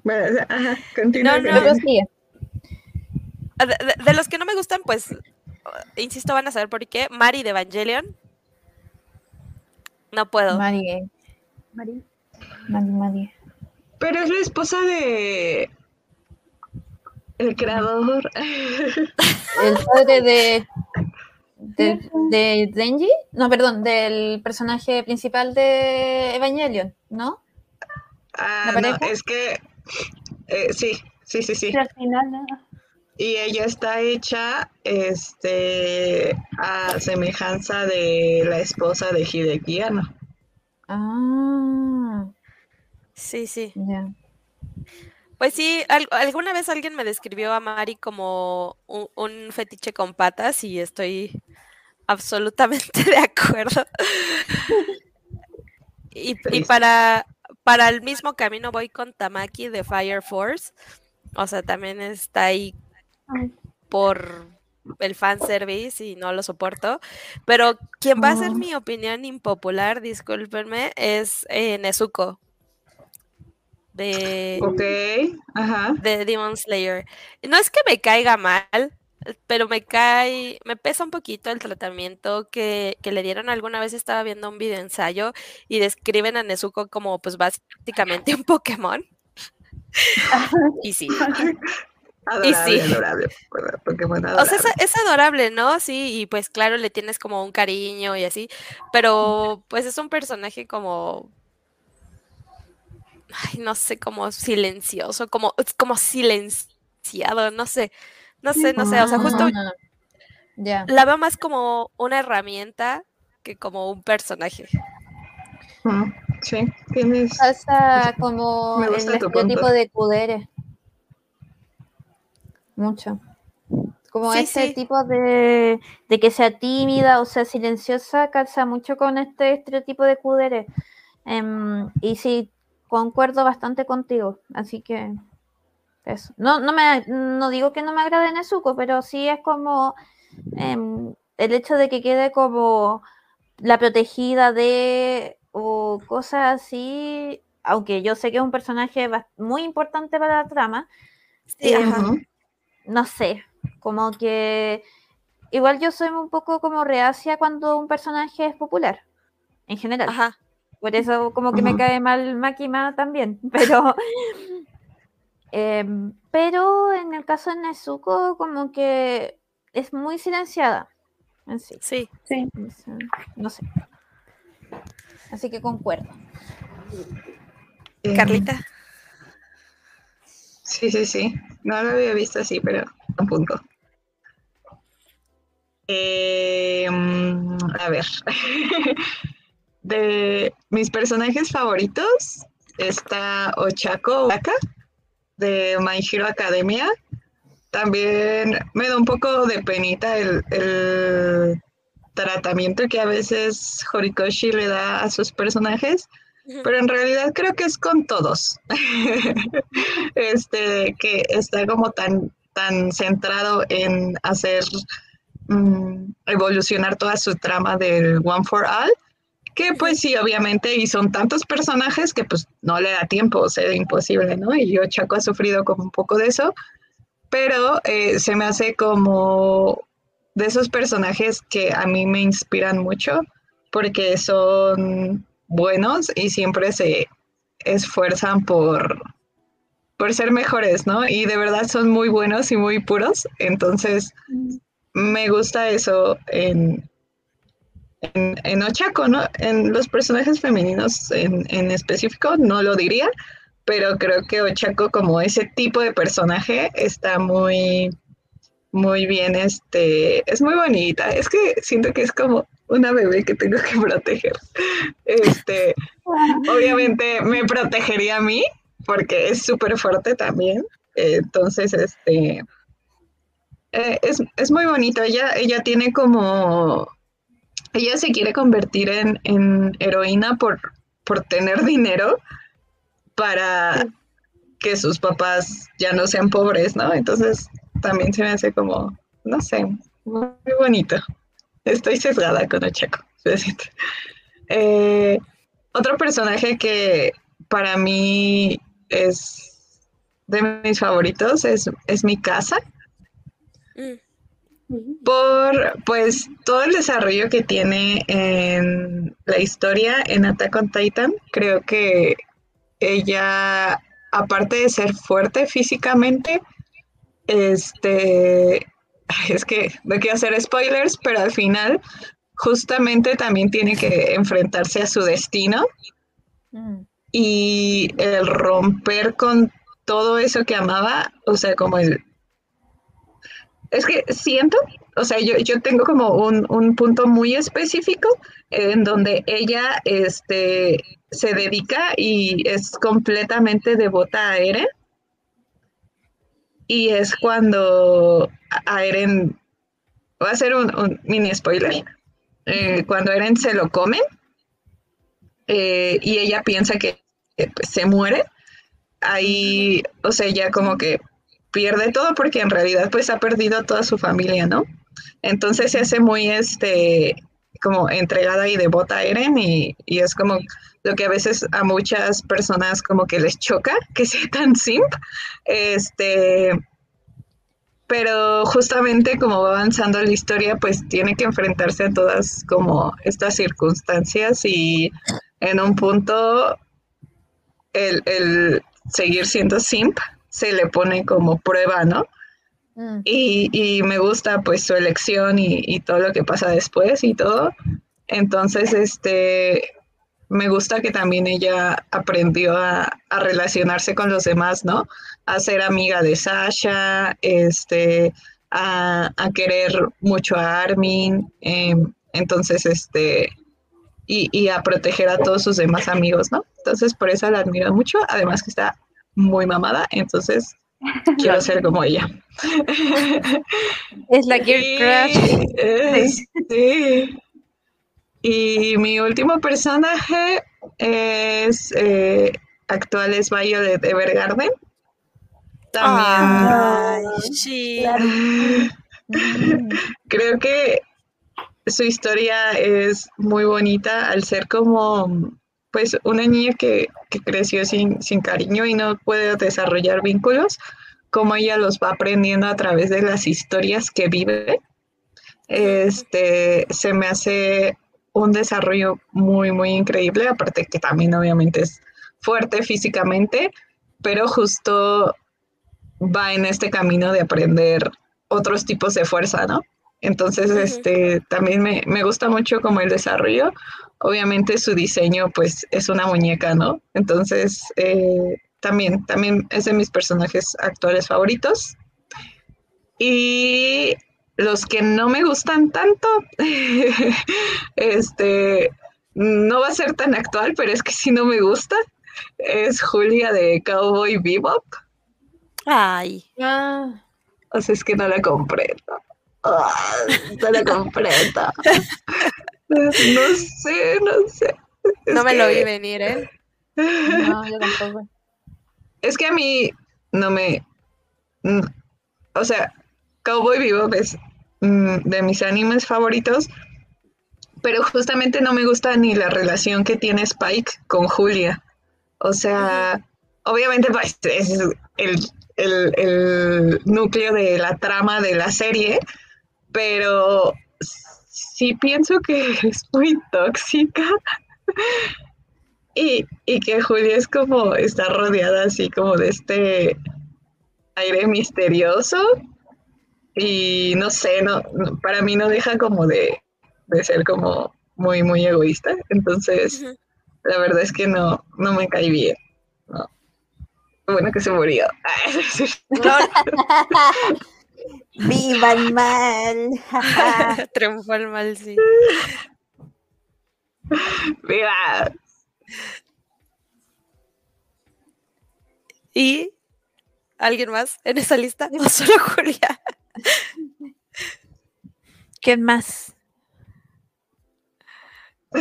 Bueno, ajá, continúa. No, no. Ah, De, de- de los que no me gustan, pues, insisto, van a saber por qué. Mari de Evangelion. No puedo. Mari, Mari. Mari, Mari. Pero es la esposa de el creador. El padre de, de, de Denji, no, perdón, del personaje principal de Evangelion, ¿no? Ah, ¿La no, es que eh, sí, sí, sí, sí. Y al final, ¿no? Y ella está hecha este a semejanza de la esposa de Hideki Anno. Ah, Sí, sí. ya. Pues sí, al- alguna vez alguien me describió a Mari como un, un fetiche con patas y estoy absolutamente de acuerdo. Y, para, para el mismo camino voy con Tamaki de Fire Force. O sea, también está ahí por el fanservice y no lo soporto. Pero quien va a ser mi opinión impopular, discúlpenme, es eh, Nezuko. De, Ok, ajá. de Demon Slayer. No es que me caiga mal, pero me cae, me pesa un poquito el tratamiento que, que le dieron. Alguna vez estaba viendo un video ensayo y describen a Nezuko como pues básicamente un Pokémon. Y sí. Adorable, sí. adorable. Pokémon O sea, adorable. es, es adorable, ¿no? Sí, y pues claro, le tienes como un cariño y así, pero pues es un personaje como, ay, no sé, como silencioso, como, como silenciado, no sé, no sé, no sé, o sea, justo Ah, Ya. la veo más como una herramienta que como un personaje. Sí, tienes. Pasa como el estereotipo de Kudere. Mucho. Como Sí, ese sí. tipo de, de que sea tímida o sea silenciosa, calza mucho con este estereotipo de Kudere. Em, y sí, concuerdo bastante contigo. Así que Eso. No, no, me, no digo que no me agrade Nezuko, pero sí es como em, el hecho de que quede como la protegida de o cosas así, aunque yo sé que es un personaje muy importante para la trama, em, no sé, como que igual yo soy un poco como reacia cuando un personaje es popular, en general. Ajá. Por eso como que me cae mal Makima también, pero... Em, pero en el caso de Nezuko como que es muy silenciada en sí. Sí. Sí. No sé. Así que concuerdo. Eh, Carlita. Sí, sí, sí. No lo había visto así, pero a punto. Eh, a ver. de mis personajes favoritos está Ochako Waka de My Hero Academia. También me da un poco de penita el, el tratamiento que a veces Horikoshi le da a sus personajes, pero en realidad creo que es con todos. este, que está como tan, tan centrado en hacer mm, evolucionar toda su trama del One for All, que pues sí, obviamente, y son tantos personajes que pues no le da tiempo, o sea, imposible, ¿no? Y yo, Chaco, ha sufrido como un poco de eso, pero eh, se me hace como de esos personajes que a mí me inspiran mucho porque son buenos y siempre se esfuerzan por, por ser mejores, ¿no? Y de verdad son muy buenos y muy puros. Entonces, me gusta eso en, en, en Ochako, ¿no? En los personajes femeninos en, en específico, no lo diría, pero creo que Ochako como ese tipo de personaje está muy muy bien, este, es muy bonita. Es que siento que es como una bebé que tengo que proteger. Este, obviamente me protegería a mí porque es súper fuerte también. Entonces, este, eh, es, muy bonito. Ella, ella tiene como, ella se quiere convertir en, en heroína por, por tener dinero para que sus papás ya no sean pobres, ¿no? Entonces, también se me hace como, no sé, muy bonito. Estoy sesgada con Ochako. Eh, otro personaje que para mí es de mis favoritos es, es mi casa. Mm. Por pues todo el desarrollo que tiene en la historia en Attack on Titan, creo que ella, aparte de ser fuerte físicamente, este, es que no quiero hacer spoilers, pero al final justamente también tiene que enfrentarse a su destino mm. y el romper con todo eso que amaba, o sea, como el... Es que siento, o sea, yo, yo tengo como un, un punto muy específico en donde ella este, se dedica y es completamente devota a Eren. Y es cuando a Eren, va a ser un, mini spoiler, eh, cuando Eren se lo come eh, y ella piensa que pues, se muere, ahí, o sea, ya como que pierde todo porque en realidad pues ha perdido toda su familia, ¿no? Entonces se hace muy, este, como entregada y devota a Eren y, y es como lo que a veces a muchas personas como que les choca que sea tan simp, este, pero justamente como va avanzando la historia, pues tiene que enfrentarse a todas como estas circunstancias y en un punto el, seguir siendo simp se le pone como prueba, ¿no? Mm. Y, y, me gusta pues su elección y, y, todo lo que pasa después y todo. Entonces, este, me gusta que también ella aprendió a, relacionarse con los demás, ¿no? A ser amiga de Sasha, este, a, querer mucho a Armin, em, entonces, este, y, a proteger a todos sus demás amigos, ¿no? Entonces, por eso la admiro mucho, además que está muy mamada, entonces quiero ser como ella. Es la Gear Crush. sí. Y mi último personaje es eh, actual es Bayo de Evergarden. También Ay, sí. Creo que su historia es muy bonita al ser como pues una niña que, que creció sin, sin cariño y no puede desarrollar vínculos, como ella los va aprendiendo a través de las historias que vive. Este se me hace un desarrollo muy, muy increíble, aparte que también obviamente es fuerte físicamente, pero justo va en este camino de aprender otros tipos de fuerza, ¿no? Entonces, este, también me, me gusta mucho como el desarrollo. Obviamente su diseño, pues, es una muñeca, ¿no? Entonces, eh, también, también es de mis personajes actuales favoritos. Y los que no me gustan tanto, este, no va a ser tan actual, pero es que sí no me gusta. Es Julia de Cowboy Bebop. Ay. Ah, O sea, es que no la comprendo. Ah, no la comprendo. No sé, no sé. Es No me lo vi venir, ¿eh? no, yo tampoco. Es que a mí no me. O sea, Cowboy Vivo es mm, de mis animes favoritos, pero justamente no me gusta ni la relación que tiene Spike con Julia. O sea, obviamente pues, es el, el- el núcleo de la trama de la serie, pero sí pienso que es muy tóxica. Y, y que Julia es como, está rodeada así como de este aire misterioso y no sé, no, para mí no deja como de, de ser como muy, muy egoísta. Entonces, la verdad es que no, no me cae bien. No. Bueno que se murió. ¡Viva el mal! Triunfó el mal, sí. ¡Viva! ¿Y alguien más en esa lista? ¿O solo Julia? ¿Qué más?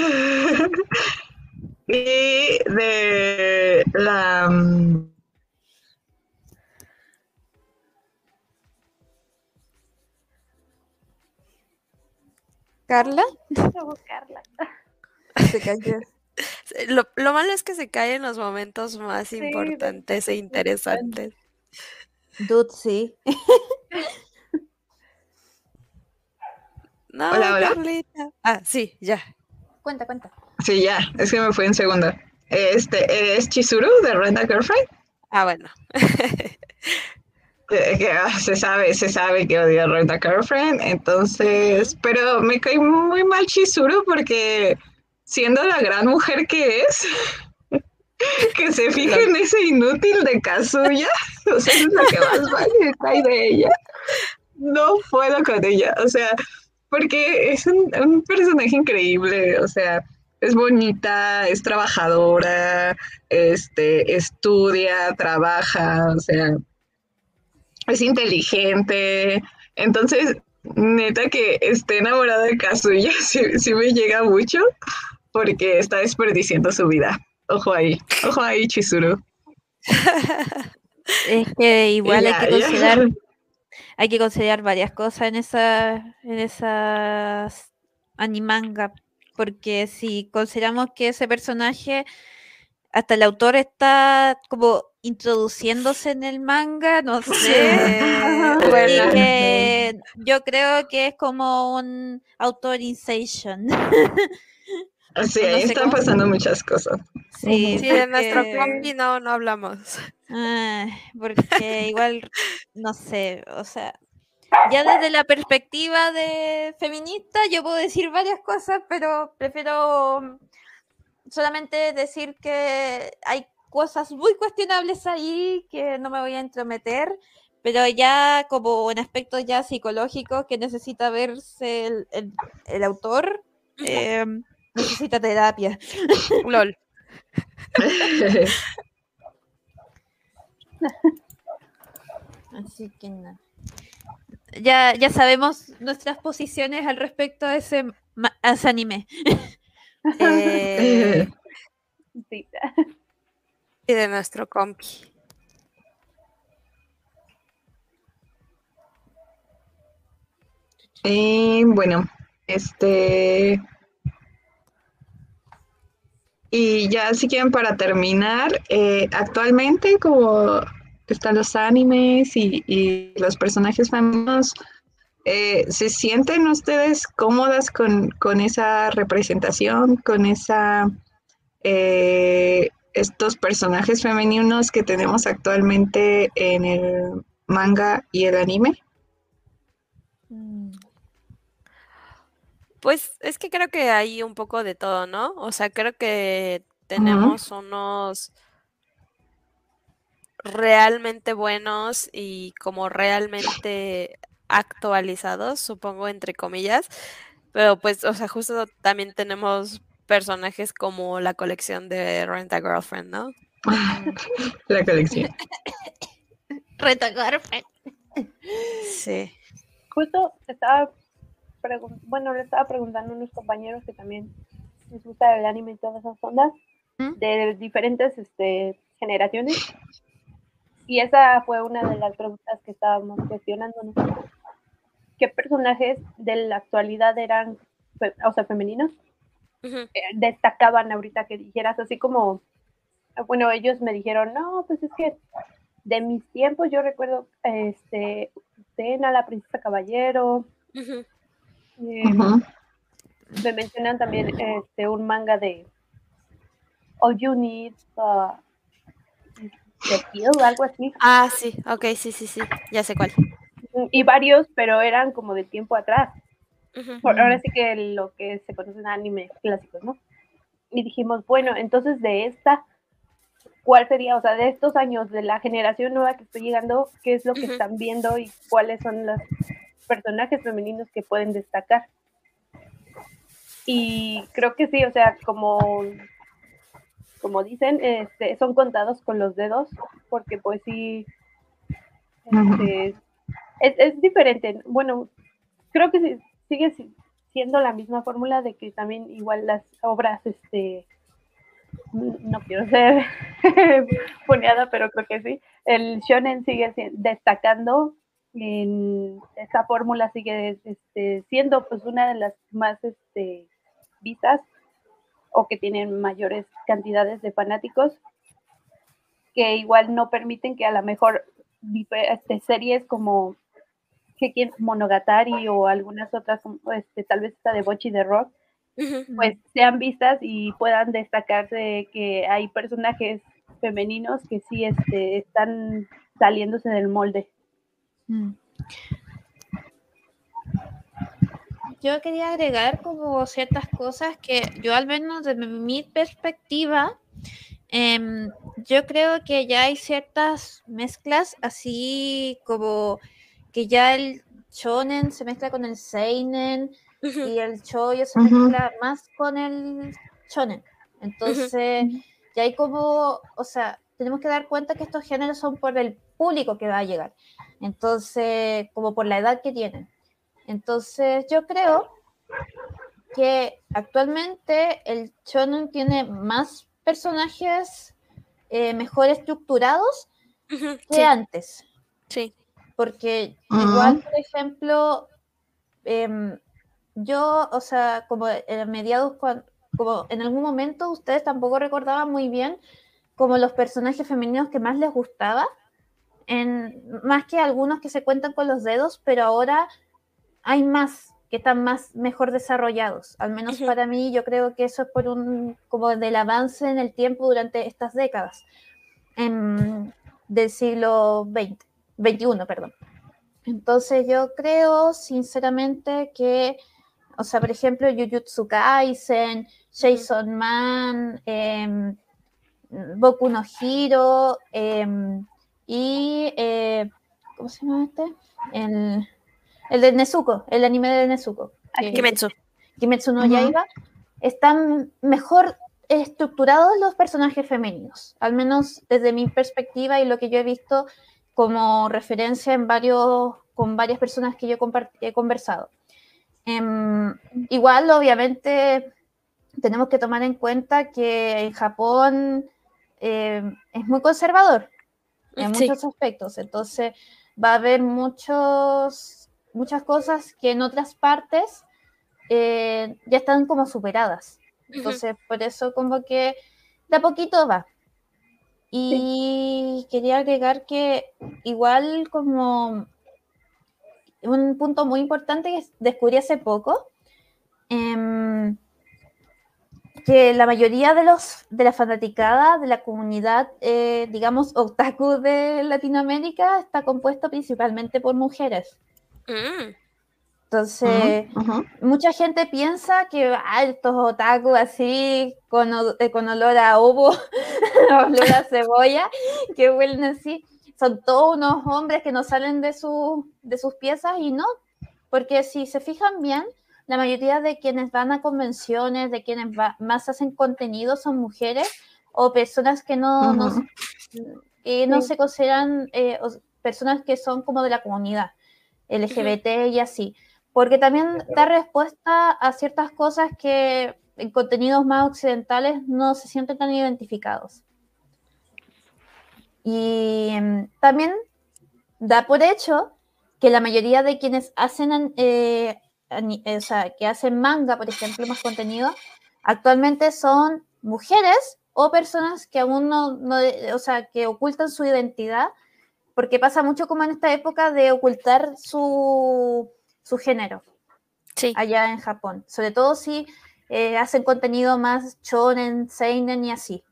y de la ¿Carla? Voy a buscarla. Se cayó. Lo, lo malo es que se cae en los momentos más Sí, importantes e interesantes. Dude, sí. No, Hola, hola. Carlita. Ah, sí, ya. Cuenta, cuenta. Sí, ya, es que me fui en segunda. Este es Chizuru de Rent a Girlfriend. Ah, bueno. Ah, se sabe, se sabe que odia a Rent Girlfriend. Entonces, pero me cae muy mal Chizuru porque siendo la gran mujer que es, que se fije en ese inútil de Kazuya, o sea, es lo que más cae de ella. No puedo con ella, o sea, porque es un, un personaje increíble, o sea, es bonita, es trabajadora, este, estudia, trabaja, o sea, es inteligente. Entonces, neta que esté enamorada de Kazuya sí, sí me llega mucho porque está desperdiciando su vida. Ojo ahí, ojo ahí, Chizuru. Es que igual hay que ya. considerar, hay que considerar varias cosas en esa, en esas animanga, porque si consideramos que ese personaje, hasta el autor está como introduciéndose en el manga, no sé. Así bueno, que yo creo que es como un autorization. Sí, No ahí sé están pasando muchas cosas. Sí, sí, de nuestro porque- compi no, no hablamos. Ah, porque igual, no sé, o sea, ya desde la perspectiva de feminista yo puedo decir varias cosas, pero prefiero solamente decir que hay cosas muy cuestionables ahí que no me voy a entrometer, pero ya como en aspectos ya psicológicos que necesita verse el, el- el autor, eh, necesita terapia. LOL. Así que no. Ya, ya sabemos nuestras posiciones al respecto a ese, a ese anime. Eh, Sí y de nuestro compi. Eh, bueno, este. Y ya si quieren para terminar, eh, actualmente como están los animes y, y los personajes famosos, eh, ¿se sienten ustedes cómodas con, con esa representación, con esa eh, estos personajes femeninos que tenemos actualmente en el manga y el anime? Mm. Pues es que creo que hay un poco de todo, ¿no? O sea, creo que tenemos unos realmente buenos y como realmente actualizados, supongo, entre comillas. Pero pues, o sea, justo también tenemos personajes como la colección de Rent a Girlfriend, ¿no? la colección. Rent a Girlfriend. Sí. Justo estaba bueno, le estaba preguntando a unos compañeros que también les gusta el anime y todas esas ondas, ¿Mm? de diferentes este, generaciones. Y esa fue una de las preguntas que estábamos cuestionándonos. ¿Qué personajes de la actualidad eran, o sea, femeninos? Eh, destacaban ahorita que dijeras, así como, bueno, ellos me dijeron, no, pues es que de mis tiempos yo recuerdo, este, Tena, la princesa caballero, eh, me mencionan también este, un manga de All You Need uh, algo así. Ah, sí, ok, sí, sí, sí, ya sé cuál. Y varios, pero eran como de tiempo atrás. Ahora sí que lo que se conocen anime clásicos, ¿no? Y dijimos, bueno, entonces de esta, ¿cuál sería? O sea, de estos años, de la generación nueva que estoy llegando, ¿qué es lo que están viendo y cuáles son los personajes femeninos que pueden destacar. Y creo que sí, o sea, como, como dicen, este, son contados con los dedos, porque pues sí, este, es, diferente. Bueno, creo que sigue siendo la misma fórmula de que también igual las obras, este, no quiero ser puneada, pero creo que sí, el shonen sigue destacando en esa fórmula sigue este, siendo pues una de las más este, vistas o que tienen mayores cantidades de fanáticos que igual no permiten que a lo mejor este, series como Monogatari o algunas otras, este, tal vez esta de Bochi de Rock, pues sean vistas y puedan destacarse que hay personajes femeninos que sí este, están saliéndose del molde. Mm. Yo quería agregar como ciertas cosas que yo al menos desde mi perspectiva, em, yo creo que ya hay ciertas mezclas así como que ya el shonen se mezcla con el seinen y el shoyo se mezcla más con el shonen. Entonces, ya hay como, o sea, tenemos que dar cuenta que estos géneros son por el público que va a llegar. Entonces, como por la edad que tienen. Entonces, yo creo que actualmente el shonen tiene más personajes eh, mejor estructurados que antes. Sí. Porque igual, por ejemplo, em, yo, o sea, como en mediados, como en algún momento ustedes tampoco recordaban muy bien como los personajes femeninos que más les gustaba más que algunos que se cuentan con los dedos, pero ahora hay más que están más mejor desarrollados. Al menos para mí, yo creo que eso es por un como del avance en el tiempo durante estas décadas del siglo XX, XXI, perdón. Entonces yo creo sinceramente que, o sea, por ejemplo, Jujutsu Kaisen, Jason Man, eh, Boku no Hiro, em, y, eh, ¿cómo se llama este? El, el de Nezuko, el anime de Nezuko. Kimetsu. Kimetsu no Yaiba. Están mejor estructurados los personajes femeninos, al menos desde mi perspectiva y lo que yo he visto como referencia en varios, con varias personas que yo he conversado. Em, igual, obviamente, tenemos que tomar en cuenta que en Japón eh, es muy conservador en muchos aspectos. Entonces, va a haber muchos, muchas cosas que en otras partes eh, ya están como superadas. Entonces, por eso como que de a poquito va. Y quería agregar que igual como un punto muy importante que descubrí hace poco, em, que la mayoría de los de la fanaticada de la comunidad, eh, digamos, otaku de Latinoamérica está compuesto principalmente por mujeres. Mm. Entonces, mucha gente piensa que ah, estos otaku así, con, eh, con olor a ovo, olor a cebolla, que huelen así, son todos unos hombres que no salen de, de sus piezas y no, porque si se fijan bien, la mayoría de quienes van a convenciones, de quienes más hacen contenido son mujeres o personas que no, no, no se consideran eh, personas que son como de la comunidad LGBT y así porque también da respuesta a ciertas cosas que en contenidos más occidentales no se sienten tan identificados. Y em, también da por hecho que la mayoría de quienes hacen, eh, eh, o sea, que hacen manga, por ejemplo, más contenido, actualmente son mujeres o personas que aún no, no, o sea, que ocultan su identidad, porque pasa mucho como en esta época de ocultar su, su género sí. allá en Japón. Sobre todo si eh, hacen contenido más shonen, seinen y así.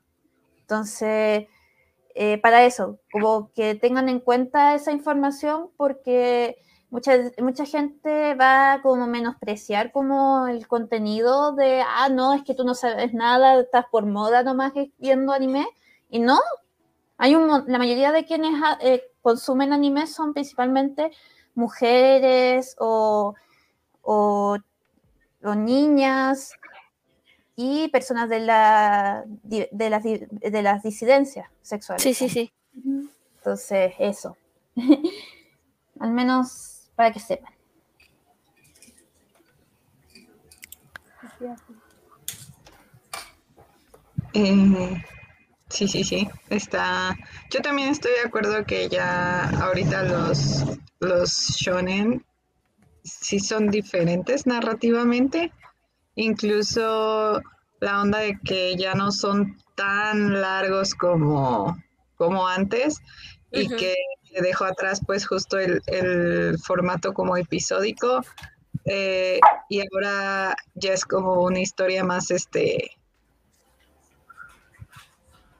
Entonces, eh, para eso, como que tengan en cuenta esa información porque mucha, mucha gente va como a menospreciar como el contenido de, ah, no, es que tú no sabes nada, estás por moda nomás viendo anime. Y no, hay un, la mayoría de quienes eh, consumen anime son principalmente mujeres o, o, niñas y personas de, la, de, las, de las disidencias sexuales. Sí, sí, sí. Entonces, eso. Al menos para que sepan. Eh, sí, sí, sí. Está. Yo también estoy de acuerdo que ya ahorita los los shonen sí son diferentes narrativamente, incluso la onda de que ya no son tan largos como, como antes y que dejó atrás pues justo el, formato como episódico eh, y ahora ya es como una historia más este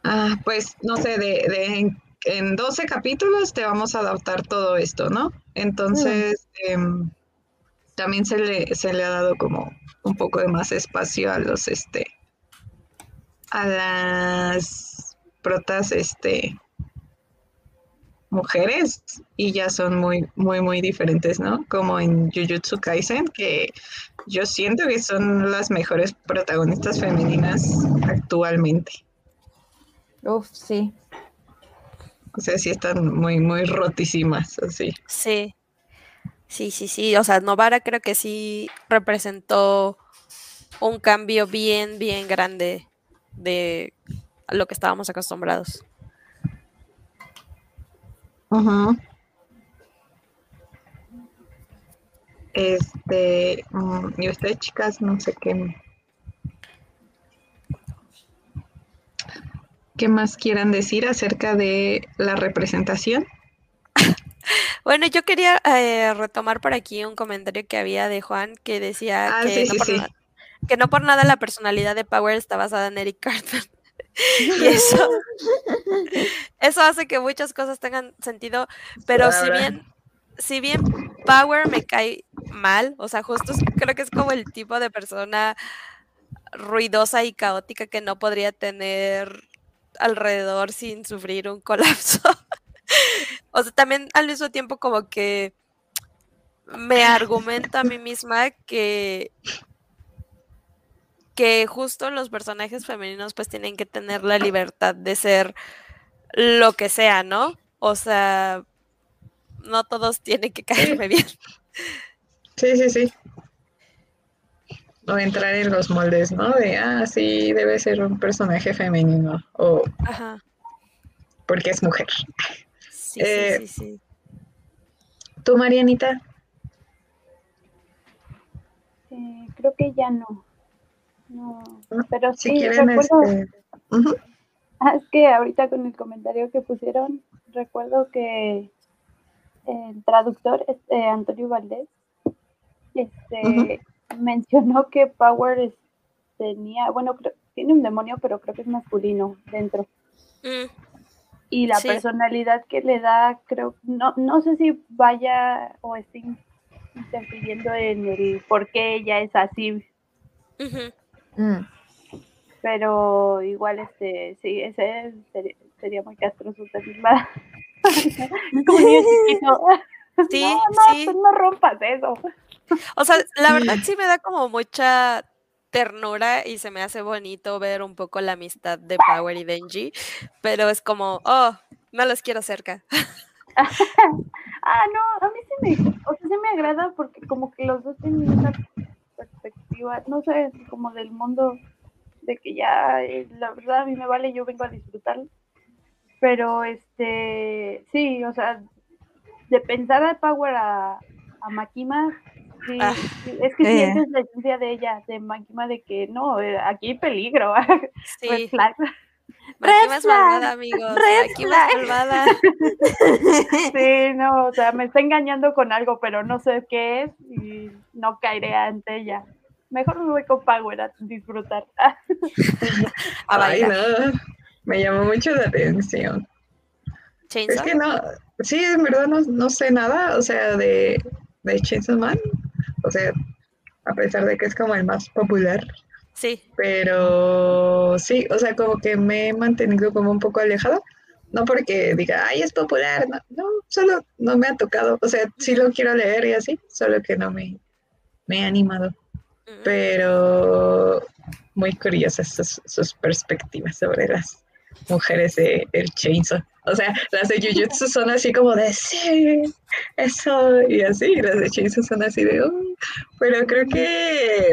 ah, pues no sé de, de en 12 capítulos te vamos a adaptar todo esto, ¿no? Entonces, em, también se le, se le ha dado como un poco de más espacio a los, este, a las protas, este, mujeres y ya son muy, muy, muy diferentes, ¿no? Como en Jujutsu Kaisen, que yo siento que son las mejores protagonistas femeninas actualmente. Uf, sí, o sea, sí están muy, muy rotísimas, así. Sí. Sí, sí, sí. O sea, Novara creo que sí representó un cambio bien, bien grande de lo que estábamos acostumbrados. Ajá. Este, mm, y ustedes chicas, no sé qué, ¿Qué más quieran decir acerca de la representación? Bueno, yo quería eh, retomar por aquí un comentario que había de Juan que decía ah, que, no por nada la personalidad de Power está basada en Eric Cartman. y eso, eso hace que muchas cosas tengan sentido, pero si bien, si bien Power me cae mal, o sea, justo creo que es como el tipo de persona ruidosa y caótica que no podría tener alrededor sin sufrir un colapso. o sea, también al mismo tiempo como que me argumento a mí misma que que justo los personajes femeninos pues tienen que tener la libertad de ser lo que sea, ¿no? O sea, no todos tienen que caerme bien. Sí, sí, sí o entrar en los moldes, ¿no? De, ah, sí, debe ser un personaje femenino o Ajá. porque es mujer. Sí, sí, eh, sí, ¿Tú, Marianita? creo que ya no. No, pero Si sí, quieren, recuerdo, este. Ah, es que ahorita con el comentario que pusieron, recuerdo que el traductor, este, Antonio Valdés, este, mencionó que Power es- tenía, bueno, creo- tiene un demonio, pero creo que es masculino dentro. Mm, Y la Sí. personalidad que le da, creo, no, no sé si vaya o esté in- interfiriendo en el por qué ella es así. Mm. pero igual este sí ese sería, sería muy castroso también va como niño chiquito Sí, no no sí. pues no rompas eso O sea, la verdad sí me da como mucha ternura y se me hace bonito ver un poco la amistad de Power y Denji, pero es como, oh, no los quiero cerca. ah no a mí sí me o sea sí me agrada porque como que los dos tienen una perspectiva no sé como del mundo de que ya eh, la verdad a mí me vale yo vengo a disfrutar pero este sí o sea de pensar a Power a, a Makima sí, Ah. sí, es que Eh. sientes la esencia de ella de Makima de que no eh, aquí hay peligro Sí, red flag. Makima es malvada, amigos. red Makima es malvada. sí no o sea me está engañando con algo pero no sé qué es y no caeré ante ella mejor me voy con Power a disfrutar A Ay, bailar. no. Me llamó mucho la atención. Es Chainsaw. que no, sí, en verdad no, no sé nada, o sea, de, de Chainsaw Man. O sea, a pesar de que es como el más popular, Sí. pero sí, o sea, como que me he mantenido como un poco alejada. No porque diga, ay, es popular, no, no, solo no me ha tocado. O sea, sí lo quiero leer y así, solo que no me, me he animado. Pero muy curiosas sus, sus perspectivas sobre las mujeres de el Chainsaw. O sea, las de Jujutsu son así como de sí, eso, y así, y las de Chainsaw son así de, "Oh". pero creo que